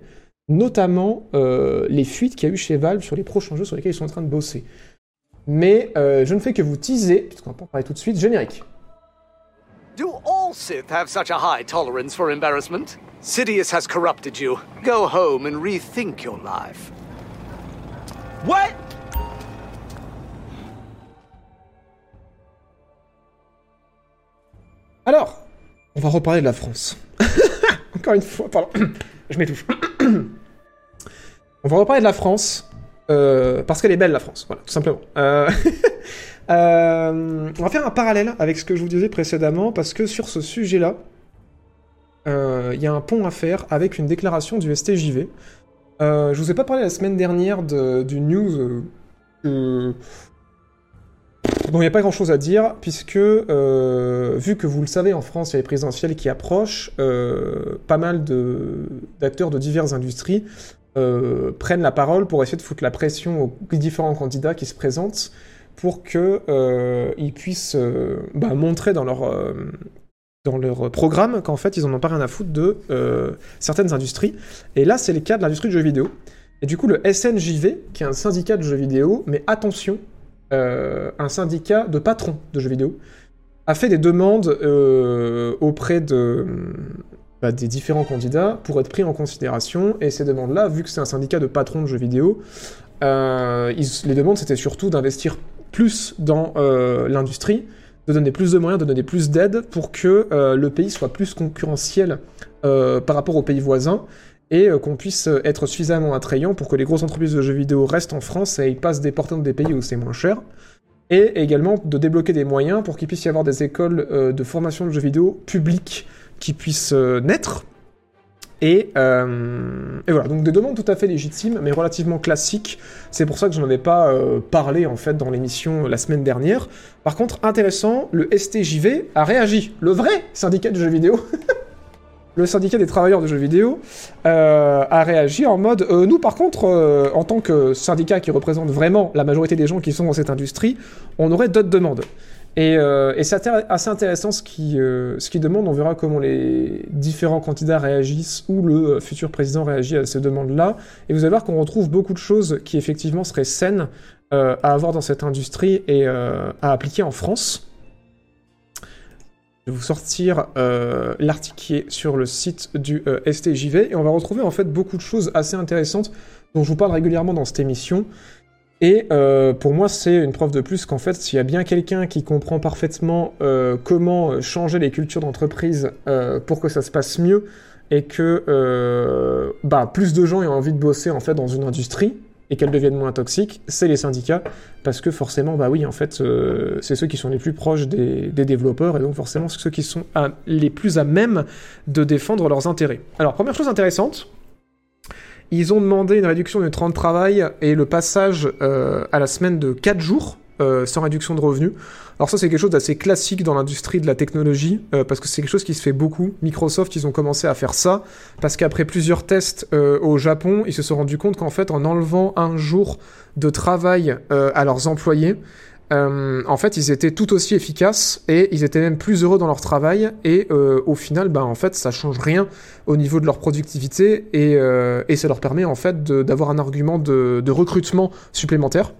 notamment euh, les fuites qu'il y a eu chez Valve sur les prochains jeux sur lesquels ils sont en train de bosser. Mais euh, je ne fais que vous teaser, puisqu'on va parler tout de suite, générique. Do all Sith have such a high tolerance for embarrassment? Sidious has corrupted you. Go home and rethink your life. What? Alors, on va reparler de la France. Encore une fois, pardon, je m'étouffe. on va reparler de la France, euh, parce qu'elle est belle la France, voilà, tout simplement. Euh, euh, on va faire un parallèle avec ce que je vous disais précédemment, parce que sur ce sujet-là, il y a un pont à faire avec une déclaration du STJV. Je vous ai pas parlé la semaine dernière de, du news dont il n'y a pas grand chose à dire, puisque, euh, vu que vous le savez, en France, il y a les présidentielles qui approchent, euh, pas mal d'acteurs de, diverses industries euh, prennent la parole pour essayer de foutre la pression aux différents candidats qui se présentent pour qu'ils puissent bah, montrer dans leur, dans leur programme qu'en fait, ils en ont pas rien à foutre de certaines industries. Et là, c'est le cas de l'industrie du jeu vidéo. Et du coup, le SNJV, qui est un syndicat de jeux vidéo, mais attention, euh, un syndicat de patrons de jeux vidéo, a fait des demandes euh, auprès bah, des différents candidats pour être pris en considération. Et ces demandes-là, vu que c'est un syndicat de patrons de jeux vidéo, euh, les demandes c'était surtout d'investir plus dans l'industrie, de donner plus de moyens, de donner plus d'aide pour que le pays soit plus concurrentiel par rapport aux pays voisins et euh, qu'on puisse euh, être suffisamment attrayant pour que les grosses entreprises de jeux vidéo restent en France et passent des portants des pays où c'est moins cher. Et également de débloquer des moyens pour qu'il puisse y avoir des écoles euh, de formation de jeux vidéo publiques qui puissent naître. Et, voilà, donc des demandes tout à fait légitimes, mais relativement classiques. C'est pour ça que je n'en avais pas parlé en fait dans l'émission la semaine dernière. Par contre, intéressant, le STJV a réagi. Le vrai syndicat de jeux vidéo le syndicat des travailleurs de jeux vidéo euh, a réagi en mode euh, nous par contre euh, en tant que syndicat qui représente vraiment la majorité des gens qui sont dans cette industrie on aurait d'autres demandes. Et, c'est assez intéressant ce qui ce qui demande. On verra comment les différents candidats réagissent ou le futur président réagit à ces demandes là et vous allez voir qu'on retrouve beaucoup de choses qui effectivement seraient saines à avoir dans cette industrie et à appliquer en France je vais vous sortir euh, l'article qui est sur le site du euh, STJV et on va retrouver en fait beaucoup de choses assez intéressantes dont je vous parle régulièrement dans cette émission. Et euh, pour moi, c'est une preuve de plus qu'en fait, s'il y a bien quelqu'un qui comprend parfaitement comment changer les cultures d'entreprise pour que ça se passe mieux et que bah, plus de gens aient envie de bosser en fait dans une industrie et qu'elle devienne moins toxique, c'est les syndicats parce que forcément, bah oui, en fait, euh, c'est ceux qui sont les plus proches des, développeurs, et donc forcément, ceux qui sont les plus à même de défendre leurs intérêts. Alors, première chose intéressante, ils ont demandé une réduction du temps de travail et le passage euh, à la semaine de 4 jours euh, sans réduction de revenus. Alors ça c'est quelque chose d'assez classique dans l'industrie de la technologie euh, parce que c'est quelque chose qui se fait beaucoup. Microsoft ils ont commencé à faire ça parce qu'après plusieurs tests euh, au Japon ils se sont rendus compte qu'en fait en enlevant un jour de travail à leurs employés en fait, ils étaient tout aussi efficaces et ils étaient même plus heureux dans leur travail. Et au final, bah, en fait, ça change rien au niveau de leur productivité et, ça leur permet en fait d'avoir un argument de recrutement supplémentaire.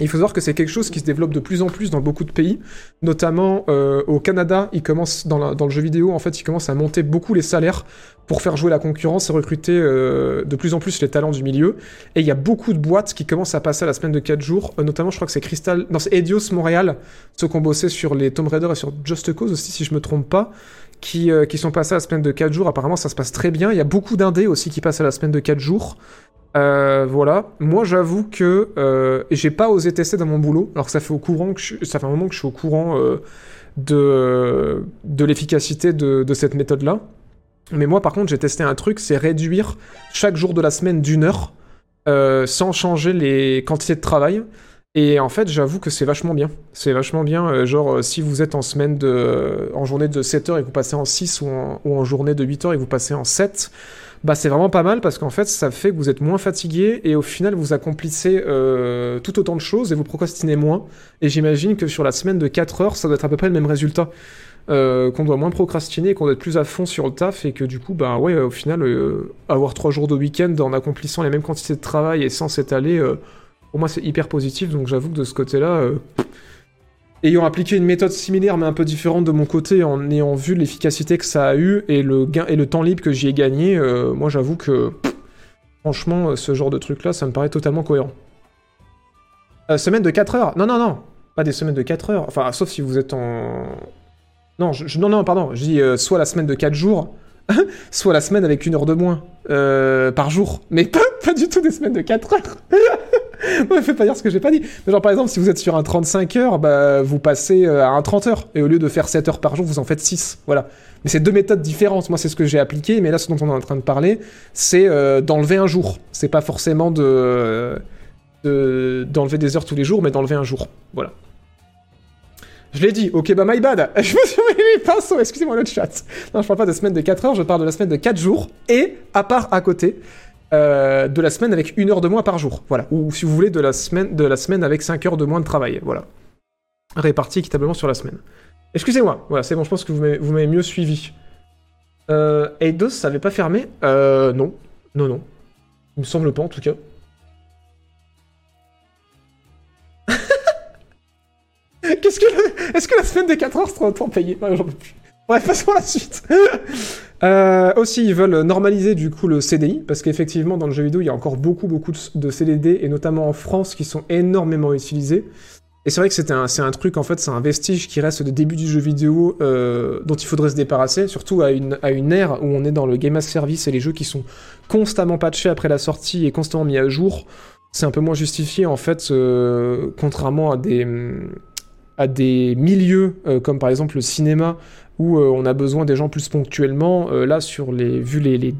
Il faut savoir que c'est quelque chose qui se développe de plus en plus dans beaucoup de pays, notamment euh, au Canada. Ils commencent dans, le jeu vidéo, en fait, ils commencent à monter beaucoup les salaires pour faire jouer la concurrence et recruter euh, de plus en plus les talents du milieu. Et il y a beaucoup de boîtes qui commencent à passer à la semaine de 4 jours, euh, notamment je crois que c'est Crystal, non c'est Edios Montréal, ceux qui ont bossé sur les Tomb Raider et sur Just Cause aussi si je me trompe pas, qui, qui sont passés à la semaine de 4 jours. Apparemment ça se passe très bien. Il y a beaucoup d'indés aussi qui passent à la semaine de 4 jours. Euh, voilà, moi j'avoue que euh, j'ai pas osé tester dans mon boulot, alors ça fait au courant que ça fait un moment que je suis au courant euh, de, de l'efficacité de, de cette méthode-là. Mais moi par contre j'ai testé un truc, c'est réduire chaque jour de la semaine d'une heure sans changer les quantités de travail. Et en fait, j'avoue que c'est vachement bien. C'est vachement bien. genre, si vous êtes en semaine de. en journée de 7 heures et que vous passez en 6 ou en, ou en journée de 8 heures et que vous passez en 7, bah c'est vraiment pas mal parce qu'en fait, ça fait que vous êtes moins fatigué et au final, vous accomplissez euh, tout autant de choses et vous procrastinez moins. Et j'imagine que sur la semaine de 4 heures, ça doit être à peu près le même résultat. Euh, qu'on doit moins procrastiner, qu'on doit être plus à fond sur le taf et que du coup, bah ouais, au final, euh, avoir 3 jours de week-end en accomplissant les mêmes quantités de travail et sans s'étaler, pour moi c'est hyper positif. Donc j'avoue que de ce côté-là, ayant appliqué une méthode similaire mais un peu différente de mon côté, en ayant vu l'efficacité que ça a eu et le, gain, et le temps libre que j'y ai gagné, euh, moi j'avoue que franchement, euh, ce genre de truc là, ça me paraît totalement cohérent. Euh, semaine de 4 heures Non, non, non, pas des semaines de 4 heures. Enfin, sauf si vous êtes en. Non, je, non, non, pardon, je dis euh, soit la semaine de 4 jours, soit la semaine avec une heure de moins par jour. Mais pas, pas du tout des semaines de 4 heures. Ouais, fais pas dire ce que j'ai pas dit. Mais genre, par exemple, si vous êtes sur un 35 heures, bah, vous passez euh, à un 30 heures. Et au lieu de faire 7 heures par jour, vous en faites 6. Voilà. Mais c'est deux méthodes différentes. Moi, c'est ce que j'ai appliqué. Mais là, ce dont on est en train de parler, c'est euh, d'enlever un jour. C'est pas forcément de de- d'enlever des heures tous les jours, mais d'enlever un jour. Voilà. Je l'ai dit, ok, bah my bad. Je me suis mis les pinceaux, excusez-moi le chat. Non, je parle pas de semaine de 4 heures, je parle de la semaine de 4 jours, et à part à côté, euh, de la semaine avec une heure de moins par jour. Voilà. Ou si vous voulez, de la semaine, avec 5 heures de moins de travail. Voilà. Réparti équitablement sur la semaine. Excusez-moi, voilà, c'est bon, je pense que vous m'avez mieux suivi. Euh, Eidos, ça avait pas fermé? Euh, non. Non, non. Il me semble pas, en tout cas. Qu'est-ce que... le- Est-ce que la semaine des 4 heures sera autant payée? J'en. Bref, passons à la suite. Euh, aussi, ils veulent normaliser du coup le CDI, parce qu'effectivement, dans le jeu vidéo, il y a encore beaucoup, beaucoup de, CDD, et notamment en France, qui sont énormément utilisés. Et c'est vrai que c'est un, un truc, en fait, c'est un vestige qui reste de début du jeu vidéo euh, dont il faudrait se débarrasser, surtout à une, à une ère où on est dans le game as service et les jeux qui sont constamment patchés après la sortie et constamment mis à jour. C'est un peu moins justifié, en fait, euh, contrairement à des, à des milieux comme par exemple le cinéma où euh, on a besoin des gens plus ponctuellement. euh, là, sur les, vu les,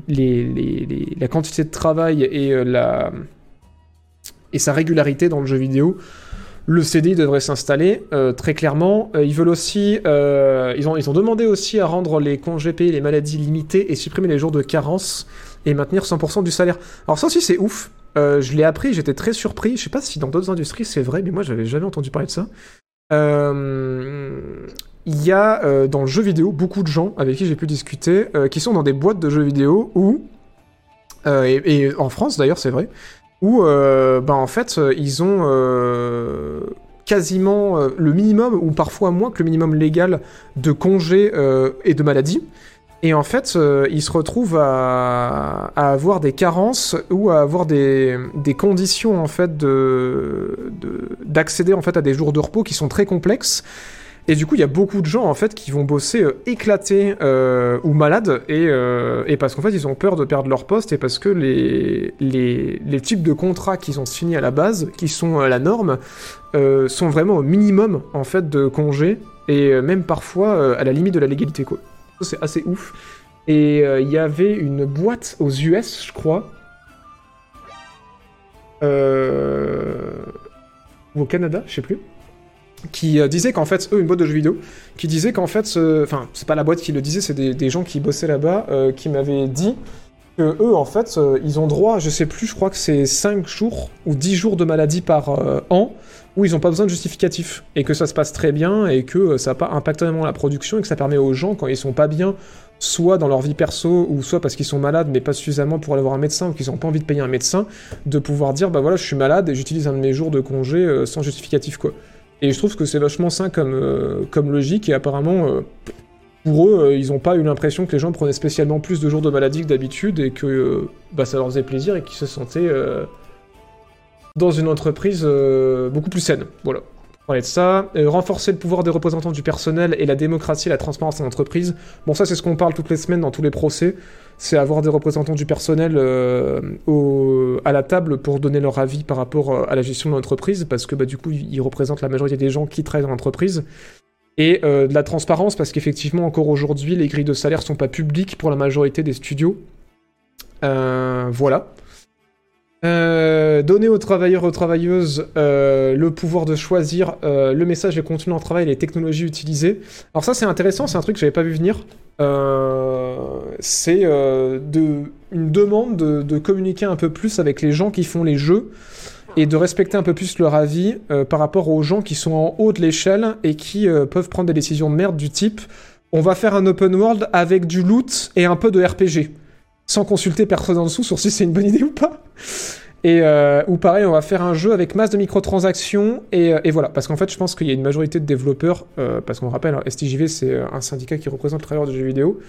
la quantité de travail et, euh, la, et sa régularité dans le jeu vidéo, le CDI devrait s'installer très clairement. Ils veulent aussi, ils, ont, ils ont demandé aussi à rendre les congés payés, les maladies limitées et supprimer les jours de carence et maintenir 100% du salaire. Alors ça aussi c'est ouf. Je l'ai appris, j'étais très surpris. Je sais pas si dans d'autres industries c'est vrai, mais moi j'avais jamais entendu parler de ça. Il y a euh, dans le jeu vidéo beaucoup de gens avec qui j'ai pu discuter euh, qui sont dans des boîtes de jeux vidéo où, euh, et, en France d'ailleurs c'est vrai, où bah, en fait ils ont quasiment le minimum ou parfois moins que le minimum légal de congés et de maladies. Et en fait, ils se retrouvent à, à avoir des carences ou à avoir des, des conditions en fait de- d'accéder en fait à des jours de repos qui sont très complexes. Et du coup, il y a beaucoup de gens en fait qui vont bosser euh, éclatés euh, ou malades et, euh, et parce qu'en fait ils ont peur de perdre leur poste et parce que les, les, types de contrats qu'ils ont signés à la base, qui sont la norme, sont vraiment au minimum en fait de congés et même parfois à la limite de la légalité C'est assez ouf. Et il y avait une boîte aux US, je crois. Ou au Canada, je sais plus. Qui euh, disait qu'en fait, eux, une boîte de jeux vidéo, qui disait qu'en fait, enfin, c'est pas la boîte qui le disait, c'est des, gens qui bossaient là-bas, euh, qui m'avaient dit que eux, en fait, euh, ils ont droit, je sais plus, je crois que c'est 5 jours ou 10 jours de maladie par an, où ils n'ont pas besoin de justificatif, et que ça se passe très bien, et que ça pas impacté vraiment la production, et que ça permet aux gens, quand ils sont pas bien, soit dans leur vie perso, ou soit parce qu'ils sont malades, mais pas suffisamment pour aller voir un médecin, ou qu'ils n'ont pas envie de payer un médecin, de pouvoir dire, bah voilà, je suis malade, et j'utilise un de mes jours de congé sans justificatif, quoi. Et je trouve que c'est vachement sain comme, euh, logique, et apparemment, euh, pour eux, euh, ils n'ont pas eu l'impression que les gens prenaient spécialement plus de jours de maladie que d'habitude, et que bah, ça leur faisait plaisir, et qu'ils se sentaient dans une entreprise beaucoup plus saine. Voilà. De ça, Euh, renforcer le pouvoir des représentants du personnel et la démocratie et la transparence en entreprise. Bon, ça, c'est ce qu'on parle toutes les semaines dans tous les procès. C'est avoir des représentants du personnel euh, à la table pour donner leur avis par rapport euh, à la gestion de l'entreprise, parce que bah, du coup, ils représentent la majorité des gens qui travaillent dans l'entreprise. Et de la transparence, parce qu'effectivement, encore aujourd'hui, les grilles de salaire sont pas publiques pour la majorité des studios. Voilà. Euh, donner aux travailleurs et aux travailleuses euh, le pouvoir de choisir euh, le message, les contenus en travail et les technologies utilisées. Alors ça c'est intéressant, c'est un truc que j'avais pas vu venir. C'est une demande de, communiquer un peu plus avec les gens qui font les jeux et de respecter un peu plus leur avis par rapport aux gens qui sont en haut de l'échelle et qui peuvent prendre des décisions de merde du type on va faire un open world avec du loot et un peu de RPG sans consulter personne en dessous sur si c'est une bonne idée ou pas. Et euh, ou pareil, on va faire un jeu avec masse de microtransactions et, euh, et voilà. Parce qu'en fait, je pense qu'il y a une majorité de développeurs, euh, parce qu'on rappelle, hein, STJV c'est un syndicat qui représente le travailleur de jeux vidéo.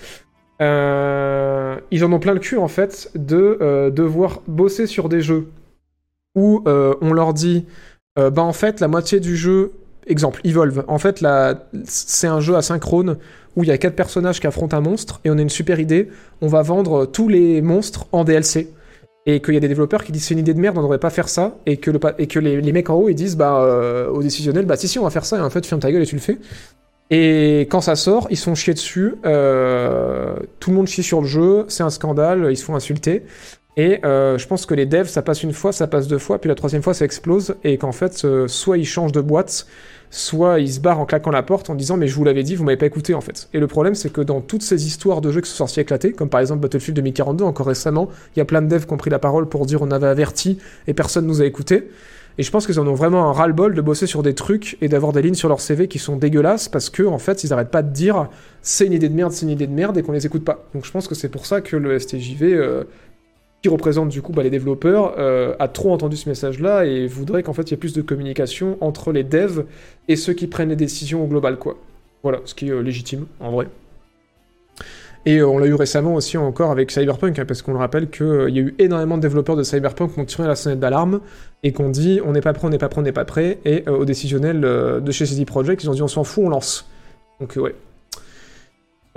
Ils en ont plein le cul en fait de devoir bosser sur des jeux où on leur dit, bah en fait la moitié du jeu, exemple Evolve, en fait c'est un jeu asynchrone où il y a quatre personnages qui affrontent un monstre et on a une super idée, on va vendre tous les monstres en DLC et qu'il y a des développeurs qui disent c'est une idée de merde, on devrait pas faire ça, et que, les, mecs en haut ils disent bah euh, au décisionnel bah si si on va faire ça. Et en fait tu fermes ta gueule et tu le fais. Et quand ça sort, ils sont chiés dessus, euh, tout le monde chie sur le jeu, c'est un scandale, ils se font insulter. Et euh, je pense que les devs, ça passe une fois, ça passe deux fois, puis la troisième fois, ça explose, et qu'en fait, euh, soit ils changent de boîte, soit ils se barrent en claquant la porte en disant mais je vous l'avais dit, vous m'avez pas écouté en fait. Et le problème, c'est que dans toutes ces histoires de jeux qui sont sortis éclatés, comme par exemple Battlefield 2042, encore récemment, il y a plein de devs qui ont pris la parole pour dire on avait averti et personne nous a écouté. Et je pense qu'ils en ont vraiment un ras-le-bol de bosser sur des trucs et d'avoir des lignes sur leur CV qui sont dégueulasses parce que, en fait, ils arrêtent pas de dire c'est une idée de merde, c'est une idée de merde et qu'on les écoute pas. Donc je pense que c'est pour ça que le STJV, euh, qui représente du coup bah, les développeurs, euh, a trop entendu ce message-là et voudrait qu'en fait il y ait plus de communication entre les devs et ceux qui prennent les décisions au global, quoi. Voilà, ce qui est euh, légitime, en vrai. Et euh, on l'a eu récemment aussi encore avec Cyberpunk, hein, parce qu'on le rappelle qu'il y a eu énormément de développeurs de Cyberpunk qui ont tiré la sonnette d'alarme et qu'on dit on n'est pas prêt, on n'est pas prêt, on n'est pas prêt. Et euh, au décisionnel euh, de chez CD Projekt, ils ont dit on s'en fout, on lance. Donc ouais.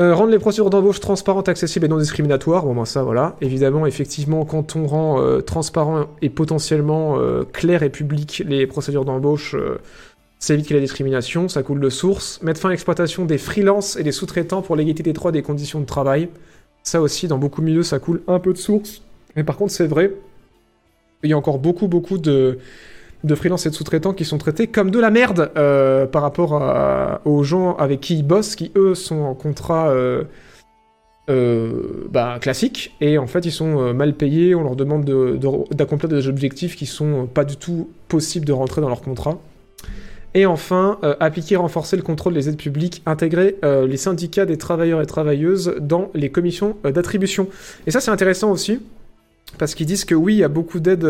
Euh, rendre les procédures d'embauche transparentes, accessibles et non discriminatoires. Bon, ben ça, voilà. Évidemment, effectivement, quand on rend euh, transparent et potentiellement euh, clair et public les procédures d'embauche, ça évite qu'il y ait la discrimination, ça coule de source. Mettre fin à l'exploitation des freelances et des sous-traitants pour l'égalité des droits des conditions de travail. Ça aussi, dans beaucoup de milieux, ça coule un peu de source. Mais par contre, c'est vrai, il y a encore beaucoup, beaucoup de, de freelance et de sous-traitants qui sont traités comme de la merde euh, par rapport aux gens avec qui ils bossent, qui eux sont en contrat euh, euh, bah, classique, et en fait ils sont mal payés, on leur demande de- de- d'accomplir des objectifs qui sont pas du tout possibles de rentrer dans leur contrat. Et enfin, appliquer et renforcer le contrôle des aides publiques, intégrer les syndicats des travailleurs et travailleuses dans les commissions d'attribution. Et ça c'est intéressant aussi, parce qu'ils disent que oui, il y a beaucoup d'aides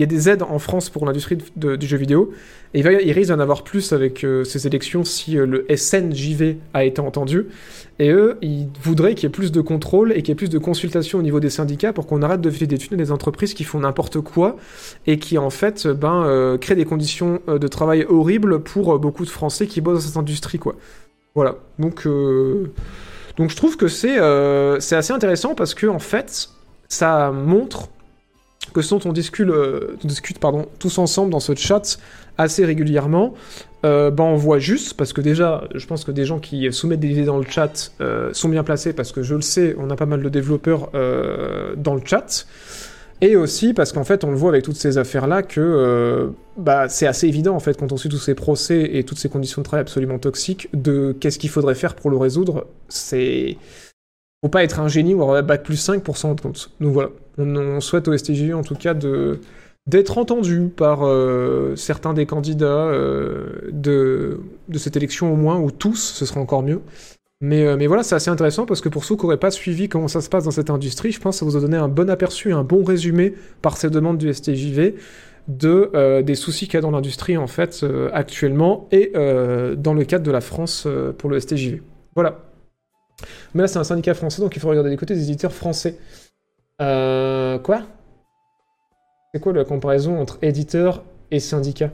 il y a des aides en France pour l'industrie du jeu vidéo, et il, risque d'en avoir plus avec euh, ces élections si euh, le SNJV a été entendu. Et eux, ils voudraient qu'il y ait plus de contrôle et qu'il y ait plus de consultation au niveau des syndicats pour qu'on arrête de filer des thunes à des entreprises qui font n'importe quoi et qui en fait euh, ben, créent des conditions de travail horribles pour beaucoup de Français qui bossent dans cette industrie. quoi. Voilà. Donc, donc je trouve que c'est assez intéressant parce que en fait, ça montre que ce dont on discute, euh, discute pardon, tous ensemble dans ce chat assez régulièrement, euh, ben on voit juste, parce que déjà, je pense que des gens qui soumettent des idées dans le chat euh, sont bien placés, parce que je le sais, on a pas mal de développeurs dans le chat, et aussi parce qu'en fait, on le voit avec toutes ces affaires-là que bah, c'est assez évident, en fait, quand on suit tous ces procès et toutes ces conditions de travail absolument toxiques, de qu'est-ce qu'il faudrait faire pour le résoudre, c'est faut pas être un génie ou avoir un bac plus 5 pour s'en rendre compte. Donc voilà, on, souhaite au STJU en tout cas de d'être entendu par euh, certains des candidats euh, de, de cette élection au moins, ou tous, ce sera encore mieux. Mais, euh, mais voilà, c'est assez intéressant parce que pour ceux qui n'auraient pas suivi comment ça se passe dans cette industrie, je pense que ça vous a donné un bon aperçu, un bon résumé par ces demandes du STJV de, des soucis qu'il y a dans l'industrie en fait actuellement et dans le cadre de la France pour le STJV. Voilà. Mais là, c'est un syndicat français, donc il faut regarder du côté des éditeurs français. Euh, quoi? C'est quoi la comparaison entre éditeur et syndicat?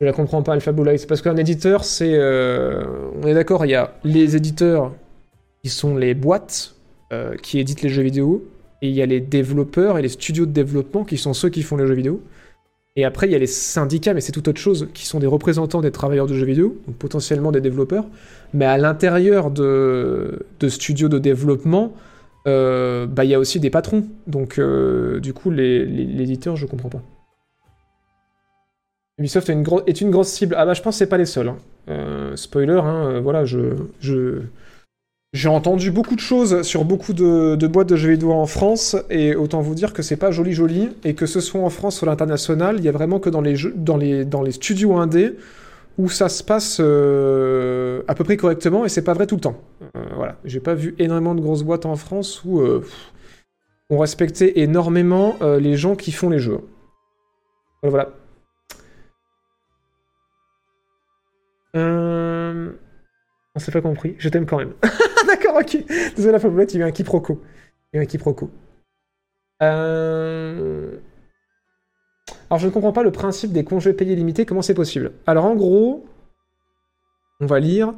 Je la comprends pas, Alpha Blue. Parce qu'un éditeur, c'est. euh, on est d'accord, il y a les éditeurs qui sont les boîtes euh, qui éditent les jeux vidéo, et il y a les développeurs et les studios de développement qui sont ceux qui font les jeux vidéo. Et après, il y a les syndicats, mais c'est tout autre chose, qui sont des représentants des travailleurs de jeux vidéo, donc potentiellement des développeurs. Mais à l'intérieur de, de studios de développement, euh, bah, il y a aussi des patrons. Donc, euh, du coup, les- les- l'éditeur, je comprends pas. Ubisoft est une, grosse cible. Ah bah, je pense que c'est pas les seuls. hein. Euh, spoiler, hein, voilà, je... je... J'ai entendu beaucoup de choses sur beaucoup de, boîtes de jeux vidéo en France, et autant vous dire que c'est pas joli joli, et que ce soit en France ou l'international, il y a vraiment que dans les, studios indés où ça se passe euh, à peu près correctement, et c'est pas vrai tout le temps. Euh, voilà, j'ai pas vu énormément de grosses boîtes en France où euh, pff, ont respecté énormément euh, les gens qui font les jeux. Voilà. On s'est pas compris. Je t'aime quand même. Ok. Désolé, la fablette, il y a eu un quiproquo. Il y a eu un quiproquo. Euh... Alors, je ne comprends pas le principe des congés payés limités. Comment c'est possible? Alors, en gros, on va lire.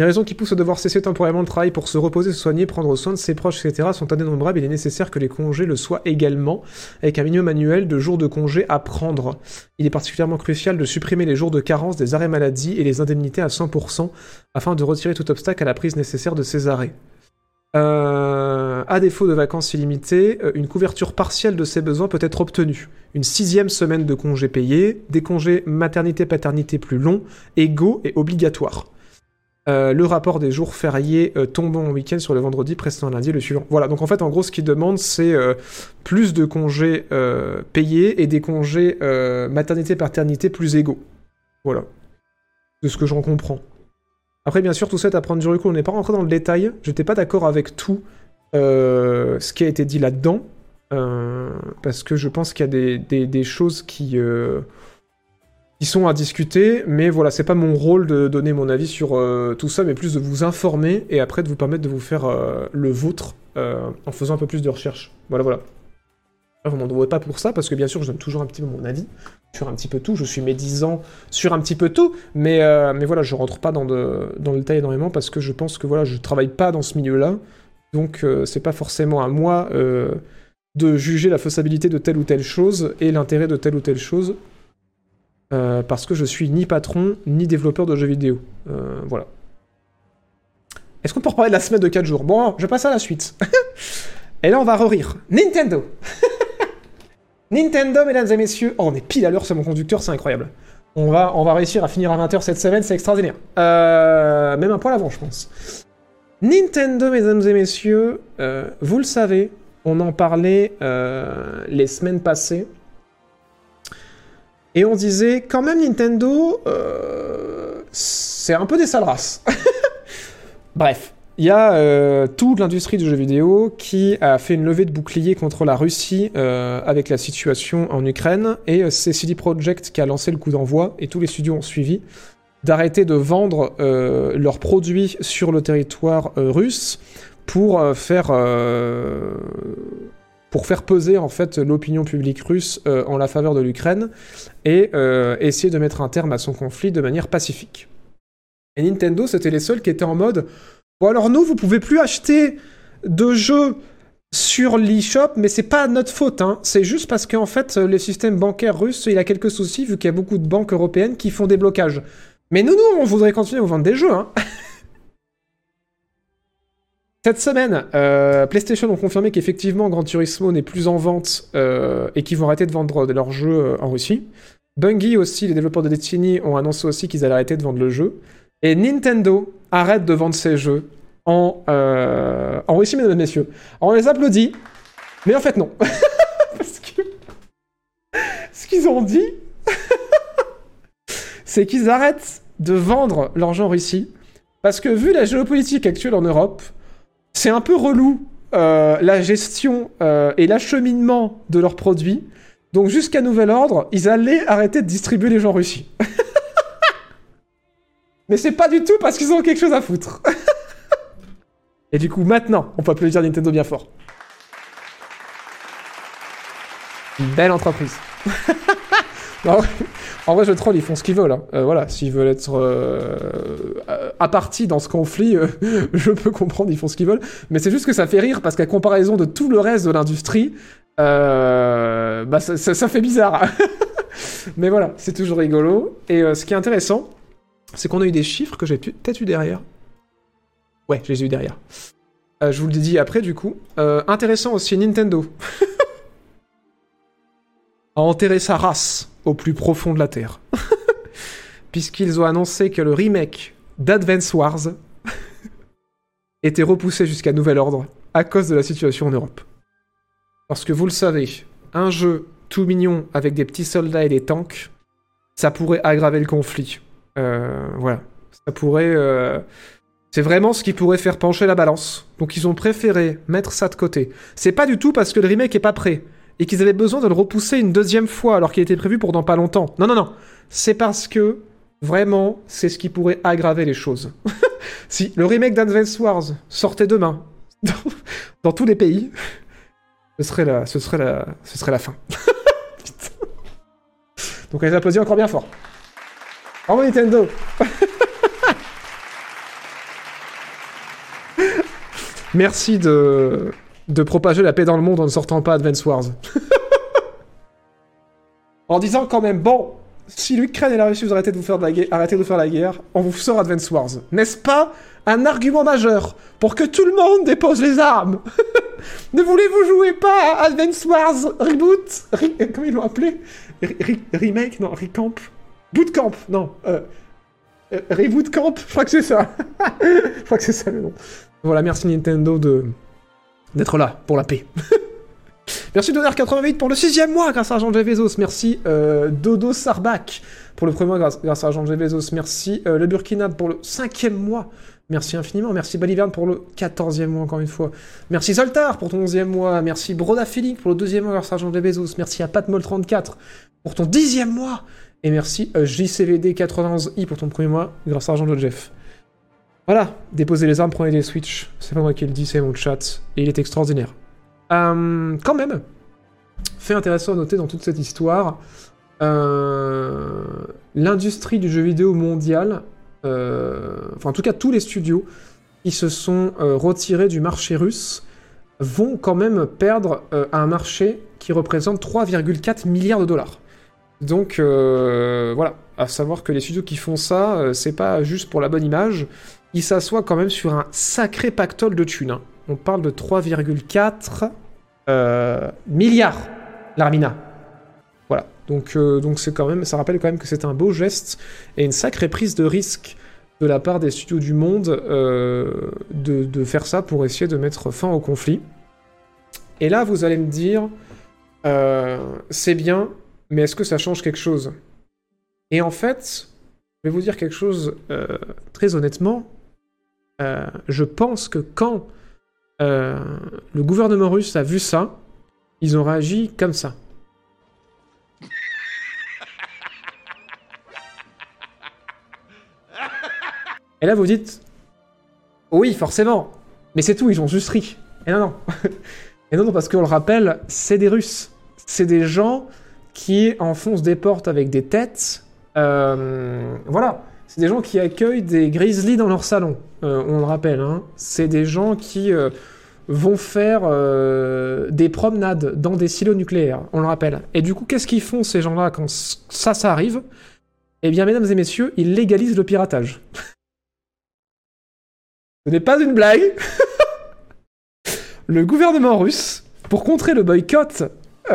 Les raisons qui poussent à devoir cesser temporairement le travail pour se reposer, se soigner, prendre soin de ses proches, etc. sont indénombrables. Il est nécessaire que les congés le soient également, avec un minimum annuel de jours de congés à prendre. Il est particulièrement crucial de supprimer les jours de carence des arrêts maladie et les indemnités à 100% afin de retirer tout obstacle à la prise nécessaire de ces arrêts. Euh, à défaut de vacances illimitées, euh, une couverture partielle de ces besoins peut être obtenue. Une sixième semaine de congés payés, des congés maternité-paternité plus longs, égaux et obligatoires. Euh, le rapport des jours fériés euh, tombant en week-end sur le vendredi précédent lundi le suivant. Voilà, donc en fait, en gros, ce qu'ils demandent, c'est euh, plus de congés payés et des congés maternité-paternité plus égaux. Voilà. De ce que j'en comprends. Après, bien sûr, tout ça est à prendre du recul. On n'est pas rentré dans le détail. J'étais pas d'accord avec tout ce qui a été dit là-dedans. parce que je pense qu'il y a des, choses qui, qui sont à discuter. Mais voilà, c'est pas mon rôle de donner mon avis sur euh, tout ça, mais plus de vous informer et après de vous permettre de vous faire euh, le vôtre euh, en faisant un peu plus de recherche. Voilà, voilà. Vous m'en devrez pas pour ça, parce que bien sûr, je donne toujours un petit peu mon avis sur un petit peu tout. Je suis médisant sur un petit peu tout, mais, mais voilà, je rentre pas dans, dans le détail énormément parce que je pense que voilà, je travaille pas dans ce milieu-là, donc c'est pas forcément à moi de juger la faisabilité de telle ou telle chose et l'intérêt de telle ou telle chose, euh, parce que je suis ni patron ni développeur de jeux vidéo. Euh, voilà. Est-ce qu'on peut reparler de la semaine de 4 jours? Bon, je passe à la suite. et là, on va re-rire. Nintendo Nintendo, mesdames et messieurs. Oh, on est pile à l'heure sur mon conducteur, c'est incroyable. On va, on va réussir à finir à 20h cette semaine, c'est extraordinaire. Euh, même un poil avant, je pense. Nintendo, mesdames et messieurs, vous le savez, on en parlait les semaines passées. Et on disait, quand même, Nintendo, euh, c'est un peu des sales races. Bref, il y a euh, toute l'industrie du jeu vidéo qui a fait une levée de bouclier contre la Russie euh, avec la situation en Ukraine, et c'est CD Projekt qui a lancé le coup d'envoi, et tous les studios ont suivi, d'arrêter de vendre leurs produits sur le territoire russe pour faire pour faire peser en fait l'opinion publique russe euh, en la faveur de l'Ukraine et euh, essayer de mettre un terme à son conflit de manière pacifique. Et Nintendo, c'était les seuls qui étaient en mode Bon alors nous, vous pouvez plus acheter de jeux sur l'eShop, mais c'est pas notre faute, hein. C'est juste parce qu'en fait, le système bancaire russe, il a quelques soucis vu qu'il y a beaucoup de banques européennes qui font des blocages. Mais nous, nous, on voudrait continuer à vous vendre des jeux, hein. Cette semaine, euh, PlayStation ont confirmé qu'effectivement Gran Turismo n'est plus en vente euh, et qu'ils vont arrêter de vendre de leurs jeux euh, en Russie. Bungie aussi, les développeurs de Destiny, ont annoncé aussi qu'ils allaient arrêter de vendre le jeu. Et Nintendo arrête de vendre ses jeux en, euh, en Russie, mesdames et messieurs. On les applaudit, mais en fait non. Parce que ce qu'ils ont dit, c'est qu'ils arrêtent de vendre leur jeu en Russie. Parce que vu la géopolitique actuelle en Europe, c'est un peu relou euh, la gestion euh, et l'acheminement de leurs produits. Donc jusqu'à nouvel ordre, ils allaient arrêter de distribuer les en Russie. Mais c'est pas du tout parce qu'ils ont quelque chose à foutre. et du coup, maintenant, on peut applaudir Nintendo bien fort. Belle entreprise. en vrai, je troll, ils font ce qu'ils veulent. hein. Euh, voilà, s'ils veulent être euh, à partie dans ce conflit, euh, je peux comprendre, ils font ce qu'ils veulent. Mais c'est juste que ça fait rire parce qu'à comparaison de tout le reste de l'industrie, bah, ça, ça- fait bizarre. Mais voilà, c'est toujours rigolo. Et ce qui est intéressant, c'est qu'on a eu des chiffres que j'ai peut-être eu derrière. Ouais, je les ai eu derrière. Je vous le dis après, du coup. Intéressant aussi, Nintendo a enterré sa race au plus profond de la Terre. Puisqu'ils ont annoncé que le remake d'Advance Wars était repoussé jusqu'à nouvel ordre à cause de la situation en Europe. Parce que vous le savez, un jeu tout mignon avec des petits soldats et des tanks, ça pourrait aggraver le conflit. Euh, voilà. Ça pourrait... euh, C'est vraiment ce qui pourrait faire pencher la balance. Donc ils ont préféré mettre ça de côté. C'est pas du tout parce que le remake est pas prêt et qu'ils avaient besoin de le repousser une deuxième fois alors qu'il était prévu pour dans pas longtemps. Non, non, non. C'est parce que vraiment, c'est ce qui pourrait aggraver les choses. si le remake d'Advance Wars sortait demain dans, tous les pays, ce serait la, la, fin. Donc les applaudit encore bien fort. Bravo Nintendo Merci de, de propager la paix dans le monde en ne sortant pas Advance Wars. en disant quand même, bon, si l'Ukraine et la Russie vous arrêtez de vous faire de la guerre, arrêtez de faire la guerre, on vous sort Advance Wars. N'est-ce pas un argument majeur pour que tout le monde dépose les armes Ne voulez-vous jouer pas à Advance Wars Reboot Re- Comment ils l'ont appelé Re- re- Remake Non, Recamp Bootcamp Non. Euh, euh, Reboot Camp Je crois que c'est ça. Je crois que c'est ça le nom. Voilà, merci Nintendo de d'être là pour la paix. merci Donner88 pour le sixième mois grâce à Jean Bezos. Merci euh, Dodo Sarbak pour le premier mois grâce, à Jean Bezos. Merci euh, le Burkinab pour le cinquième mois. Merci infiniment. Merci Baliverne pour le quatorzième mois encore une fois. Merci Zoltar pour ton onzième mois. Merci Broda pour le deuxième mois grâce à Jean Bezos. Merci à Patmol34 pour ton dixième mois. Et merci euh, JCVD91i pour ton premier mois grâce à Jean de Jeff. Voilà, déposez les armes, prenez les Switch. C'est pas moi qui le dis, c'est mon chat. Et il est extraordinaire. Euh, quand même, fait intéressant à noter dans toute cette histoire, euh, l'industrie du jeu vidéo mondial, euh, enfin en tout cas tous les studios qui se sont retirés du marché russe vont quand même perdre un marché qui représente 3,4 milliards de dollars. Donc voilà, à savoir que les studios qui font ça, c'est pas juste pour la bonne image, ils s'assoient quand même sur un sacré pactole de thunes. hein. On parle de 3,4 euh, milliards, l'Armina. Voilà, donc euh, donc c'est quand même, ça rappelle quand même que c'est un beau geste et une sacrée prise de risque de la part des studios du monde euh, de, faire ça pour essayer de mettre fin au conflit. Et là, vous allez me dire, c'est bien, mais est-ce que ça change quelque chose? Et en fait, je vais vous dire quelque chose très honnêtement. Euh, je pense que quand euh, le gouvernement russe a vu ça, ils ont réagi comme ça. Et là, vous dites, oui, forcément, mais c'est tout, ils ont juste ri. Et non, non. Et non, non, parce qu'on le rappelle, c'est des Russes. C'est des gens qui enfoncent des portes avec des têtes. Euh, voilà. C'est des gens qui accueillent des grizzlies dans leur salon. Euh, on le rappelle. Hein. C'est des gens qui euh, vont faire euh, des promenades dans des silos nucléaires. On le rappelle. Et du coup, qu'est-ce qu'ils font ces gens-là quand ça, ça arrive? Eh bien, mesdames et messieurs, ils légalisent le piratage. Ce n'est pas une blague. le gouvernement russe, pour contrer le boycott,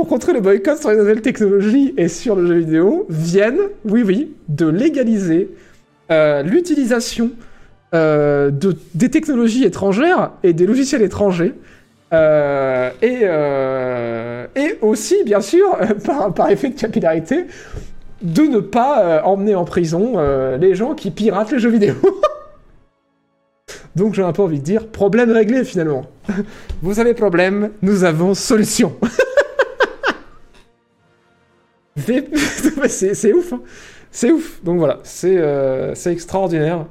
pour contrer le boycott sur les nouvelles technologies et sur le jeu vidéo, viennent, oui oui, de légaliser euh, l'utilisation euh, de, des technologies étrangères et des logiciels étrangers. euh, et, et aussi, bien sûr, par, par effet de capillarité, de ne pas emmener en prison les gens qui piratent les jeux vidéo. Donc j'ai un peu envie de dire, problème réglé finalement. Vous avez problème, nous avons solution. C'est ouf, hein. c'est ouf. Donc voilà, c'est euh, extraordinaire.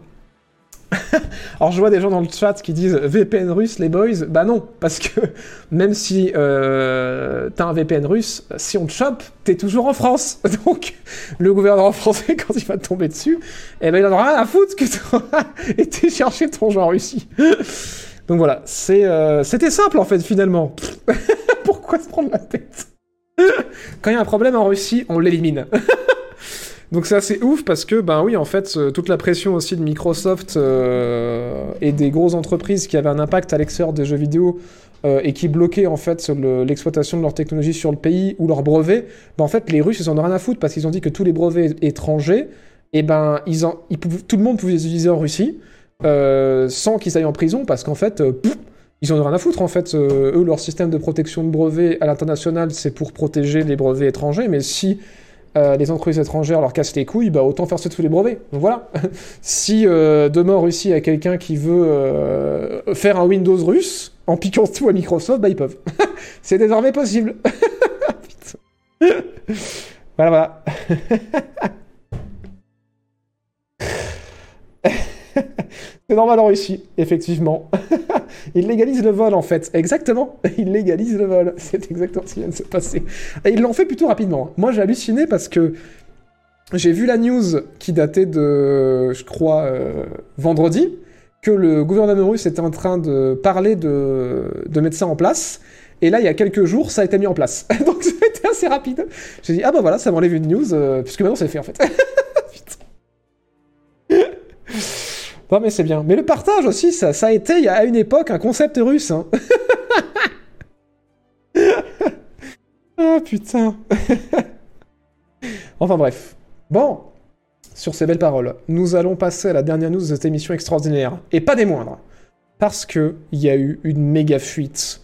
Alors je vois des gens dans le chat qui disent VPN russe les boys, bah non, parce que même si euh, t'as un VPN russe, si on te chope, t'es toujours en France. Donc le gouvernement français quand il va te tomber dessus, eh ben il en aura rien à foutre que t'auras été chercher ton jeu en Russie. Donc voilà, euh, c'était simple en fait finalement. Pourquoi se prendre la tête? Quand il y a un problème en Russie, on l'élimine. Donc c'est assez ouf parce que, ben oui, en fait, toute la pression aussi de Microsoft euh, et des grosses entreprises qui avaient un impact à l'extérieur des jeux vidéo euh, et qui bloquaient en fait le- l'exploitation de leur technologie sur le pays ou leurs brevets, ben en fait, les Russes, ils en ont rien à foutre parce qu'ils ont dit que tous les brevets étrangers, et ben, ils en, tout le monde pouvait les utiliser en Russie euh, sans qu'ils aillent en prison parce qu'en fait, euh, ils en ont rien à foutre en fait. Euh, eux, leur système de protection de brevets à l'international, c'est pour protéger les brevets étrangers, mais si euh, les entreprises étrangères leur cassent les couilles, bah autant faire ça tous les brevets. Voilà. si euh, demain en Russie il y a quelqu'un qui veut faire un Windows russe en piquant tout à Microsoft, bah ils peuvent. C'est désormais possible. Voilà, voilà. C'est normal en Russie, effectivement. ils légalisent le vol, en fait. Exactement. Ils légalisent le vol. C'est exactement ce qui vient de se passer. Ils l'ont fait plutôt rapidement. Moi, j'ai halluciné parce que j'ai vu la news qui datait de, je crois, euh, vendredi, que le gouvernement russe était en train de parler de, de ça en place. Et là, il y a quelques jours, ça a été mis en place. Donc, été assez rapide. J'ai dit, ah bah voilà, ça m'enlève une news, euh, puisque maintenant, c'est fait, en fait. Non mais c'est bien. Mais le partage aussi, ça, a été à une époque un concept russe. Hein. ah putain. enfin bref. Bon, sur ces belles paroles, nous allons passer à la dernière news de cette émission extraordinaire. Et pas des moindres. Parce que il y a eu une méga fuite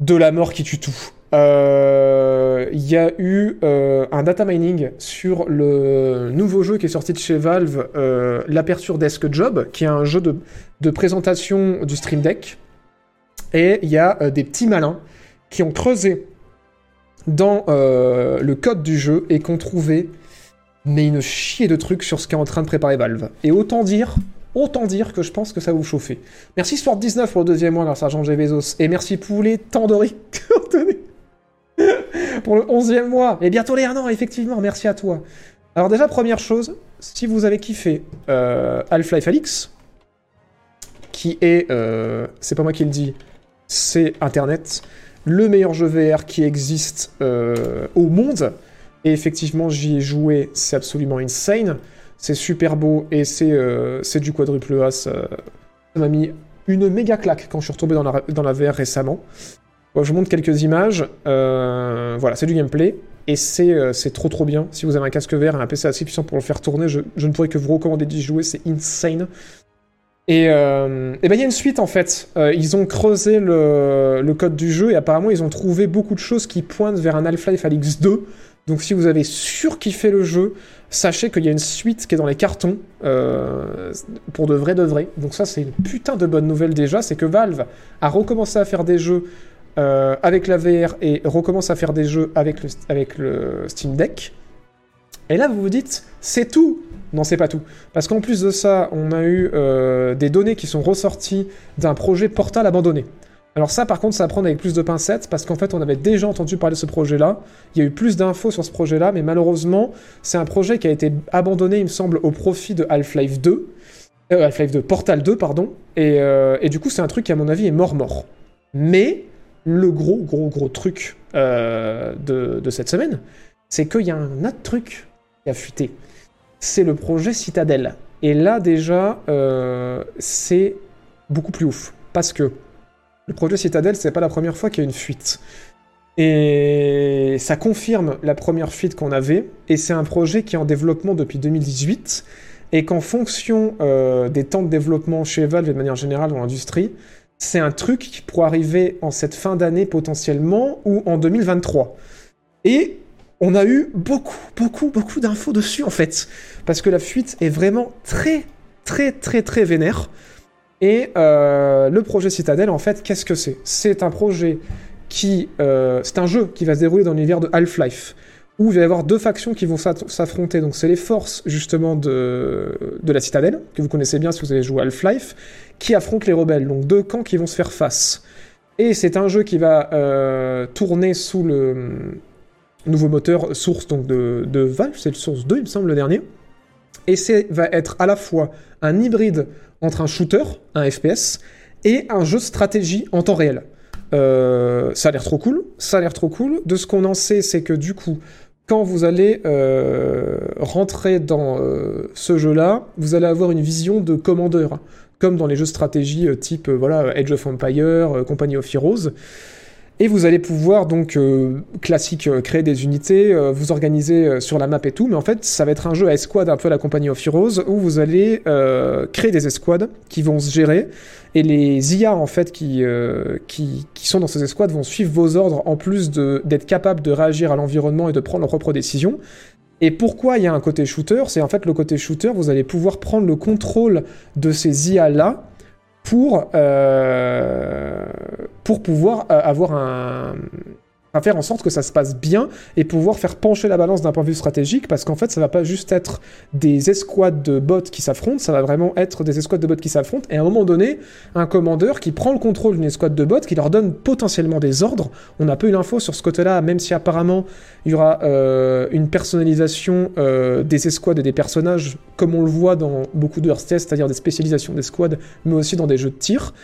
de la mort qui tue tout. Euh, Il y a eu euh, un data mining sur le nouveau jeu qui est sorti de chez Valve, euh, l'Aperture Desk Job, qui est un jeu de, présentation du Stream Deck. Et il y a des petits malins qui ont creusé dans le code du jeu et qui ont trouvé mais une chier de trucs sur ce qu'est en train de préparer Valve. Et autant dire, autant dire que je pense que ça va vous chauffer. Merci Sport19 pour le deuxième mois grâce à Jean G. Bezos. Et merci Poulet Tandori. pour le onzième mois. Et bientôt les un an, effectivement. Merci à toi. Alors déjà, première chose, si vous avez kiffé euh, Half-Life Alix, qui est, euh, c'est pas moi qui le dis, c'est Internet, le meilleur jeu VR qui existe euh, au monde. Et effectivement, j'y ai joué, c'est absolument insane. C'est super beau et c'est euh, du quadruple A. Ça ça m'a mis une méga claque quand je suis retombé dans la, dans la VR récemment. Je vous montre quelques images. Euh, voilà, c'est du gameplay. Et c'est euh, c'est trop trop bien. Si vous avez un casque VR et un PC assez puissant pour le faire tourner, je, ne pourrais que vous recommander d'y jouer. C'est insane. Et, euh, et ben il y a une suite en fait. Ils ont creusé le, le code du jeu et apparemment ils ont trouvé beaucoup de choses qui pointent vers un Half-Life Alyx 2. Donc si vous avez surkiffé le jeu, sachez qu'il y a une suite qui est dans les cartons pour de vrai de vrai. Donc ça c'est une putain de bonne nouvelle déjà, c'est que Valve a recommencé à faire des jeux euh, avec la VR et recommence à faire des jeux avec le, avec le Steam Deck. Et là, vous vous dites, c'est tout Non, c'est pas tout. Parce qu'en plus de ça, on a eu euh, des données qui sont ressorties d'un projet Portal abandonné. Alors ça, par contre, ça va prendre avec plus de pincettes, parce qu'en fait, on avait déjà entendu parler de ce projet-là. Il y a eu plus d'infos sur ce projet-là, mais malheureusement, c'est un projet qui a été abandonné, il me semble, au profit de Half-Life 2. Euh, Half-Life 2, Portal 2, pardon. Euh, et du coup, c'est un truc qui, à mon avis, est mort-mort. Mais le gros, gros, gros truc euh, de, cette semaine, c'est qu'il y a un autre truc qui a fuité. C'est le projet Citadel. Et là, déjà, euh, c'est beaucoup plus ouf. Parce que le projet Citadel, c'est pas la première fois qu'il y a une fuite. Et ça confirme la première fuite qu'on avait. Et c'est un projet qui est en développement depuis 2018. Et qu'en fonction euh, des temps de développement chez Valve et de manière générale dans l'industrie, c'est un truc qui pourrait arriver en cette fin d'année potentiellement ou en 2023. Et on a eu beaucoup, beaucoup, beaucoup d'infos dessus en fait. Parce que la fuite est vraiment très, très, très, très vénère. Et euh, le projet Citadel, en fait, qu'est-ce que c'est? C'est un projet qui... euh, c'est un jeu qui va se dérouler dans l'univers de Half-Life, où il va y avoir deux factions qui vont s'affronter. Donc c'est les forces, justement, de, la Citadelle, que vous connaissez bien si vous avez joué Half-Life, qui affrontent les rebelles. Donc deux camps qui vont se faire face. Et c'est un jeu qui va euh, tourner sous le nouveau moteur Source de, de Valve, c'est le Source 2, il me semble, le dernier. Et c'est va être à la fois un hybride entre un shooter, un FPS, et un jeu de stratégie en temps réel. Euh, ça a l'air trop cool, ça a l'air trop cool. De ce qu'on en sait, c'est que du coup, quand vous allez euh, rentrer dans euh, ce jeu-là, vous allez avoir une vision de commandeur, comme dans les jeux de stratégie type voilà Age of Empire, Company of Heroes. Et vous allez pouvoir donc classique créer des unités, vous organiser sur la map et tout, mais en fait ça va être un jeu à escouade un peu à la compagnie of Heroes où vous allez créer des escouades qui vont se gérer et les IA en fait qui, euh, qui, qui sont dans ces escouades vont suivre vos ordres en plus d'être capables de réagir à l'environnement et de prendre leurs propres décisions. Et pourquoi il y a un côté shooter? C'est en fait le côté shooter, vous allez pouvoir prendre le contrôle de ces IA là pour, euh, pour pouvoir euh, avoir un. Enfin, faire en sorte que ça se passe bien et pouvoir faire pencher la balance d'un point de vue stratégique parce qu'en fait ça va pas juste être des escouades de bots qui s'affrontent, ça va vraiment être des escouades de bots qui s'affrontent et à un moment donné un commandeur qui prend le contrôle d'une escouade de bots qui leur donne potentiellement des ordres. On n'a pas eu l'info sur ce côté-là même si apparemment il y aura euh, une personnalisation euh, des escouades et des personnages comme on le voit dans beaucoup de RTS, c'est-à-dire des spécialisations d'escouades mais aussi dans des jeux de tir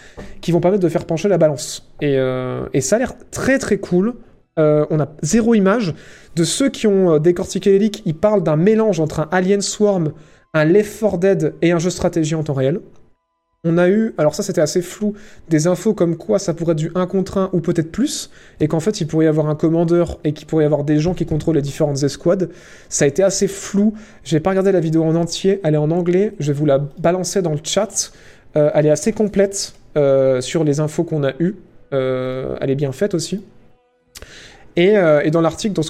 qui vont permettre de faire pencher la balance. Et, euh, et ça a l'air très très cool. Euh, on a zéro image. De ceux qui ont euh, décortiqué les leaks, ils parlent d'un mélange entre un Alien Swarm, un Left 4 Dead et un jeu stratégie en temps réel. On a eu, alors ça c'était assez flou, des infos comme quoi ça pourrait être du 1 contre 1 ou peut-être plus, et qu'en fait il pourrait y avoir un commandeur et qu'il pourrait y avoir des gens qui contrôlent les différentes escouades. Ça a été assez flou. J'ai pas regardé la vidéo en entier, elle est en anglais, je vais vous la balancer dans le chat. Euh, elle est assez complète sur les infos qu'on a eues. Elle est bien faite aussi. Et, euh, et dans l'article, dans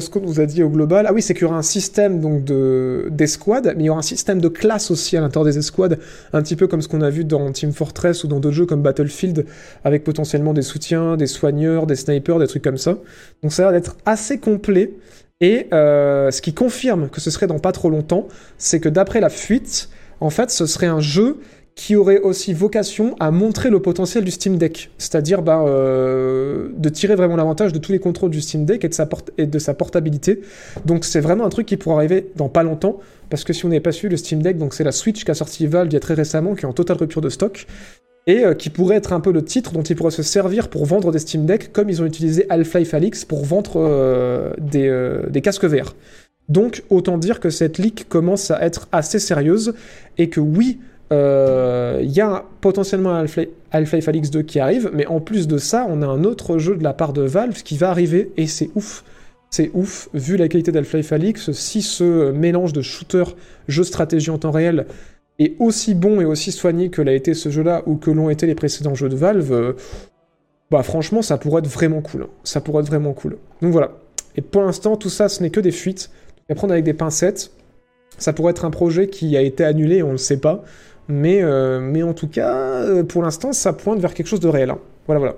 ce qu'on nous a dit au global, ah oui, c'est qu'il y aura un système donc de mais il y aura un système de classe aussi à l'intérieur des escouades, un petit peu comme ce qu'on a vu dans Team Fortress ou dans d'autres jeux comme Battlefield, avec potentiellement des soutiens, des soigneurs, des snipers, des trucs comme ça. Donc ça a l'air d'être assez complet. Et euh, ce qui confirme que ce serait dans pas trop longtemps, c'est que d'après la fuite, en fait, ce serait un jeu qui aurait aussi vocation à montrer le potentiel du Steam Deck, c'est-à-dire bah, euh, de tirer vraiment l'avantage de tous les contrôles du Steam Deck et de sa, portabilité. Donc c'est vraiment un truc qui pourra arriver dans pas longtemps, parce que si on n'est pas su, le Steam Deck, c'est la Switch qu'a sorti Valve il y a très récemment, qui est en totale rupture de stock, et euh, qui pourrait être un peu le titre dont ils pourraient se servir pour vendre des Steam Deck, comme ils ont utilisé Half-Life Alyx pour vendre euh, des, des casques VR. Donc autant dire que cette leak commence à être assez sérieuse, et que oui, euh, il y a potentiellement Half-Life Alyx 2 qui arrive, mais en plus de ça, on a un autre jeu de la part de Valve qui va arriver, et c'est ouf. C'est ouf, vu la qualité d'Half-Life si ce mélange de shooter, jeu stratégie en temps réel, est aussi bon et aussi soigné que l'a été ce jeu-là, ou que l'ont été les précédents jeux de Valve, euh, bah franchement, ça pourrait être vraiment cool. hein. Ça pourrait être vraiment cool. Donc voilà. Et pour l'instant, tout ça, ce n'est que des fuites. À prendre avec des pincettes. Ça pourrait être un projet qui a été annulé, on ne le sait pas. Mais, euh, mais en tout cas, euh, pour l'instant, ça pointe vers quelque chose de réel. hein. Voilà, voilà.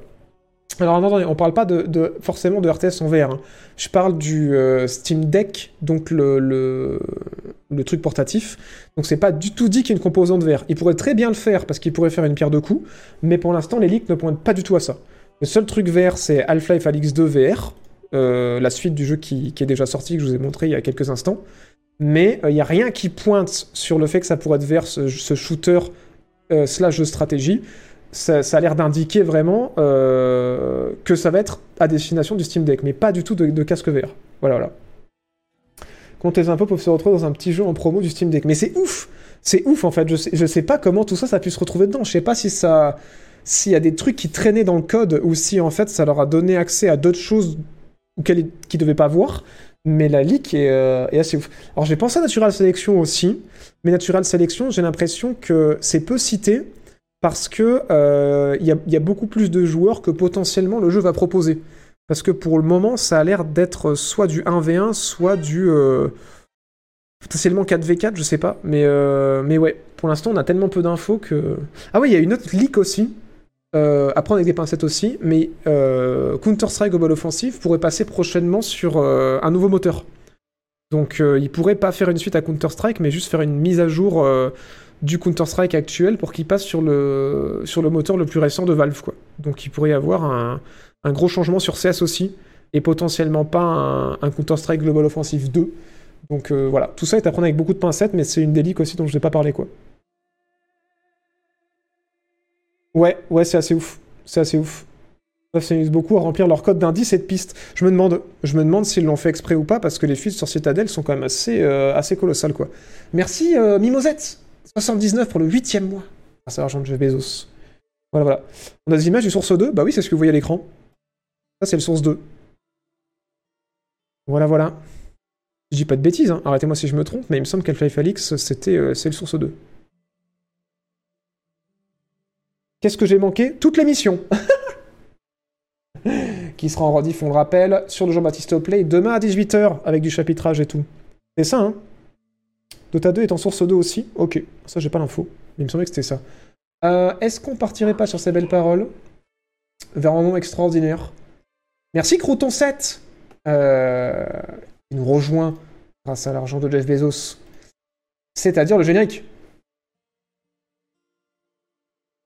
Alors attendez, on parle pas de, forcément de RTS en VR. hein. Je parle du euh, Steam Deck, donc le, truc portatif. Donc c'est pas du tout dit qu'il y a une composante VR. Il pourrait très bien le faire parce qu'il pourrait faire une pierre de coups, mais pour l'instant les leaks ne pointent pas du tout à ça. Le seul truc VR c'est Half-Life Alyx 2 VR, la suite du jeu qui, qui est déjà sorti, que je vous ai montré il y a quelques instants. Mais il n'y a rien qui pointe sur le fait que ça pourrait être VR, ce, shooter euh, slash de stratégie. Ça, a l'air d'indiquer vraiment euh, que ça va être à destination du Steam Deck, mais pas du tout de, casque VR. Voilà, voilà. Quand les impôts peuvent se retrouver dans un petit jeu en promo du Steam Deck. Mais c'est ouf C'est ouf en fait, je sais, sais pas comment tout ça, ça a pu se retrouver dedans. Je sais pas si ça... S'il y a des trucs qui traînaient dans le code, ou si en fait ça leur a donné accès à d'autres choses auxquelles ils ne devaient pas voir. Mais la leak est, assez ouf. Alors j'ai pensé à Natural Selection aussi, mais Natural Selection, j'ai l'impression que c'est peu cité parce que euh, il y, a, beaucoup plus de joueurs que potentiellement le jeu va proposer. Parce que pour le moment, ça a l'air d'être soit du 1v1, soit du euh, potentiellement 4v4, je sais pas. Mais, euh, mais ouais, pour l'instant, on a tellement peu d'infos que. Ah oui, il y a une autre leak aussi. Euh, à prendre avec des pincettes aussi, mais euh, Counter-Strike Global Offensive pourrait passer prochainement sur euh, un nouveau moteur. Donc euh, il pourrait pas faire une suite à Counter-Strike, mais juste faire une mise à jour du Counter-Strike actuel pour qu'il passe sur le, sur le moteur le plus récent de Valve. Quoi. Donc il pourrait y avoir un, un gros changement sur CS aussi, et potentiellement pas un, un Counter-Strike Global Offensive 2. Donc voilà, tout ça est à prendre avec beaucoup de pincettes, mais c'est une leaks aussi dont je n'ai pas parlé. quoi. Ouais, ouais, c'est assez ouf. C'est assez ouf. Ils s'amusent beaucoup à remplir leur code d'indice et de pistes. Je me demande, je me demande s'ils l'ont fait exprès ou pas, parce que les fuites sur Citadel sont quand même assez, euh, colossales, quoi. Merci, euh, Mimosette 79 pour le huitième mois. Ah, c'est l'argent de Jeff Bezos. Voilà, voilà. On a des images du Source 2 Bah oui, c'est ce que vous voyez à l'écran. Ça, c'est le source 2. Voilà, voilà. Je dis pas de bêtises, hein. arrêtez-moi si je me trompe, mais il me semble qu'Half-Life Alix, c'était, euh, le source 2. Qu'est-ce que j'ai manqué? Toute l'émission. Qui sera en rediff, on le rappelle, sur le Jean-Baptiste Play, demain à 18h, avec du chapitrage et tout. C'est ça, hein? Dota 2 est en source 2 aussi? Ok, ça j'ai pas l'info, il me semblait que c'était ça. Euh, Est-ce qu'on partirait pas sur ces belles paroles? Vers un nom extraordinaire. Merci Crouton7 euh, qui nous rejoint grâce à l'argent de Jeff Bezos, c'est-à-dire le générique.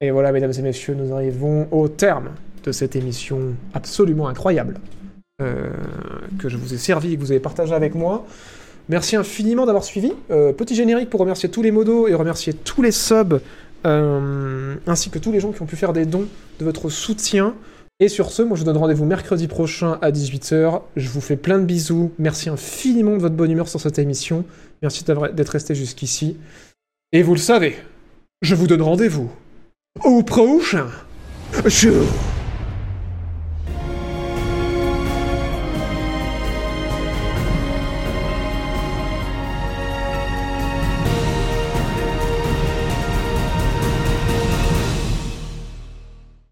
Et voilà, mesdames et messieurs, nous arrivons au terme de cette émission absolument incroyable euh, que je vous ai servi et que vous avez partagé avec moi. Merci infiniment d'avoir suivi. Euh, petit générique pour remercier tous les modos et remercier tous les subs, euh, ainsi que tous les gens qui ont pu faire des dons de votre soutien. Et sur ce, moi je vous donne rendez-vous mercredi prochain à 18h. Je vous fais plein de bisous. Merci infiniment de votre bonne humeur sur cette émission. Merci d'être resté jusqu'ici. Et vous le savez, je vous donne rendez-vous au prochain jour.